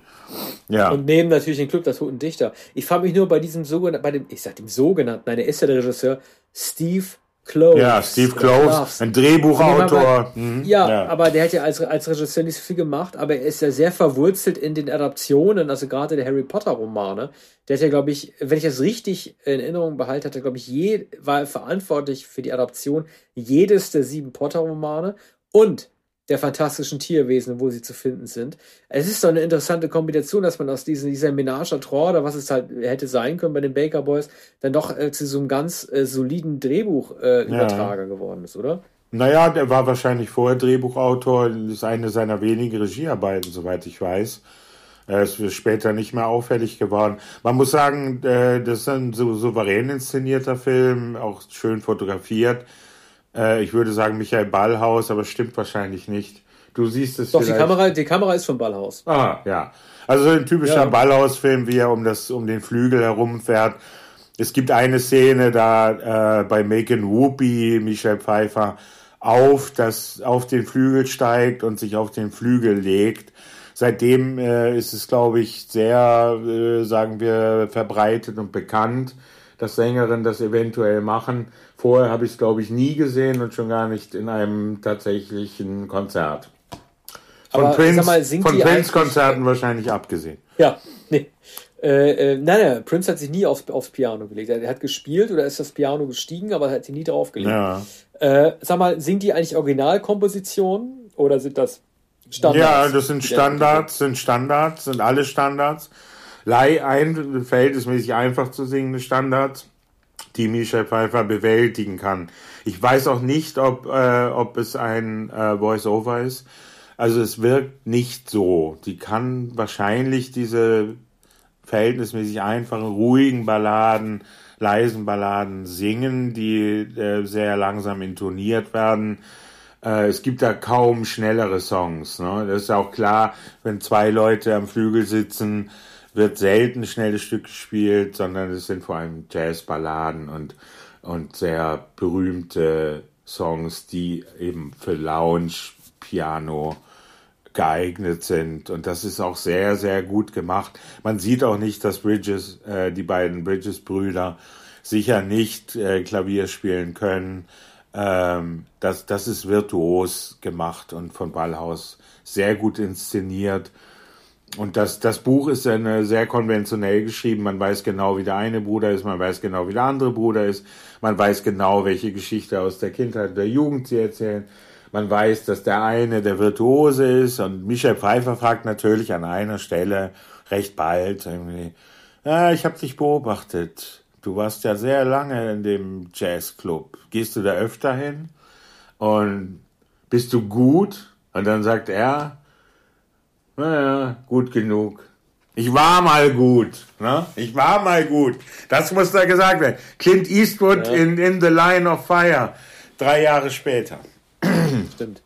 Ja. Und neben natürlich den Club der Toten Dichter. Ich frage mich nur bei diesem sogenannten, bei dem, ich sag dem sogenannten, nein, der ist ja der Regisseur, Steve Close. Ja, Steve Close, ein Drehbuchautor. Mhm. Ja, ja, aber der hat ja als, als Regisseur nicht so viel gemacht, aber er ist ja sehr verwurzelt in den Adaptionen, also gerade der Harry Potter Romane. Der hat ja, glaube ich, wenn ich das richtig in Erinnerung behalte, hat er, glaube ich, je, war verantwortlich für die Adaption jedes der sieben Potter Romane und der fantastischen Tierwesen, wo sie zu finden sind. Es ist doch eine interessante Kombination, dass man aus diesem, dieser Ménage à trois oder was es halt hätte sein können bei den Baker Boys, dann doch äh, zu so einem ganz äh, soliden Drehbuchübertrager äh, ja. geworden ist, oder? Naja, der war wahrscheinlich vorher Drehbuchautor, ist eine seiner wenigen Regiearbeiten, soweit ich weiß. Er ist später nicht mehr auffällig geworden. Man muss sagen, äh, das ist ein so souverän inszenierter Film, auch schön fotografiert. Äh, ich würde sagen Michael Ballhaus, aber stimmt wahrscheinlich nicht. Du siehst es Doch, vielleicht. die Kamera, die Kamera ist von Ballhaus. Ah, ja. Also ein typischer ja. Ballhaus-Film, wie er um, das, um den Flügel herumfährt. Es gibt eine Szene da äh, bei Macon Whoopi, Michelle Pfeiffer, auf, das, auf den Flügel steigt und sich auf den Flügel legt. Seitdem äh, ist es, glaube ich, sehr, äh, sagen wir, verbreitet und bekannt, dass Sängerinnen das eventuell machen. Vorher habe ich es, glaube ich, nie gesehen und schon gar nicht in einem tatsächlichen Konzert. Von Prince, von Prince-Konzerten wahrscheinlich abgesehen. Ja, nee. Äh, äh, nein, nein, Prince hat sich nie aufs, aufs Piano gelegt. Er hat gespielt oder ist das Piano gestiegen, aber er hat sich nie draufgelegt. Ja. Äh, sag mal, sind die eigentlich Originalkompositionen oder sind das Standards? Ja, das sind Standards, sind Standards, sind alle Standards. Ein, verhältnismäßig einfach zu singende Standards die Michelle Pfeiffer bewältigen kann. Ich weiß auch nicht, ob, äh, ob es ein äh, Voice-Over ist. Also es wirkt nicht so. Die kann wahrscheinlich diese verhältnismäßig einfachen, ruhigen Balladen, leisen Balladen singen, die äh, sehr langsam intoniert werden. Äh, es gibt da kaum schnellere Songs. Ne? Das ist auch klar, wenn zwei Leute am Flügel sitzen, wird selten schnelles Stück gespielt, sondern es sind vor allem Jazzballaden und, und sehr berühmte Songs, die eben für Lounge, Piano geeignet sind. Und das ist auch sehr, sehr gut gemacht. Man sieht auch nicht, dass Bridges, äh, die beiden Bridges-Brüder sicher nicht äh, Klavier spielen können. Ähm, das, das ist virtuos gemacht und von Ballhaus sehr gut inszeniert. Und das, das Buch ist eine sehr konventionell geschrieben. Man weiß genau, wie der eine Bruder ist, man weiß genau, wie der andere Bruder ist, man weiß genau, welche Geschichte aus der Kindheit und der Jugend sie erzählen. Man weiß, dass der eine der Virtuose ist und Michel Pfeiffer fragt natürlich an einer Stelle recht bald irgendwie, ja, ich habe dich beobachtet. Du warst ja sehr lange in dem Jazzclub. Gehst du da öfter hin? Und bist du gut? Und dann sagt er, naja, gut genug. Ich war mal gut. Ne? Ich war mal gut. Das muss da gesagt werden. Clint Eastwood ja. in, in The Line of Fire. Drei Jahre später. Stimmt.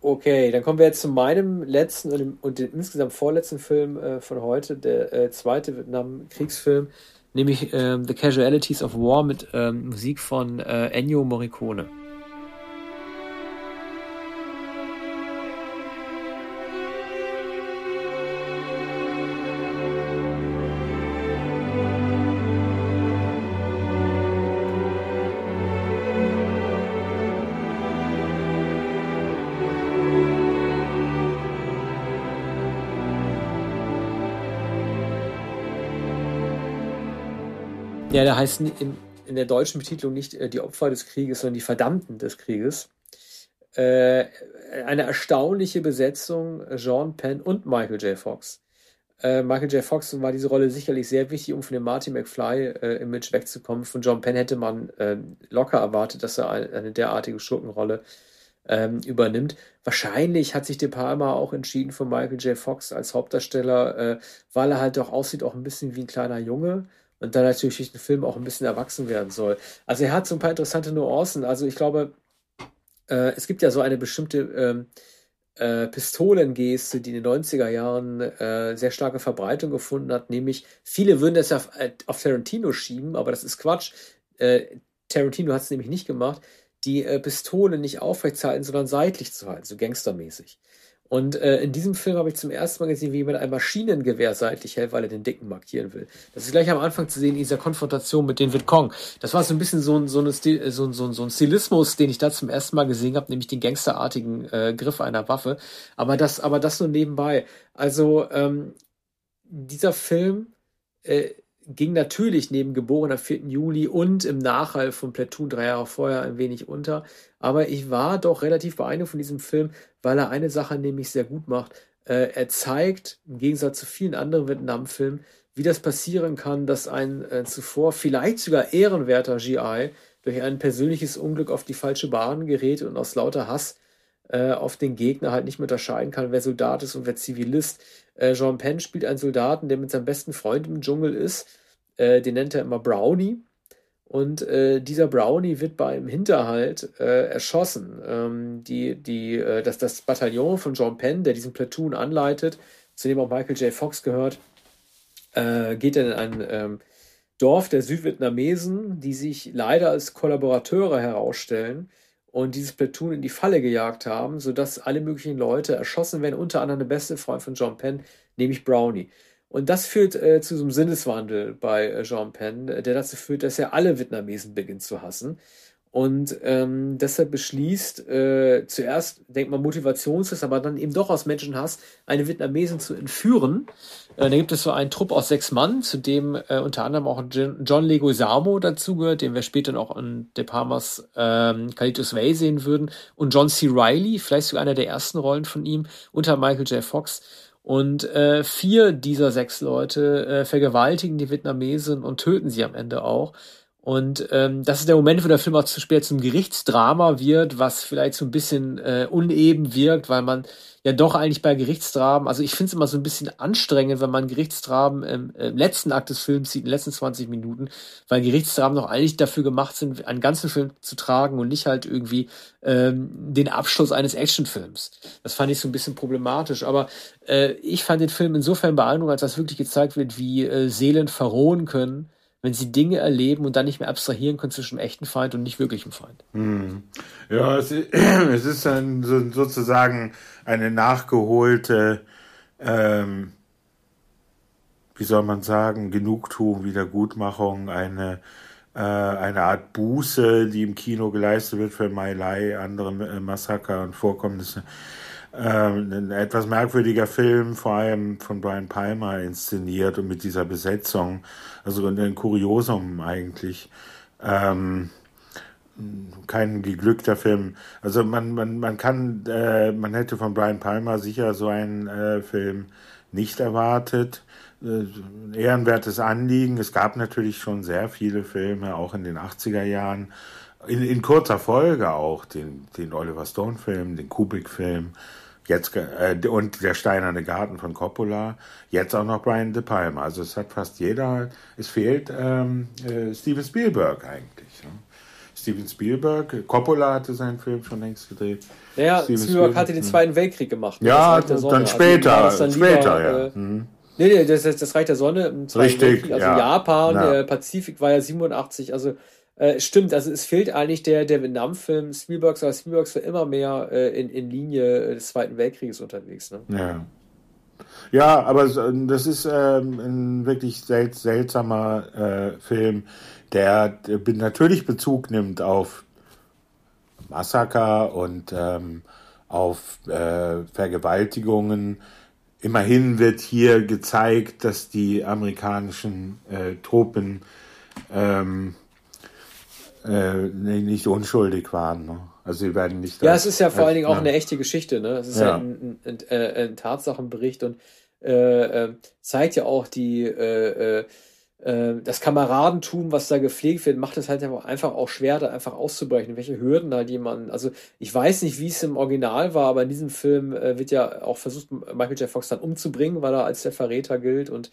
Okay, dann kommen wir jetzt zu meinem letzten und dem, und dem insgesamt vorletzten Film äh, von heute, der äh, zweite Vietnam-Kriegsfilm, nämlich äh, The Casualties of War mit ähm, Musik von äh, Ennio Morricone. Ja, der heißt in, in der deutschen Betitelung nicht äh, die Opfer des Krieges, sondern die Verdammten des Krieges. Äh, eine erstaunliche Besetzung, Jean Penn und Michael J. Fox. Äh, Michael J. Fox war diese Rolle sicherlich sehr wichtig, um von dem Marty McFly-Image äh, wegzukommen. Von John Penn hätte man äh, locker erwartet, dass er eine, eine derartige Schurkenrolle ähm, übernimmt. Wahrscheinlich hat sich De Palma auch entschieden für Michael J. Fox als Hauptdarsteller, äh, weil er halt doch aussieht auch ein bisschen wie ein kleiner Junge und dann natürlich durch den Film auch ein bisschen erwachsen werden soll. Also er hat so ein paar interessante Nuancen. Also ich glaube, äh, es gibt ja so eine bestimmte ähm, äh, Pistolengeste, die in den 90er Jahren äh, sehr starke Verbreitung gefunden hat, nämlich viele würden das auf, äh, auf Tarantino schieben, aber das ist Quatsch. Äh, Tarantino hat es nämlich nicht gemacht, die äh, Pistole nicht aufrecht zu halten, sondern seitlich zu halten, so gangstermäßig. Und äh, in diesem Film habe ich zum ersten Mal gesehen, wie jemand ein Maschinengewehr seitlich hält, weil er den Dicken markieren will. Das ist gleich am Anfang zu sehen in dieser Konfrontation mit den Vietcong. Das war so ein bisschen so ein, so, eine Stil, so, so, so ein Stilismus, den ich da zum ersten Mal gesehen habe, nämlich den gangsterartigen äh, Griff einer Waffe. Aber das, aber das nur nebenbei. Also ähm, dieser Film äh, ging natürlich neben Geboren am 4. Juli und im Nachhall von Platoon drei Jahre vorher ein wenig unter. Aber ich war doch relativ beeindruckt von diesem Film, weil er eine Sache nämlich sehr gut macht. Äh, er zeigt, im Gegensatz zu vielen anderen Vietnam-Filmen, wie das passieren kann, dass ein äh, zuvor vielleicht sogar ehrenwerter GI durch ein persönliches Unglück auf die falsche Bahn gerät und aus lauter Hass äh, auf den Gegner halt nicht mehr unterscheiden kann, wer Soldat ist und wer Zivilist. Äh, Jean Penn spielt einen Soldaten, der mit seinem besten Freund im Dschungel ist. Äh, den nennt er immer Brownie. Und äh, dieser Brownie wird bei einem Hinterhalt äh, erschossen. Ähm, die, die, äh, das, das Bataillon von John Penn, der diesen Platoon anleitet, zu dem auch Michael J. Fox gehört, äh, geht dann in ein ähm, Dorf der Südvietnamesen, die sich leider als Kollaborateure herausstellen und dieses Platoon in die Falle gejagt haben, sodass alle möglichen Leute erschossen werden, unter anderem der beste Freund von John Penn, nämlich Brownie. Und das führt äh, zu so einem Sinneswandel bei äh, Jean Penn, der dazu führt, dass er alle Vietnamesen beginnt zu hassen. Und ähm, deshalb beschließt, äh, zuerst, denkt man, motivationslos, aber dann eben doch aus Menschenhass, eine Vietnamesin zu entführen. Äh, da gibt es so einen Trupp aus sechs Mann, zu dem äh, unter anderem auch John Leguizamo dazugehört, den wir später noch in De Palmas ähm, Kalitos Way sehen würden. Und John C. Reilly, vielleicht sogar einer der ersten Rollen von ihm, unter Michael J. Fox. Und äh, vier dieser sechs Leute äh, vergewaltigen die Vietnamesin und töten sie am Ende auch. Und ähm, das ist der Moment, wo der Film auch zu spät zum Gerichtsdrama wird, was vielleicht so ein bisschen äh, uneben wirkt, weil man ja doch eigentlich bei Gerichtsdramen, also ich finde es immer so ein bisschen anstrengend, wenn man Gerichtsdramen im, im, letzten Akt des Films sieht, in den letzten 20 Minuten, weil Gerichtsdramen noch eigentlich dafür gemacht sind, einen ganzen Film zu tragen und nicht halt irgendwie ähm, den Abschluss eines Actionfilms. Das fand ich so ein bisschen problematisch, aber äh, ich fand den Film insofern beeindruckend, als das wirklich gezeigt wird, wie äh, Seelen verrohen können, wenn sie Dinge erleben und dann nicht mehr abstrahieren können zwischen echten Feind und nicht wirklichem Feind. Hm. Ja, es, [CLEARS THROAT] es ist dann so, sozusagen eine nachgeholte, ähm, wie soll man sagen, Genugtuung, Wiedergutmachung, eine, äh, eine Art Buße, die im Kino geleistet wird für Mai Lai, andere äh, Massaker und Vorkommnisse. Ähm, ein etwas merkwürdiger Film, vor allem von Brian Palmer inszeniert und mit dieser Besetzung, also ein Kuriosum eigentlich. Ähm, kein geglückter Film. Also man, man, man kann, äh, man hätte von Brian Palmer sicher so einen äh, Film nicht erwartet. Äh, ehrenwertes Anliegen. Es gab natürlich schon sehr viele Filme, auch in den 80er Jahren, in, in kurzer Folge auch, den, den Oliver Stone-Film, den Kubrick-Film, jetzt äh, und der Steinerne Garten von Coppola, jetzt auch noch Brian De Palma. Also es hat fast jeder, es fehlt ähm, äh, Steven Spielberg eigentlich. Ne? Steven Spielberg. Coppola hatte seinen Film schon längst gedreht. Ja, Steven Spielberg, hatte den Zweiten Weltkrieg gemacht. Ja, dann also später. Also dann später, lieber, ja. Äh, mhm. Nee, nee, das, das Reich der Sonne im Zweiten Richtig, Weltkrieg. Also ja. Japan, ja. der Pazifik war ja 87. Also äh, stimmt, also es fehlt eigentlich der, der Vietnam-Film Spielbergs, aber Spielbergs war immer mehr äh, in, in Linie des Zweiten Weltkrieges unterwegs. Ne? Ja. Ja, aber das ist ähm, ein wirklich sel seltsamer äh, Film, der natürlich Bezug nimmt auf Massaker und ähm, auf äh, Vergewaltigungen. Immerhin wird hier gezeigt, dass die amerikanischen äh, Truppen ähm, äh, nicht unschuldig waren. Ne? Also sie werden nicht. Ja, es ist ja vor allen Dingen auch ja. eine echte Geschichte. Ne? Es ist ja, ja ein, ein, ein, äh, ein, Tatsachenbericht und äh, äh, zeigt ja auch die äh, äh, das Kameradentum, was da gepflegt wird, macht es halt einfach auch schwer, da einfach auszubrechen. Welche Hürden halt jemand, also ich weiß nicht, wie es im Original war, aber in diesem Film äh, wird ja auch versucht, Michael J. Fox dann umzubringen, weil er als der Verräter gilt und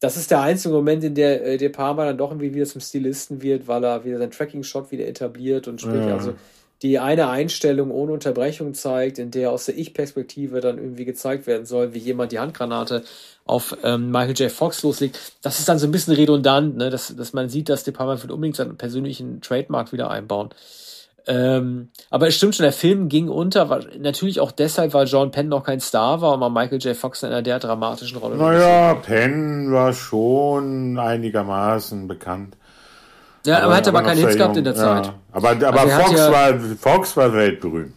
das ist der einzige Moment, in der äh, der Palmer dann doch irgendwie wieder zum Stilisten wird, weil er wieder sein Tracking-Shot wieder etabliert und sprich, ja. also die eine Einstellung ohne Unterbrechung zeigt, in der aus der Ich-Perspektive dann irgendwie gezeigt werden soll, wie jemand die Handgranate auf ähm, Michael J. Fox loslegt. Das ist dann so ein bisschen redundant, ne? dass, dass man sieht, dass De Palma will unbedingt seinen persönlichen Trademark wieder einbauen. Ähm, aber es stimmt schon, der Film ging unter, war, natürlich auch deshalb, weil John Penn noch kein Star war und man Michael J. Fox in einer der dramatischen Rolle Naja, Penn war schon einigermaßen bekannt. Ja, aber, aber hat aber, aber keine Hits gehabt in der Zeit. Ja. Aber, aber also Fox, ja, war, Fox war weltberühmt.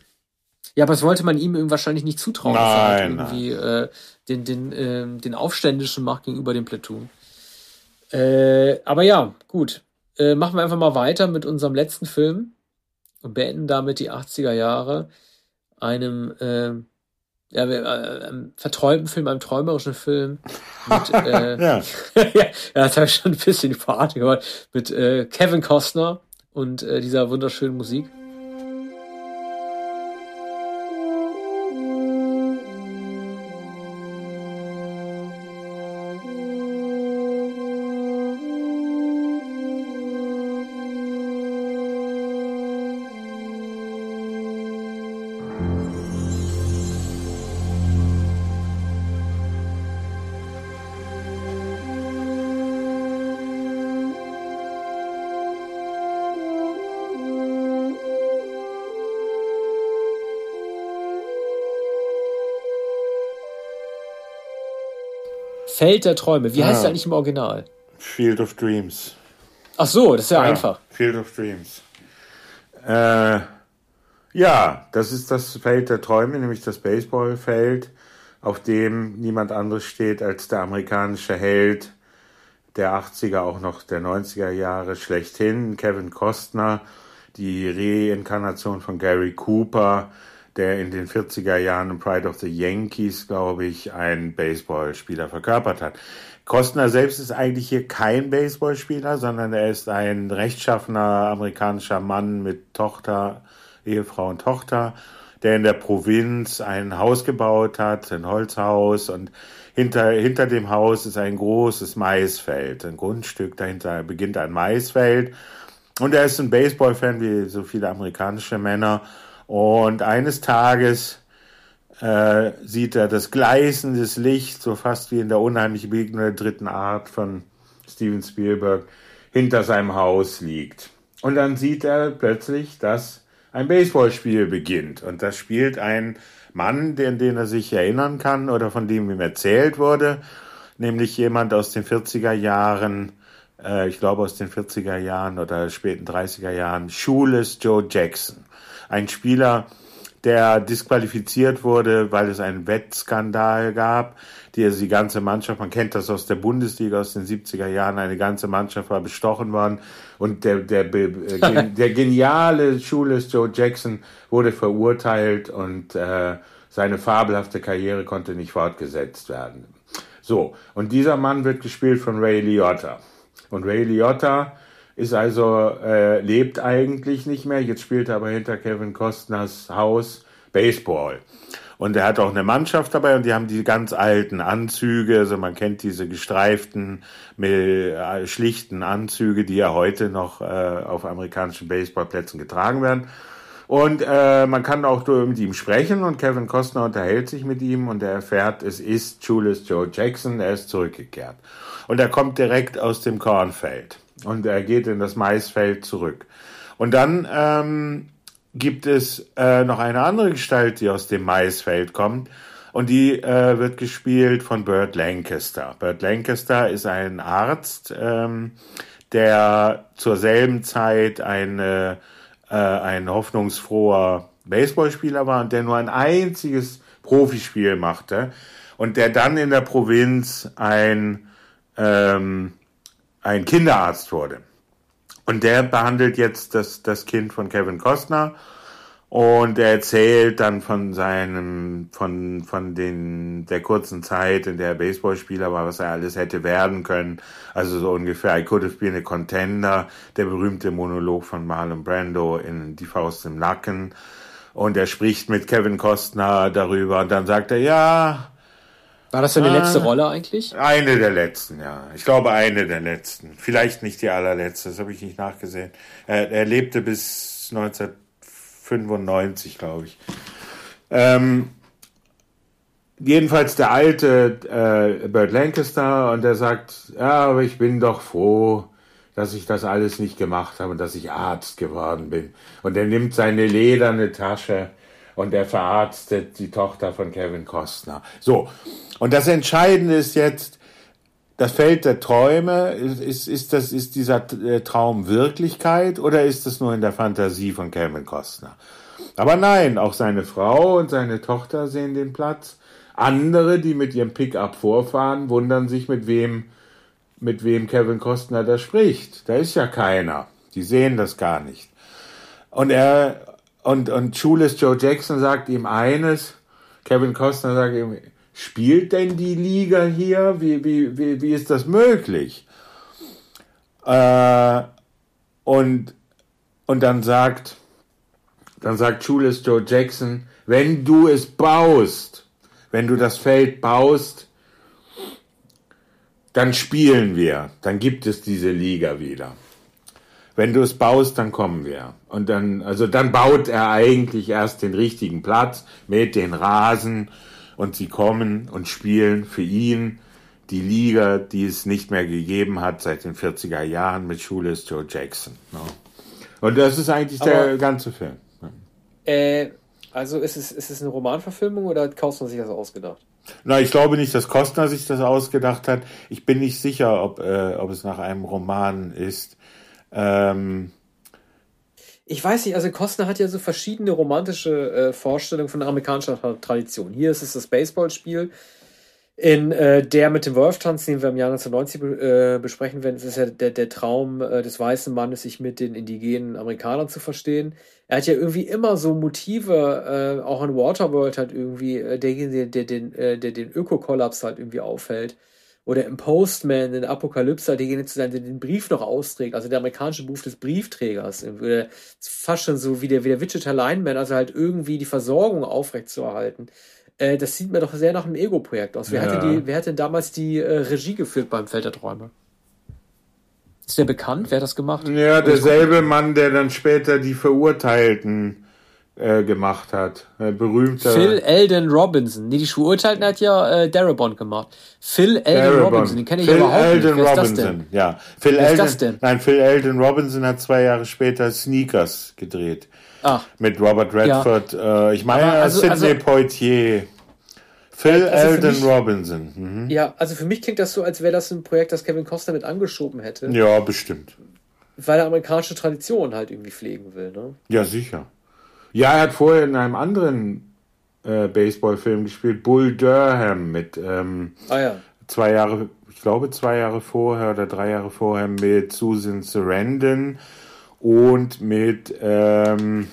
Ja, aber das wollte man ihm wahrscheinlich nicht zutrauen, nein, dass er halt irgendwie äh, den, den, äh, den Aufständischen macht gegenüber dem Platoon. Äh, aber ja, gut. Äh, machen wir einfach mal weiter mit unserem letzten Film und beenden damit die 80er Jahre. Einem äh, ja, äh, einem verträumten Film, einem träumerischen Film. Mit, [LAUGHS] äh, ja. [LAUGHS] ja, das habe ich schon ein bisschen verarscht gehört. Mit äh, Kevin Costner und äh, dieser wunderschönen Musik. Feld der Träume. Wie heißt der eigentlich im Original? Field of Dreams. Ach so, das ist ja, ja einfach. Field of Dreams. Äh, ja, das ist das Feld der Träume, nämlich das Baseballfeld, auf dem niemand anderes steht als der amerikanische Held der 80er, auch noch der 90er Jahre schlechthin, Kevin Costner, die Reinkarnation von Gary Cooper, der in den 40er Jahren im Pride of the Yankees, glaube ich, einen Baseballspieler verkörpert hat. Kostner selbst ist eigentlich hier kein Baseballspieler, sondern er ist ein rechtschaffener amerikanischer Mann mit Tochter, Ehefrau und Tochter, der in der Provinz ein Haus gebaut hat, ein Holzhaus und hinter, hinter dem Haus ist ein großes Maisfeld, ein Grundstück, dahinter beginnt ein Maisfeld und er ist ein Baseballfan wie so viele amerikanische Männer und eines Tages äh, sieht er das gleißendes Licht, so fast wie in der unheimlichen Begegnung der dritten Art von Steven Spielberg, hinter seinem Haus liegt. Und dann sieht er plötzlich, dass ein Baseballspiel beginnt. Und das spielt ein Mann, den, den er sich erinnern kann oder von dem ihm erzählt wurde, nämlich jemand aus den 40er Jahren, äh, ich glaube aus den 40er Jahren oder späten 30er Jahren, Schules Joe Jackson ein Spieler, der disqualifiziert wurde, weil es einen Wettskandal gab. Die, also die ganze Mannschaft, man kennt das aus der Bundesliga aus den 70er Jahren, eine ganze Mannschaft war bestochen worden und der, der, äh, [LAUGHS] der geniale Schules Joe Jackson wurde verurteilt und äh, seine fabelhafte Karriere konnte nicht fortgesetzt werden. So, und dieser Mann wird gespielt von Ray Liotta. Und Ray Liotta ist also, äh, lebt eigentlich nicht mehr. Jetzt spielt er aber hinter Kevin Costners Haus Baseball. Und er hat auch eine Mannschaft dabei und die haben die ganz alten Anzüge, also man kennt diese gestreiften, äh, schlichten Anzüge, die ja heute noch äh, auf amerikanischen Baseballplätzen getragen werden. Und äh, man kann auch mit ihm sprechen und Kevin Costner unterhält sich mit ihm und er erfährt, es ist Julius Joe Jackson, er ist zurückgekehrt. Und er kommt direkt aus dem Kornfeld und er geht in das Maisfeld zurück. Und dann ähm, gibt es äh, noch eine andere Gestalt, die aus dem Maisfeld kommt. Und die äh, wird gespielt von Burt Lancaster. Burt Lancaster ist ein Arzt, ähm, der zur selben Zeit eine, äh, ein hoffnungsfroher Baseballspieler war und der nur ein einziges Profispiel machte und der dann in der Provinz ein ähm, ein Kinderarzt wurde. Und der behandelt jetzt das, das Kind von Kevin Costner und er erzählt dann von seinem, von, von den, der kurzen Zeit, in der er Baseballspieler war, was er alles hätte werden können. Also so ungefähr, I could have been a contender, der berühmte Monolog von Marlon Brando in Die Faust im Nacken. Und er spricht mit Kevin Costner darüber und dann sagt er, ja, war das seine äh, letzte Rolle eigentlich? Eine der letzten, ja. Ich glaube eine der letzten. Vielleicht nicht die allerletzte, das habe ich nicht nachgesehen. Er, er lebte bis 19 95, glaube ich. Ähm, jedenfalls der alte äh, Burt Lancaster und der sagt, ja, aber ich bin doch froh, dass ich das alles nicht gemacht habe und dass ich Arzt geworden bin. Und er nimmt seine lederne Tasche und er verarztet die Tochter von Kevin Costner. So. Und das Entscheidende ist jetzt, das Feld der Träume, ist, ist, das, ist dieser äh, Traum Wirklichkeit oder ist das nur in der Fantasie von Kevin Costner? Aber nein, auch seine Frau und seine Tochter sehen den Platz. Andere, die mit ihrem Pickup vorfahren, wundern sich, mit wem, mit wem Kevin Costner da spricht. Da ist ja keiner. Die sehen das gar nicht. Und er, und, und Schules Joe Jackson sagt ihm eines, Kevin Costner sagt ihm, spielt denn die Liga hier? Wie, wie, wie, wie ist das möglich? Äh, und, und dann sagt, dann sagt Schules Joe Jackson, wenn du es baust, wenn du das Feld baust, dann spielen wir, dann gibt es diese Liga wieder. Wenn du es baust, dann kommen wir. Und dann, also dann baut er eigentlich erst den richtigen Platz mit den Rasen und sie kommen und spielen für ihn die Liga, die es nicht mehr gegeben hat seit den 40er Jahren mit Schules Joe Jackson. Ne? Und das ist eigentlich Aber, der ganze Film. Äh, also ist es, ist es eine Romanverfilmung oder hat Kostner sich das ausgedacht? Na, ich glaube nicht, dass Kostner sich das ausgedacht hat. Ich bin nicht sicher, ob, äh, ob es nach einem Roman ist. Ähm ich weiß nicht, also Kostner hat ja so verschiedene romantische äh, Vorstellungen von amerikanischer Tradition. Hier ist es das Baseballspiel, in äh, der mit dem Wolf-Tanz, den wir im Jahr 1990 äh, besprechen werden, ist ja der, der Traum äh, des weißen Mannes, sich mit den indigenen Amerikanern zu verstehen. Er hat ja irgendwie immer so Motive, äh, auch in Waterworld halt irgendwie, äh, derjenige, der, der, den, äh, der den Ökokollaps halt irgendwie aufhält. Oder im Postman, in Apokalypse, derjenige zu sein, der den Brief noch austrägt, also der amerikanische Beruf des Briefträgers. Oder fast schon so wie der, wie der Wichita Lineman, also halt irgendwie die Versorgung aufrechtzuerhalten. Äh, das sieht mir doch sehr nach einem Ego-Projekt aus. Wer, ja. hatte die, wer hatte damals die äh, Regie geführt beim Feld der Träume? Ist der bekannt? Wer hat das gemacht? Ja, derselbe Mann, der dann später die Verurteilten äh, gemacht hat. Äh, berühmter. Phil Eldon Robinson. Nee, die Verurteilten hat ja äh, Darabont gemacht. Phil Eldon Darabont. Robinson, den kenne ich Phil überhaupt Eldon nicht. Wer Robinson, ist das denn? ja. Phil Wer Eldon, ist das denn? Nein, Phil Eldon Robinson hat zwei Jahre später Sneakers gedreht. Ach. Mit Robert Redford. Ja. Äh, ich meine also, Sidney also, Poitier. Phil also Eldon mich, Robinson. Mhm. Ja, also für mich klingt das so, als wäre das ein Projekt, das Kevin Costner mit angeschoben hätte. Ja, bestimmt. Weil er amerikanische Traditionen halt irgendwie pflegen will, ne? Ja, sicher. Ja, er hat vorher in einem anderen äh, Baseballfilm gespielt, Bull Durham, mit ähm, ah, ja. zwei Jahre, ich glaube zwei Jahre vorher oder drei Jahre vorher mit Susan Sarandon und mit ähm,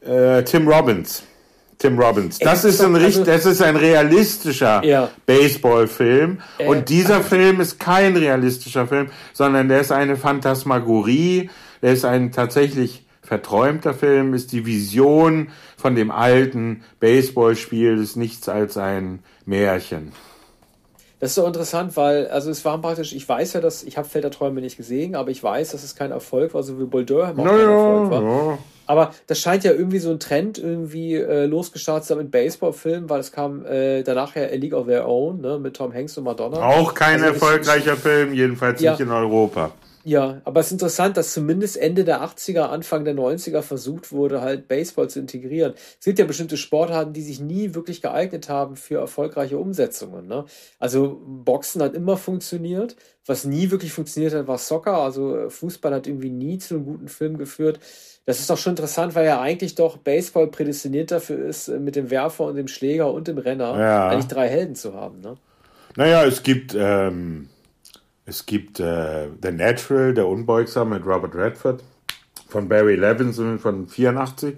äh, Tim Robbins. Tim Robbins. Das ist ein richtig, das ist ein realistischer ja. Baseballfilm. Äh, und dieser Film ist kein realistischer Film, sondern der ist eine Phantasmagorie. Der ist ein tatsächlich verträumter Film, ist die Vision von dem alten Baseballspiel, ist nichts als ein Märchen. Das ist so interessant, weil, also es war praktisch, ich weiß ja, dass, ich habe Felderträume nicht gesehen, aber ich weiß, dass es kein Erfolg war, so wie Durham auch naja, kein Erfolg war. Ja. Aber das scheint ja irgendwie so ein Trend irgendwie äh, losgestartet zu sein mit Baseballfilmen, weil es kam äh, danach ja A League of Their Own, ne, mit Tom Hanks und Madonna. Auch kein also erfolgreicher ich, Film, jedenfalls ja, nicht in Europa. Ja, aber es ist interessant, dass zumindest Ende der 80er, Anfang der 90er versucht wurde, halt Baseball zu integrieren. Es gibt ja bestimmte Sportarten, die sich nie wirklich geeignet haben für erfolgreiche Umsetzungen. Ne? Also Boxen hat immer funktioniert. Was nie wirklich funktioniert hat, war Soccer. Also Fußball hat irgendwie nie zu einem guten Film geführt. Das ist doch schon interessant, weil ja eigentlich doch Baseball prädestiniert dafür ist, mit dem Werfer und dem Schläger und dem Renner ja. eigentlich drei Helden zu haben. Ne? Naja, es gibt, ähm, es gibt äh, The Natural, der Unbeugsame mit Robert Redford von Barry Levinson von 84.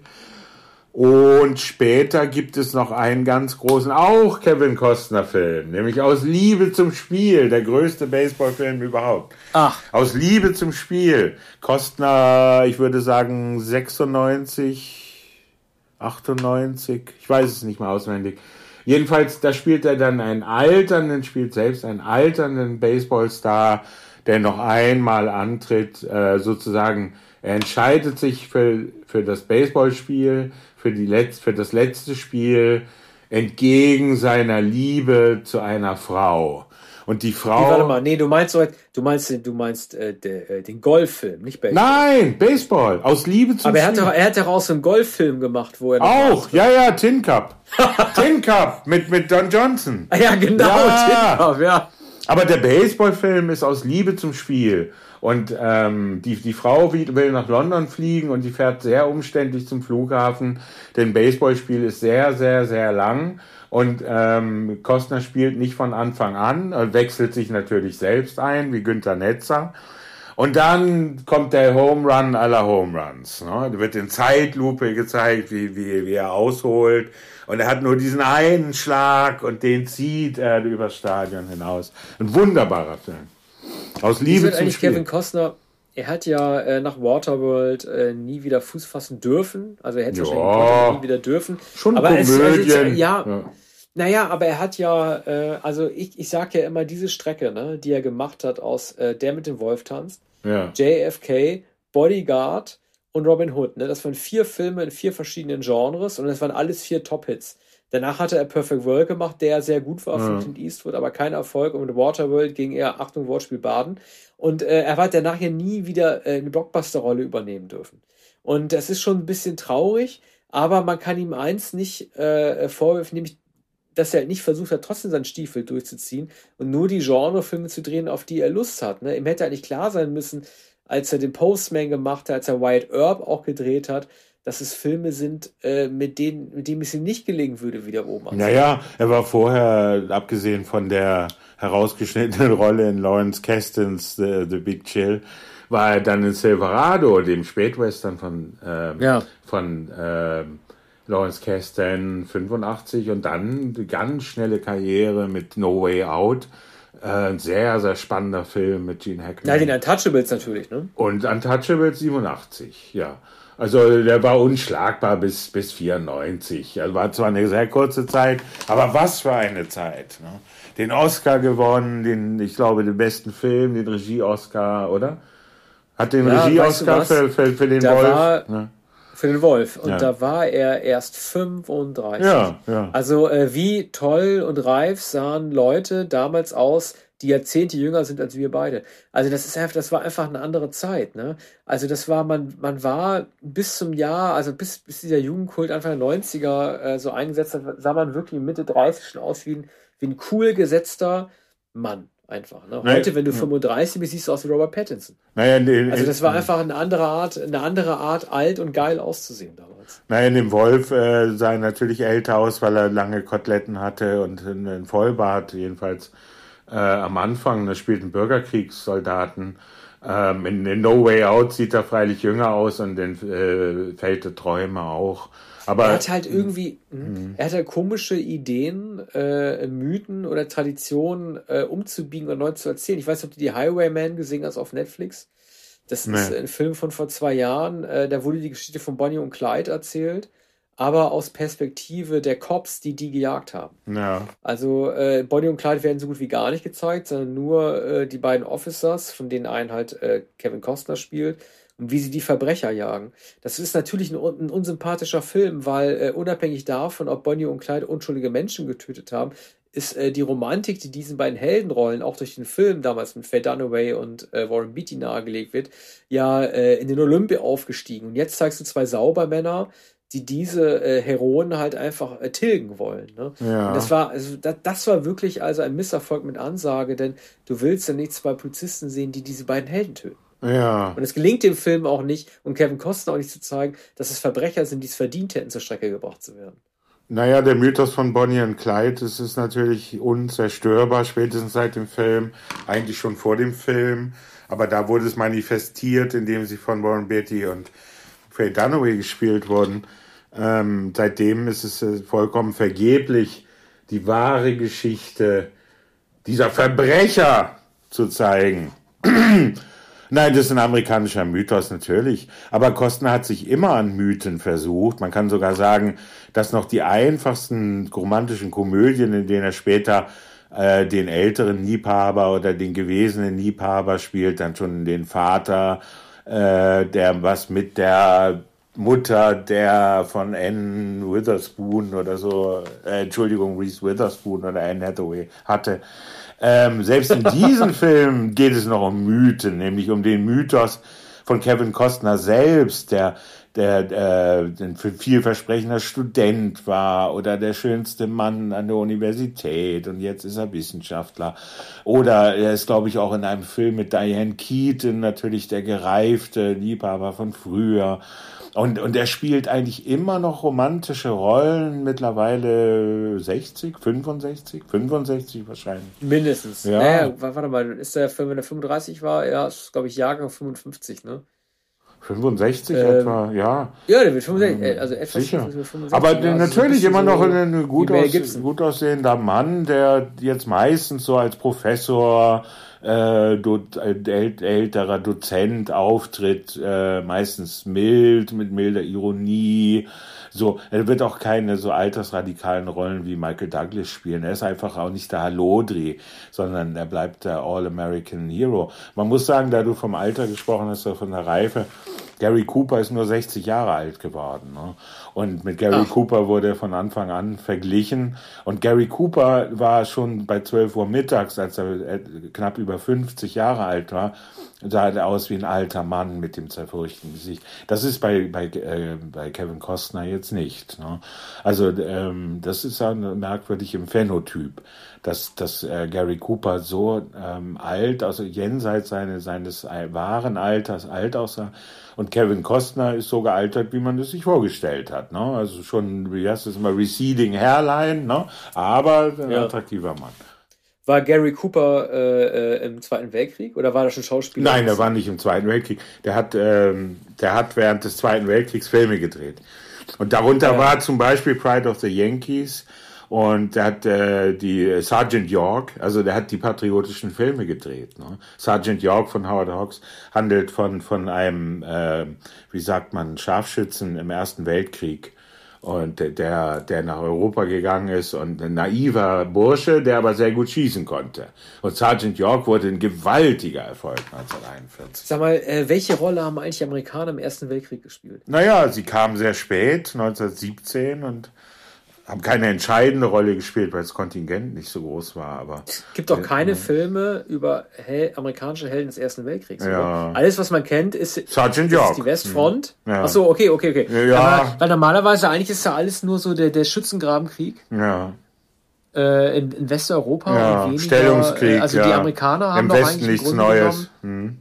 Und später gibt es noch einen ganz großen, auch Kevin Costner-Film, nämlich Aus Liebe zum Spiel, der größte Baseballfilm überhaupt. Ach. Aus Liebe zum Spiel. Costner, ich würde sagen 96, 98, ich weiß es nicht mehr auswendig. Jedenfalls, da spielt er dann einen alternden, spielt selbst einen alternden Baseballstar, der noch einmal antritt, äh, sozusagen, er entscheidet sich für, für das Baseballspiel, für, die Letz-, für das letzte Spiel, entgegen seiner Liebe zu einer Frau. Und die Frau. Nee, warte mal, nee, du meinst, du meinst, du meinst äh, de, äh, den Golffilm, nicht Baseball. Nein, Baseball, aus Liebe zum Aber er hat, doch, er hat doch auch so einen Golffilm gemacht, wo er. Auch, ja, ja, Tin Cup. [LAUGHS] Tin Cup mit, mit Don Johnson. Ja, genau, ja. Tin Cup, ja. Aber der Baseballfilm ist aus Liebe zum Spiel. Und ähm, die, die Frau will nach London fliegen und die fährt sehr umständlich zum Flughafen. Denn Baseballspiel ist sehr, sehr, sehr lang. Und ähm, Kostner spielt nicht von Anfang an, wechselt sich natürlich selbst ein, wie Günther Netzer. Und dann kommt der Home Run aller Home Runs. Ne? Da wird in Zeitlupe gezeigt, wie, wie, wie er ausholt. Und er hat nur diesen einen Schlag und den zieht er übers Stadion hinaus. Ein wunderbarer Film. Aus Liebe zum eigentlich Spiel. Kevin Costner, er hat ja äh, nach Waterworld äh, nie wieder Fuß fassen dürfen. Also er hätte ja. wahrscheinlich nie wieder dürfen. Schon aber Komödien. Es, also, ja, ja. Naja, aber er hat ja, äh, also ich, ich sag ja immer diese Strecke, ne, die er gemacht hat aus äh, Der mit dem Wolf tanzt, ja. JFK, Bodyguard und Robin Hood. Ne? Das waren vier Filme in vier verschiedenen Genres und das waren alles vier Top-Hits. Danach hatte er Perfect World gemacht, der sehr gut war von Clint Eastwood, aber kein Erfolg. Und mit Waterworld ging er, Achtung, Wortspiel Baden. Und äh, er hat danach ja nie wieder äh, eine Blockbuster-Rolle übernehmen dürfen. Und das ist schon ein bisschen traurig, aber man kann ihm eins nicht äh, vorwerfen, nämlich dass er halt nicht versucht hat, trotzdem seinen Stiefel durchzuziehen und nur die Genrefilme zu drehen, auf die er Lust hat. Ne? Ihm hätte eigentlich klar sein müssen, als er den Postman gemacht hat, als er White Herb auch gedreht hat, dass es Filme sind, äh, mit denen, mit denen es ihm nicht gelingen würde, wieder oben anzunehmen. Naja, er war vorher, abgesehen von der herausgeschnittenen [LAUGHS] Rolle in Lawrence Kestens The, The Big Chill, war er dann in Silverado, dem Spätwestern von, ähm, ja. von ähm, Lawrence Kasten 85 und dann die ganz schnelle Karriere mit No Way Out. Äh, ein sehr, sehr spannender Film mit Gene Hackman. Ja, den Untouchables natürlich, ne? Und Untouchables 87, ja. Also der war unschlagbar bis, bis 94. Also war zwar eine sehr kurze Zeit, aber was für eine Zeit. Ne? Den Oscar gewonnen, den, ich glaube, den besten Film, den Regie-Oscar, oder? Hat den ja, Regie-Oscar für, für, für, den da Wolf. War, ne? Für den Wolf. Und ja. da war er erst 35. Ja, ja. Also äh, wie toll und reif sahen Leute damals aus, die Jahrzehnte jünger sind als wir beide. Also das ist einfach, das war einfach eine andere Zeit, ne? Also das war, man, man war bis zum Jahr, also bis, bis dieser Jugendkult Anfang der 90er äh, so eingesetzt hat, sah man wirklich Mitte 30 schon aus wie ein, wie ein cool gesetzter Mann einfach. Ne? Heute, wenn du 35 bist, siehst du aus wie Robert Pattinson. Naja, nee, also das war einfach eine andere Art, eine andere Art, alt und geil auszusehen damals. Naja, in dem Wolf äh, sah er natürlich älter aus, weil er lange Koteletten hatte und einen Vollbart, jedenfalls äh, am Anfang. Da spielt ein Bürgerkriegssoldaten. Ähm, in, in, No Way Out sieht er freilich jünger aus und in äh, Feld der Träume auch. Aber er hat halt irgendwie, mhm. er hat halt komische Ideen, äh, Mythen oder Traditionen äh, umzubiegen und neu zu erzählen. Ich weiß nicht, ob du die Highwayman gesehen hast auf Netflix. Das nee. ist ein Film von vor zwei Jahren. Äh, da wurde die Geschichte von Bonnie und Clyde erzählt, aber aus Perspektive der Cops, die die gejagt haben. Ja. Also äh, Bonnie und Clyde werden so gut wie gar nicht gezeigt, sondern nur äh, die beiden Officers, von denen einen halt äh, Kevin Costner spielt und wie sie die Verbrecher jagen. Das ist natürlich ein, ein unsympathischer Film, weil äh, unabhängig davon, ob Bonnie und Clyde unschuldige Menschen getötet haben, ist äh, die Romantik, die diesen beiden Heldenrollen auch durch den Film damals mit Faye Dunaway und äh, Warren Beatty nahegelegt wird, ja in den Olympia aufgestiegen. Und jetzt zeigst du zwei Saubermänner, die diese äh, Heroen halt einfach äh, tilgen wollen. Ne? Ja. Das war, also das, das war wirklich also ein Misserfolg mit Ansage, denn du willst ja nicht zwei Polizisten sehen, die diese beiden Helden töten. Ja. Und es gelingt dem Film auch nicht und Kevin Costner auch nicht zu zeigen, dass es Verbrecher sind, die es verdient hätten, zur Strecke gebracht zu werden. Naja, der Mythos von Bonnie und Clyde, das ist natürlich unzerstörbar, spätestens seit dem Film, eigentlich schon vor dem Film. Aber da wurde es manifestiert, indem sie von Warren Beatty und Faye Dunaway gespielt wurden. Ähm, seitdem ist es äh, vollkommen vergeblich, die wahre Geschichte dieser Verbrecher zu zeigen. [CLEARS THROAT] Nein, das ist ein amerikanischer Mythos natürlich. Aber Kostner hat sich immer an Mythen versucht. Man kann sogar sagen, dass noch die einfachsten romantischen Komödien, in denen er später äh, den älteren Liebhaber oder den gewesenen Liebhaber spielt dann schon den Vater, äh, der was mit der Mutter der von Anne Witherspoon oder so, äh, Entschuldigung, Reese Witherspoon oder Anne Hathaway hatte. Ähm, selbst in diesem [LAUGHS] Film geht es noch um Mythen, nämlich um den Mythos von Kevin Costner selbst, der der äh, ein vielversprechender Student war oder der schönste Mann an der Universität und jetzt ist er Wissenschaftler. Oder er ist, glaube ich, auch in einem Film mit Diane Keaton natürlich der gereifte Liebhaber von früher. Und, und er spielt eigentlich immer noch romantische Rollen, mittlerweile 60, 65, 65 wahrscheinlich. Mindestens. Ja. Naja, warte mal, ist der Film, wenn er 35 war, ja, ist, glaube ich, Jahrgang 55, ne? 65 ähm, etwa, ja. Ja, der wird 65, ähm, also etwas sicher. 65, Aber ja, natürlich immer noch ein gut, aus, gut aussehender Mann, der jetzt meistens so als Professor äh, do, älterer Dozent auftritt, äh, meistens mild, mit milder Ironie. So, er wird auch keine so altersradikalen Rollen wie Michael Douglas spielen. Er ist einfach auch nicht der Hallodri, sondern er bleibt der All-American Hero. Man muss sagen, da du vom Alter gesprochen hast, von der Reife, Gary Cooper ist nur 60 Jahre alt geworden. Ne? Und mit Gary Ach. Cooper wurde er von Anfang an verglichen. Und Gary Cooper war schon bei 12 Uhr mittags, als er äh, knapp über 50 Jahre alt war, sah er aus wie ein alter Mann mit dem zerfurchten Gesicht. Das ist bei, bei, äh, bei Kevin Costner jetzt nicht. Ne? Also ähm, das ist ja merkwürdig im Phänotyp, dass, dass äh, Gary Cooper so ähm, alt, also jenseits seine, seines wahren Alters alt aussah, und Kevin Costner ist so gealtert, wie man es sich vorgestellt hat. Ne? Also schon, wie heißt das immer, receding Hairline, ne? aber ein ja. attraktiver Mann. War Gary Cooper äh, äh, im Zweiten Weltkrieg oder war er schon Schauspieler? Nein, er war nicht im Zweiten Weltkrieg. Der hat, ähm, der hat während des Zweiten Weltkriegs Filme gedreht. Und darunter ja. war zum Beispiel Pride of the Yankees, und der hat äh, die Sergeant York, also der hat die patriotischen Filme gedreht. Ne? Sergeant York von Howard Hawks handelt von, von einem, äh, wie sagt man, Scharfschützen im Ersten Weltkrieg. Und der, der nach Europa gegangen ist und ein naiver Bursche, der aber sehr gut schießen konnte. Und Sergeant York wurde ein gewaltiger Erfolg 1941. Sag mal, äh, welche Rolle haben eigentlich Amerikaner im Ersten Weltkrieg gespielt? Naja, sie kamen sehr spät, 1917, und haben keine entscheidende Rolle gespielt, weil das Kontingent nicht so groß war. Aber es gibt doch keine ja. Filme über Hel amerikanische Helden des Ersten Weltkriegs. Ja. Alles, was man kennt, ist, Sergeant York. Ist die Westfront. Ja. Ach so, okay, okay, okay. Ja. Aber, weil normalerweise eigentlich ist ja alles nur so der, der Schützengrabenkrieg. Ja. Äh, in, in, Westeuropa ja. weniger, Stellungskrieg. Also die Amerikaner haben Im Westen eigentlich nichts Neues. Hm.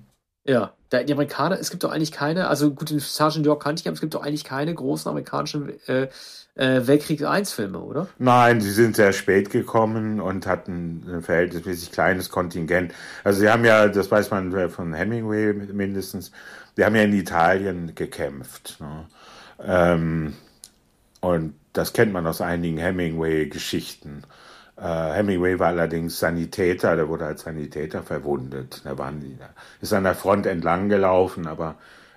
Ja, die Amerikaner, es gibt doch eigentlich keine, also gut, den Sergeant York kannte ich, aber es gibt doch eigentlich keine großen amerikanischen äh, äh, Weltkrieg 1 Filme, oder? Nein, sie sind sehr spät gekommen und hatten ein verhältnismäßig kleines Kontingent. Also sie haben ja, das weiß man von Hemingway mindestens, die haben ja in Italien gekämpft. Ne? Ähm, und das kennt man aus einigen Hemingway-Geschichten. Äh, Hemingway war allerdings Sanitäter, der wurde als Sanitäter verwundet. Der war, ist an der Front entlang gelaufen, aber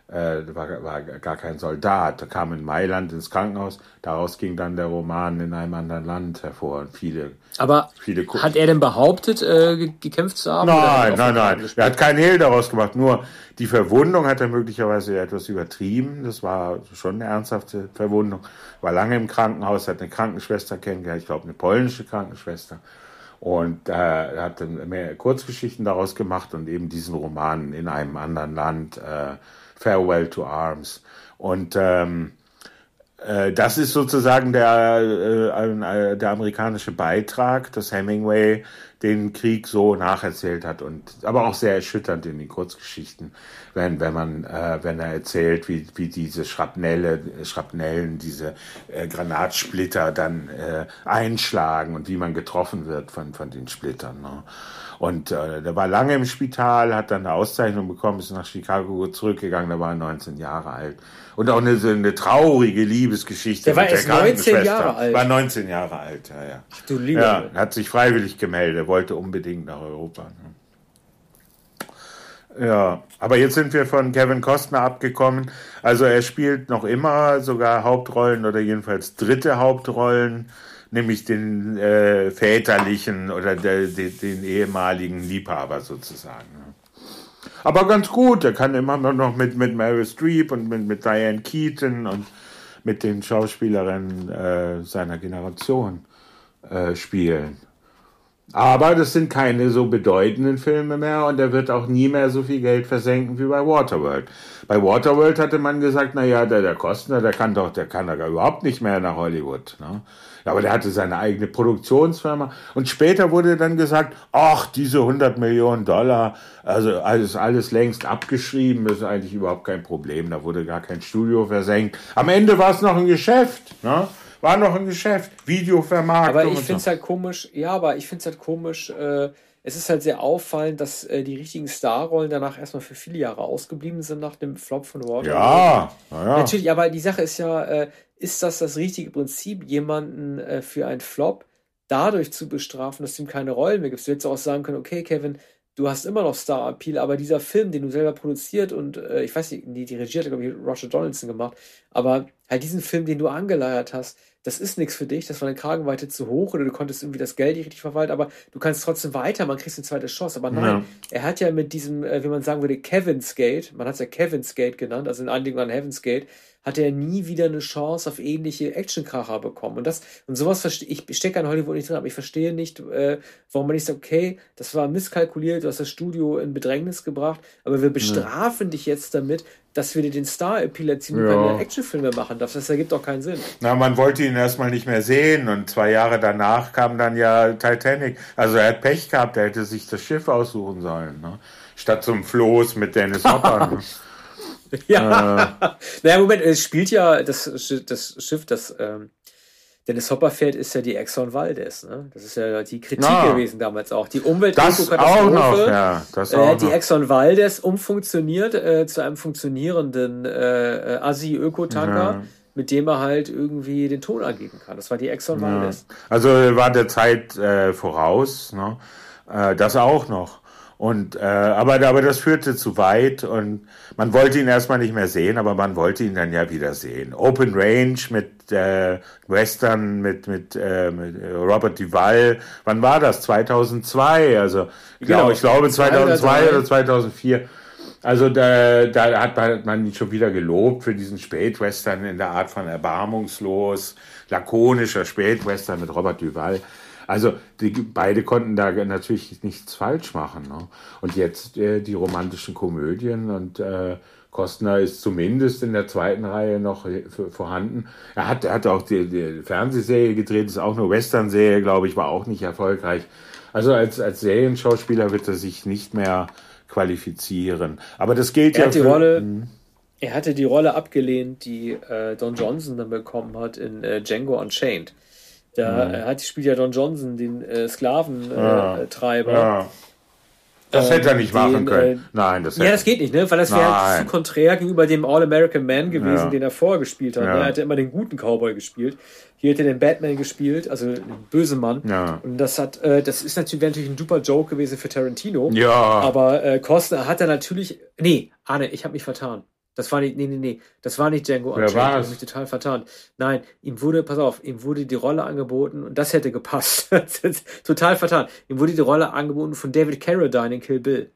äh, war, war gar kein Soldat. Kam in Mailand ins Krankenhaus. Daraus ging dann der Roman in einem anderen Land hervor. Und viele, Aber viele hat er denn behauptet, äh, gekämpft zu haben? Nein, nein, nein. Er hat keinen Hehl daraus gemacht. Nur die Verwundung hat er möglicherweise etwas übertrieben. Das war schon eine ernsthafte Verwundung. War lange im Krankenhaus, hat eine Krankenschwester kennengelernt. Ich glaube, eine polnische Krankenschwester. Und äh, er hat dann mehr Kurzgeschichten daraus gemacht und eben diesen Roman in einem anderen Land äh, Farewell to Arms. Und ähm, äh, das ist sozusagen der, äh, der amerikanische Beitrag, dass Hemingway den Krieg so nacherzählt hat und aber auch sehr erschütternd in den Kurzgeschichten, wenn wenn man äh, wenn er erzählt, wie wie diese Schrapnelle Schrapnellen, diese äh, Granatsplitter dann äh, einschlagen und wie man getroffen wird von von den Splittern. Ne? Und äh, der war lange im Spital, hat dann eine Auszeichnung bekommen, ist nach Chicago zurückgegangen, da war er 19 Jahre alt. Und auch eine, eine traurige Liebesgeschichte. Der war erst 19 Jahre alt. War 19 Jahre alt, ja, ja. Ach du lieber. Ja, hat sich freiwillig gemeldet, wollte unbedingt nach Europa. Ne? Ja, aber jetzt sind wir von Kevin Costner abgekommen. Also er spielt noch immer sogar Hauptrollen oder jedenfalls dritte Hauptrollen nämlich den äh, väterlichen oder der, den, den ehemaligen Liebhaber sozusagen. Aber ganz gut, er kann immer noch mit, mit Meryl Streep und mit, mit Diane Keaton und mit den Schauspielerinnen äh, seiner Generation äh, spielen. Aber das sind keine so bedeutenden Filme mehr und er wird auch nie mehr so viel Geld versenken wie bei Waterworld. Bei Waterworld hatte man gesagt, na ja, der, der Kostner, der kann doch, der kann doch überhaupt nicht mehr nach Hollywood. Ne? Aber der hatte seine eigene Produktionsfirma und später wurde dann gesagt, ach, diese 100 Millionen Dollar, also alles, alles längst abgeschrieben, ist eigentlich überhaupt kein Problem. Da wurde gar kein Studio versenkt. Am Ende war es noch ein Geschäft. Ne? war noch ein Geschäft. Videovermarktung. Aber ich finde es so. halt komisch, ja, aber ich finde es halt komisch, äh, es ist halt sehr auffallend, dass äh, die richtigen Starrollen danach erstmal für viele Jahre ausgeblieben sind nach dem Flop von Water. Ja, ja, natürlich, aber die Sache ist ja, äh, ist das das richtige Prinzip, jemanden äh, für einen Flop dadurch zu bestrafen, dass du ihm keine Rollen mehr gibst? Du hättest auch sagen können, okay, Kevin, du hast immer noch Star-Appeal, aber dieser Film, den du selber produziert und äh, ich weiß nicht, die, die Regie hat, glaube ich, Roger Donaldson gemacht, aber halt diesen Film, den du angeleiert hast, das ist nichts für dich, das war eine Kragenweite zu hoch oder du konntest irgendwie das Geld nicht richtig verwalten, aber du kannst trotzdem weiter, man kriegt eine zweite Chance. Aber nein, ja. er hat ja mit diesem, äh, wie man sagen würde, Kevin's Gate, man hat es ja Kevin's Gate genannt, also in Anlehnung an Heaven's Gate, hat er nie wieder eine Chance auf ähnliche Actionkracher bekommen. Und das, und sowas verstehe ich, stecke an Hollywood nicht drin, aber ich verstehe nicht, äh, warum man nicht sagt, okay, das war misskalkuliert, du hast das Studio in Bedrängnis gebracht, aber wir bestrafen ja. dich jetzt damit, dass wir dir den Star-Appeal erzielen, ja. keine Actionfilme machen darfst. Das ergibt doch keinen Sinn. Na, man wollte ihn erstmal nicht mehr sehen und zwei Jahre danach kam dann ja Titanic. Also er hat Pech gehabt, er hätte sich das Schiff aussuchen sollen, ne? statt zum Floß mit Dennis Hopper. [LAUGHS] [LAUGHS] Ja. Äh. naja, Moment, es spielt ja das, das Schiff, das ähm, Dennis Hopper fährt, ist ja die Exxon Valdez. Ne? Das ist ja die Kritik ja. gewesen damals auch. Die Umweltkatastrophe. Ja, das äh, die Exxon Valdez umfunktioniert äh, zu einem funktionierenden äh, äh Assi-Ökotanker. Ja. mit dem er halt irgendwie den Ton angeben kann. Das war die Exxon Valdez. Also war der Zeit äh, voraus, ne? Äh, das auch noch. Und äh, aber, aber das führte zu weit und man wollte ihn erstmal nicht mehr sehen, aber man wollte ihn dann ja wieder sehen. Open Range mit äh, Western mit mit, äh, mit Robert Duvall. Wann war das? 2002. Also genau, ich glaube 2002 oder 2004. Also da, da hat man, hat man ihn schon wieder gelobt für diesen Spätwestern in der Art von erbarmungslos, lakonischer Spätwestern mit Robert Duvall. Also die, beide konnten da natürlich nichts falsch machen. Ne? Und jetzt äh, die romantischen Komödien und äh, Kostner ist zumindest in der zweiten Reihe noch äh, vorhanden. Er hat, er hat auch die, die Fernsehserie gedreht, ist auch eine Western-Serie, glaube ich, war auch nicht erfolgreich. Also als, als Serienschauspieler wird er sich nicht mehr qualifizieren. Aber das gilt er ja für... Rolle, hm. er hatte die Rolle abgelehnt, die äh, Don Johnson dann bekommen hat in äh, Django Unchained. Da mhm. hat, spielt ja Don Johnson, den äh, Sklaventreiber. Ja. ja. Das hätte er nicht den, machen können. Äh, Nein, das hätte Ja, das geht nicht, ne? Weil das wäre zu konträr gegenüber dem All-American Man gewesen, ja. den er vorher gespielt hat. Ja. Er hat ja immer den guten Cowboy gespielt. Hier hat er den Batman gespielt, also den bösen Mann. Ja. Und das hat, äh, das ist natürlich, natürlich ein super Joke gewesen für Tarantino. Ja. Aber äh, Costner hat er natürlich. Nee, Arne, ich habe mich vertan. Das war nicht, nee, nee, nee, das war nicht Django Unchained. Wer war es? mich total vertan. Nein, ihm wurde, pass auf, ihm wurde die Rolle angeboten und das hätte gepasst. [LAUGHS] total vertan. Ihm wurde die Rolle angeboten von David Carradine in Kill Bill.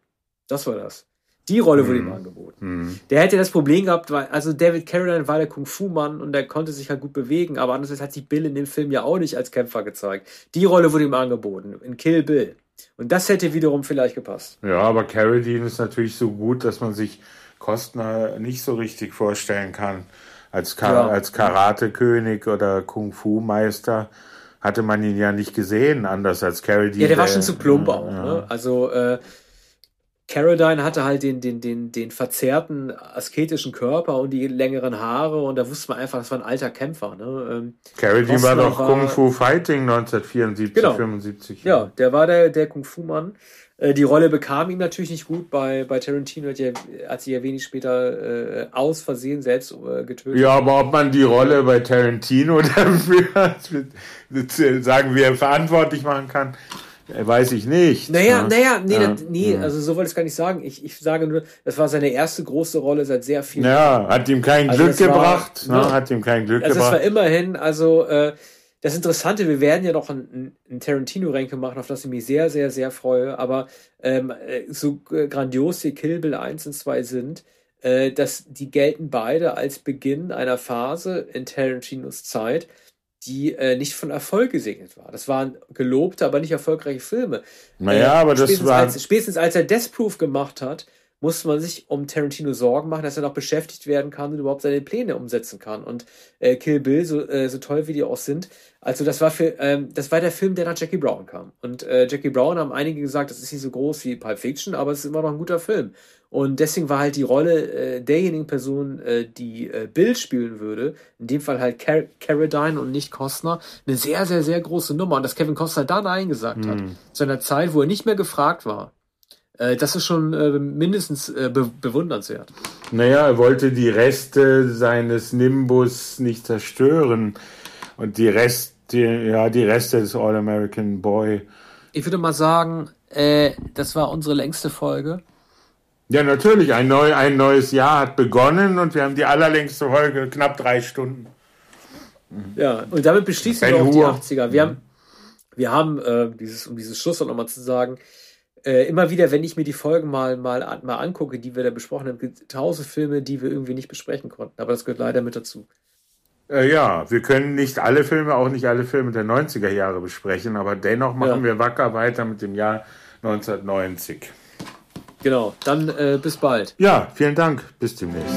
Das war das. Die Rolle wurde ihm mhm. angeboten. Mhm. Der hätte das Problem gehabt, weil, also David Carradine war der Kung-Fu-Mann und der konnte sich halt gut bewegen, aber andererseits hat sich Bill in dem Film ja auch nicht als Kämpfer gezeigt. Die Rolle wurde ihm angeboten, in Kill Bill. Und das hätte wiederum vielleicht gepasst. Ja, aber Carradine ist natürlich so gut, dass man sich Kostner nicht so richtig vorstellen kann. Als, Ka ja. als Karate-König oder Kung-Fu-Meister hatte man ihn ja nicht gesehen, anders als Carradine. Ja, der war schon zu plump auch. Ja. Ne? Also äh, Carradine hatte halt den, den, den, den verzerrten asketischen Körper und die längeren Haare und da wusste man einfach, das war ein alter Kämpfer. Ne? Ähm, Carradine war doch Kung Fu Fighting 1974, genau. 75. Ja, der war der, der Kung Fu Mann. Äh, die Rolle bekam ihm natürlich nicht gut. Bei, bei Tarantino hat, ja, hat sie ja wenig später äh, aus Versehen selbst äh, getötet. Ja, aber ob man die Rolle bei Tarantino [LAUGHS] dafür, sagen wir, verantwortlich machen kann, äh, weiß ich nicht. Naja, ne? naja, nee, ja. das, nee, also so wollte ich es gar nicht sagen. Ich, ich sage nur, das war seine erste große Rolle seit sehr vielen Jahren. Ja, hat ihm kein also Glück gebracht. War, ne? Hat ihm kein Glück also gebracht. Das war immerhin, also äh, das Interessante, wir werden ja noch ein, ein Tarantino-Ränke machen, auf das ich mich sehr, sehr, sehr freue, aber ähm, äh, so grandios wie Kill Bill 1 und 2 sind, äh, dass die gelten beide als Beginn einer Phase in Tarantinos Zeit, die äh, nicht von Erfolg gesegnet war. Das waren gelobte, aber nicht erfolgreiche Filme. Naja, äh, aber das war. Als, spätestens als er Death Proof gemacht hat, muss man sich um Tarantino Sorgen machen, dass er noch beschäftigt werden kann und überhaupt seine Pläne umsetzen kann. Und äh, Kill Bill, so, äh, so toll wie die auch sind, also das war für, ähm, das war der Film, der nach Jackie Brown kam. Und äh, Jackie Brown haben einige gesagt, das ist nicht so groß wie Pulp Fiction, aber es ist immer noch ein guter Film. Und deswegen war halt die Rolle äh, derjenigen Person, äh, die äh, Bill spielen würde, in dem Fall halt Car Carradine und nicht Costner, eine sehr, sehr, sehr große Nummer. Und dass Kevin Costner da Nein gesagt hat, hm. zu einer Zeit, wo er nicht mehr gefragt war, das ist schon äh, mindestens äh, be bewundernswert. Naja, er wollte die Reste seines Nimbus nicht zerstören. Und die Reste, ja, die Reste des All-American Boy. Ich würde mal sagen, äh, das war unsere längste Folge. Ja, natürlich. Ein, neu, ein neues Jahr hat begonnen und wir haben die allerlängste Folge, knapp drei Stunden. Ja, und damit beschließen wir auch die 80er. Wir haben, wir haben äh, dieses, um dieses Schluss nochmal zu sagen, äh, immer wieder, wenn ich mir die Folgen mal, mal, mal angucke, die wir da besprochen haben, gibt es tausend Filme, die wir irgendwie nicht besprechen konnten. Aber das gehört leider mit dazu. Äh, ja, wir können nicht alle Filme, auch nicht alle Filme der 90er Jahre besprechen, aber dennoch machen ja. wir wacker weiter mit dem Jahr 1990. Genau, dann äh, bis bald. Ja, vielen Dank. Bis demnächst.